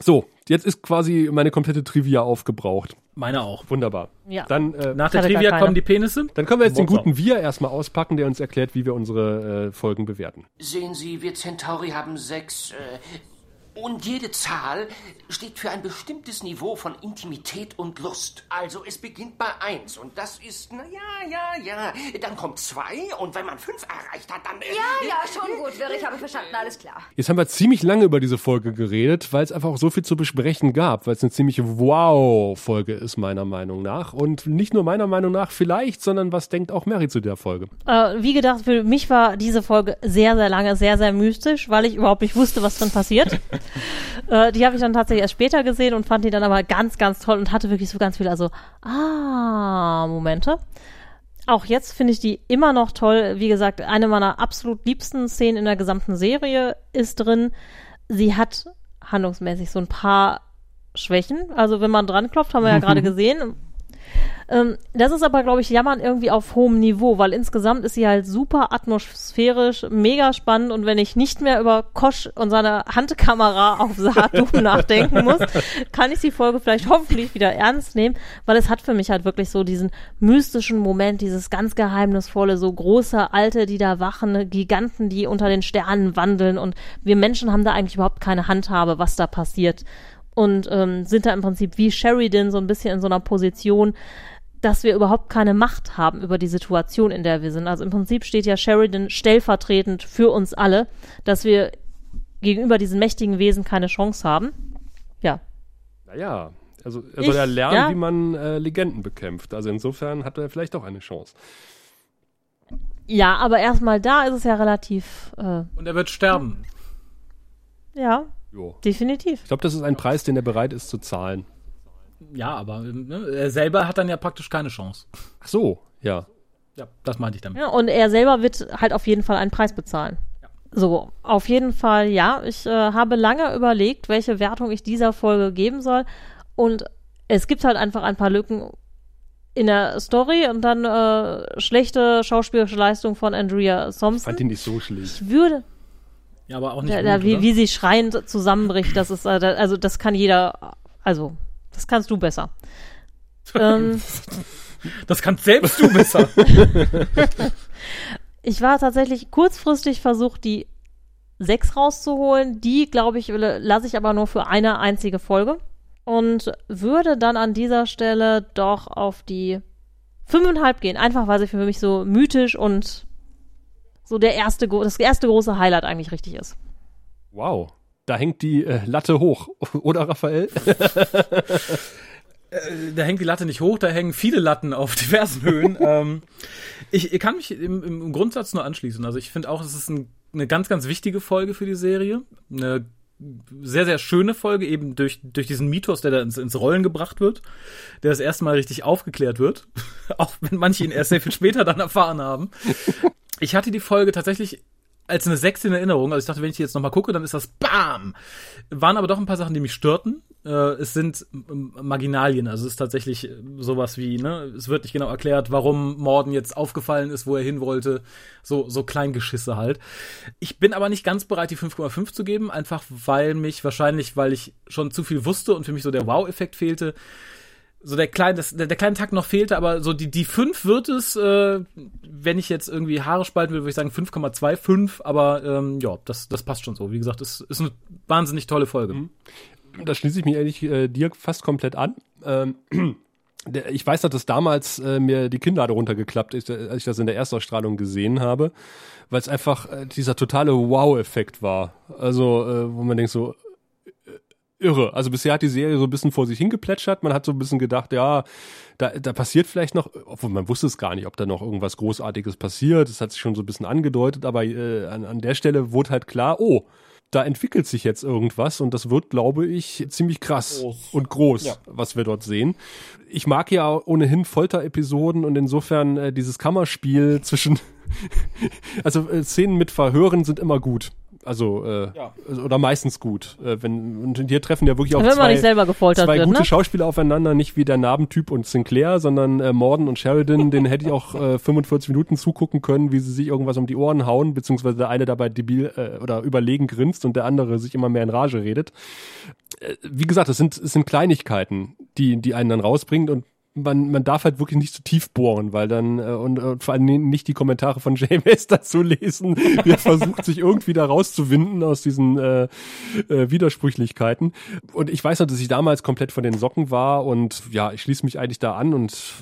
So, jetzt ist quasi meine komplette Trivia aufgebraucht. Meine auch. Wunderbar. Ja. Dann, äh, Nach der Trivia kommen die Penisse. Dann können wir jetzt den guten Wir erstmal auspacken, der uns erklärt, wie wir unsere äh, Folgen bewerten. Sehen Sie, wir Centauri haben sechs äh, und jede Zahl steht für ein bestimmtes Niveau von Intimität und Lust. Also es beginnt bei eins und das ist, na ja, ja, ja. Dann kommt zwei und wenn man fünf erreicht hat, dann... Äh, ja, ja, schon gut, Wirr, ich habe verstanden, alles klar. Jetzt haben wir ziemlich lange über diese Folge geredet, weil es einfach auch so viel zu besprechen gab, weil es eine ziemliche Wow-Folge ist, meiner Meinung nach. Und nicht nur meiner Meinung nach vielleicht, sondern was denkt auch Mary zu der Folge? Äh, wie gedacht, für mich war diese Folge sehr, sehr lange, sehr, sehr mystisch, weil ich überhaupt nicht wusste, was drin passiert. äh, die habe ich dann tatsächlich erst später gesehen und fand die dann aber ganz, ganz toll und hatte wirklich so ganz viele, also, ah, Momente. Auch jetzt finde ich die immer noch toll. Wie gesagt, eine meiner absolut liebsten Szenen in der gesamten Serie ist drin. Sie hat handlungsmäßig so ein paar Schwächen. Also wenn man dran klopft, haben wir ja gerade gesehen, ähm, das ist aber, glaube ich, Jammern irgendwie auf hohem Niveau, weil insgesamt ist sie halt super atmosphärisch, mega spannend und wenn ich nicht mehr über Kosch und seine Handkamera auf Sahadum nachdenken muss, kann ich die Folge vielleicht hoffentlich wieder ernst nehmen, weil es hat für mich halt wirklich so diesen mystischen Moment, dieses ganz geheimnisvolle, so große Alte, die da wachen, Giganten, die unter den Sternen wandeln und wir Menschen haben da eigentlich überhaupt keine Handhabe, was da passiert und ähm, sind da im Prinzip wie Sheridan so ein bisschen in so einer Position, dass wir überhaupt keine Macht haben über die Situation, in der wir sind. Also im Prinzip steht ja Sheridan stellvertretend für uns alle, dass wir gegenüber diesen mächtigen Wesen keine Chance haben. Ja. Naja, also er soll ich, ja lernen, ja. wie man äh, Legenden bekämpft. Also insofern hat er vielleicht auch eine Chance. Ja, aber erstmal da ist es ja relativ. Äh, Und er wird sterben. Ja, Jo. Definitiv. Ich glaube, das ist ein Preis, den er bereit ist zu zahlen. Ja, aber ne, er selber hat dann ja praktisch keine Chance. Ach so, ja. Ja, das meinte ich damit. Ja, und er selber wird halt auf jeden Fall einen Preis bezahlen. Ja. So, auf jeden Fall, ja. Ich äh, habe lange überlegt, welche Wertung ich dieser Folge geben soll. Und es gibt halt einfach ein paar Lücken in der Story und dann äh, schlechte schauspielerische Leistung von Andrea Thompson. Ich fand ihn nicht so schlecht. Ich würde, ja, aber auch nicht. Da, gut, da, wie, wie sie schreiend zusammenbricht, das ist, äh, also das kann jeder, also das kannst du besser. ähm, das kannst selbst du besser. ich war tatsächlich kurzfristig versucht, die sechs rauszuholen. Die, glaube ich, lasse ich aber nur für eine einzige Folge. Und würde dann an dieser Stelle doch auf die fünfeinhalb gehen. Einfach, weil sie für mich so mythisch und so der erste, das erste große Highlight eigentlich richtig ist. Wow. Da hängt die äh, Latte hoch, oder Raphael? Äh, da hängt die Latte nicht hoch, da hängen viele Latten auf diversen Höhen. ähm, ich, ich, kann mich im, im, Grundsatz nur anschließen. Also ich finde auch, es ist ein, eine ganz, ganz wichtige Folge für die Serie. Eine sehr, sehr schöne Folge, eben durch, durch diesen Mythos, der da ins, ins Rollen gebracht wird, der das erste Mal richtig aufgeklärt wird. auch wenn manche ihn erst sehr viel später dann erfahren haben ich hatte die Folge tatsächlich als eine 6 in Erinnerung. Also ich dachte, wenn ich die jetzt nochmal gucke, dann ist das BAM! Waren aber doch ein paar Sachen, die mich störten. Äh, es sind Marginalien. Also es ist tatsächlich sowas wie, ne, es wird nicht genau erklärt, warum Morden jetzt aufgefallen ist, wo er hin wollte. So, so Kleingeschisse halt. Ich bin aber nicht ganz bereit, die 5,5 zu geben, einfach weil mich wahrscheinlich, weil ich schon zu viel wusste und für mich so der Wow-Effekt fehlte, so der kleine, das, der, der kleine Takt noch fehlte, aber so die, die 5 wird es, äh, wenn ich jetzt irgendwie Haare spalten will, würde ich sagen 5,25, aber ähm, ja, das, das passt schon so. Wie gesagt, es ist eine wahnsinnig tolle Folge. Mhm. Da schließe ich mich ehrlich äh, dir fast komplett an. Ähm, der, ich weiß, dass das damals äh, mir die Kinnlade runtergeklappt ist, äh, als ich das in der Erstausstrahlung gesehen habe, weil es einfach äh, dieser totale Wow-Effekt war. Also, äh, wo man denkt so, irre. Also bisher hat die Serie so ein bisschen vor sich hingeplätschert. Man hat so ein bisschen gedacht, ja, da, da passiert vielleicht noch, obwohl man wusste es gar nicht, ob da noch irgendwas Großartiges passiert. Das hat sich schon so ein bisschen angedeutet, aber äh, an, an der Stelle wurde halt klar, oh, da entwickelt sich jetzt irgendwas und das wird, glaube ich, ziemlich krass Groß. und groß, Ja. was wir dort sehen. Ich mag ja ohnehin Folter-Episoden und insofern äh, dieses Kammerspiel zwischen, also äh, Szenen mit Verhören sind immer gut. Also, äh, Ja. also- oder meistens gut. Äh, wenn, und hier treffen ja wirklich auch Wenn man zwei, nicht selber gefoltert zwei wird, gute ne? Schauspieler aufeinander, nicht wie der Narbentyp und Sinclair, sondern äh, Morden und Sheridan, den hätte ich auch äh, 45 Minuten zugucken können, wie sie sich irgendwas um die Ohren hauen, beziehungsweise der eine dabei debil äh, oder überlegen grinst und der andere sich immer mehr in Rage redet. Äh, wie gesagt, es sind, es sind Kleinigkeiten, die, die einen dann rausbringen und man, man darf halt wirklich nicht zu tief bohren, weil dann äh, und, und vor allem nicht die Kommentare von JMS dazu lesen, der versucht sich irgendwie da rauszuwinden aus diesen äh, äh, Widersprüchlichkeiten. Und ich weiß noch, dass ich damals komplett von den Socken war und ja, ich schließe mich eigentlich da an und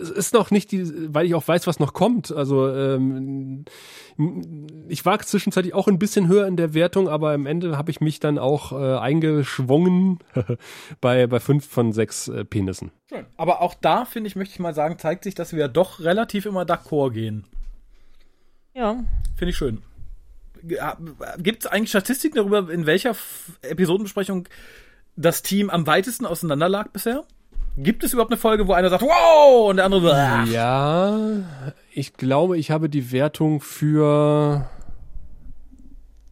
es ist noch nicht die, weil ich auch weiß, was noch kommt. Also ähm, ich war zwischenzeitlich auch ein bisschen höher in der Wertung, aber am Ende habe ich mich dann auch äh, eingeschwungen bei bei fünf von sechs äh, Penissen. Schön. Aber auch da, finde ich, möchte ich mal sagen, zeigt sich, dass wir doch relativ immer d'accord gehen. Ja. Finde ich schön. Gibt es eigentlich Statistiken darüber, in welcher F Episodenbesprechung das Team am weitesten auseinander lag bisher? Gibt es überhaupt eine Folge, wo einer sagt, wow, und der andere ach. Ja, ich glaube, ich habe die Wertung für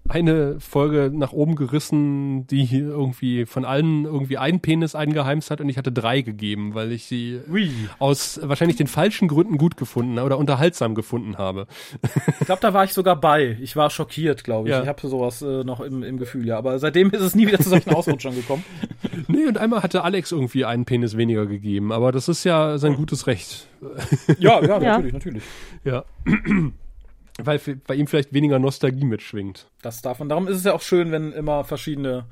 eine Folge nach oben gerissen, die irgendwie von allen irgendwie einen Penis eingeheimst hat und ich hatte drei gegeben, weil ich sie Ui. aus wahrscheinlich den falschen Gründen gut gefunden oder unterhaltsam gefunden habe. Ich glaube, da war ich sogar bei. Ich war schockiert, glaube ich. Ja. Ich habe sowas äh, noch im, im Gefühl, ja. Aber seitdem ist es nie wieder zu solchen Ausrutschern gekommen. Nee, und einmal hatte Alex irgendwie einen Penis weniger gegeben, aber das ist ja sein gutes Recht. Ja, ja, Ja. natürlich, natürlich. Ja. Weil bei ihm vielleicht weniger Nostalgie mitschwingt. Das davon. Darum ist es ja auch schön, wenn immer verschiedene,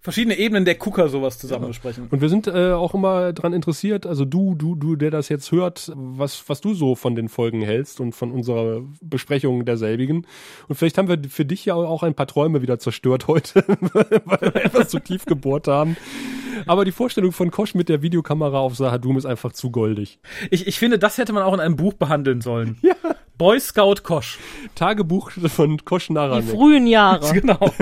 verschiedene Ebenen der Gucker sowas zusammen besprechen. Und wir sind äh, auch immer dran interessiert, also du, du, du, der das jetzt hört, was, was du so von den Folgen hältst und von unserer Besprechung derselbigen. Und vielleicht haben wir für dich ja auch ein paar Träume wieder zerstört heute, weil wir etwas zu tief gebohrt haben. Aber die Vorstellung von Kosch mit der Videokamera auf Sahadum ist einfach zu goldig. Ich, ich finde, das hätte man auch in einem Buch behandeln sollen. Ja. Boy Scout Kosch. Tagebuch von Kosch Die Naranek. frühen Jahre. Genau,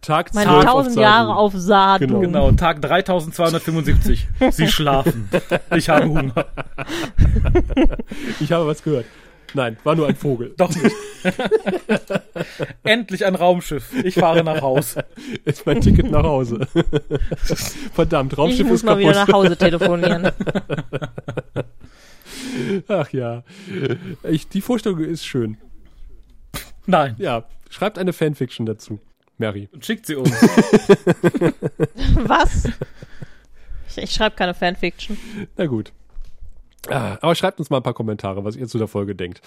Tag Meine 12 auf tausend Sahadum. Jahre auf Saadum. genau. Tag 3275. Sie schlafen. Ich habe Hunger. Ich habe was gehört. Nein, war nur ein Vogel. Doch nicht. Endlich ein Raumschiff. Ich fahre nach Haus. Ist mein Ticket nach Hause. Verdammt, Ich Raumschiff muss ist mal kaputt. wieder nach Hause telefonieren. Ach ja. Ich, die Vorstellung ist schön. Nein. Ja, schreibt eine Fanfiction dazu. Mary. Und schickt sie uns. Was? Ich, ich schreibe keine Fanfiction. Na gut. Ah, aber schreibt uns mal ein paar Kommentare, was ihr zu der Folge denkt.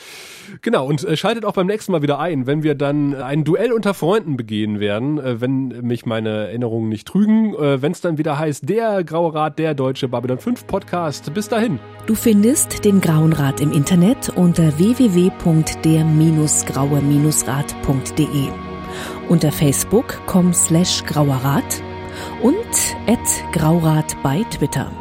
Genau, und äh, schaltet auch beim nächsten Mal wieder ein, wenn wir dann ein Duell unter Freunden begehen werden, äh, wenn mich meine Erinnerungen nicht trügen, äh, wenn es dann wieder heißt, der Graue Rat, der deutsche Babylon 5 Podcast. Bis dahin. Du findest den Grauen Rat im Internet unter www.der-graue-rat.de, unter Facebook.com slash grauerrat und at graurat bei Twitter.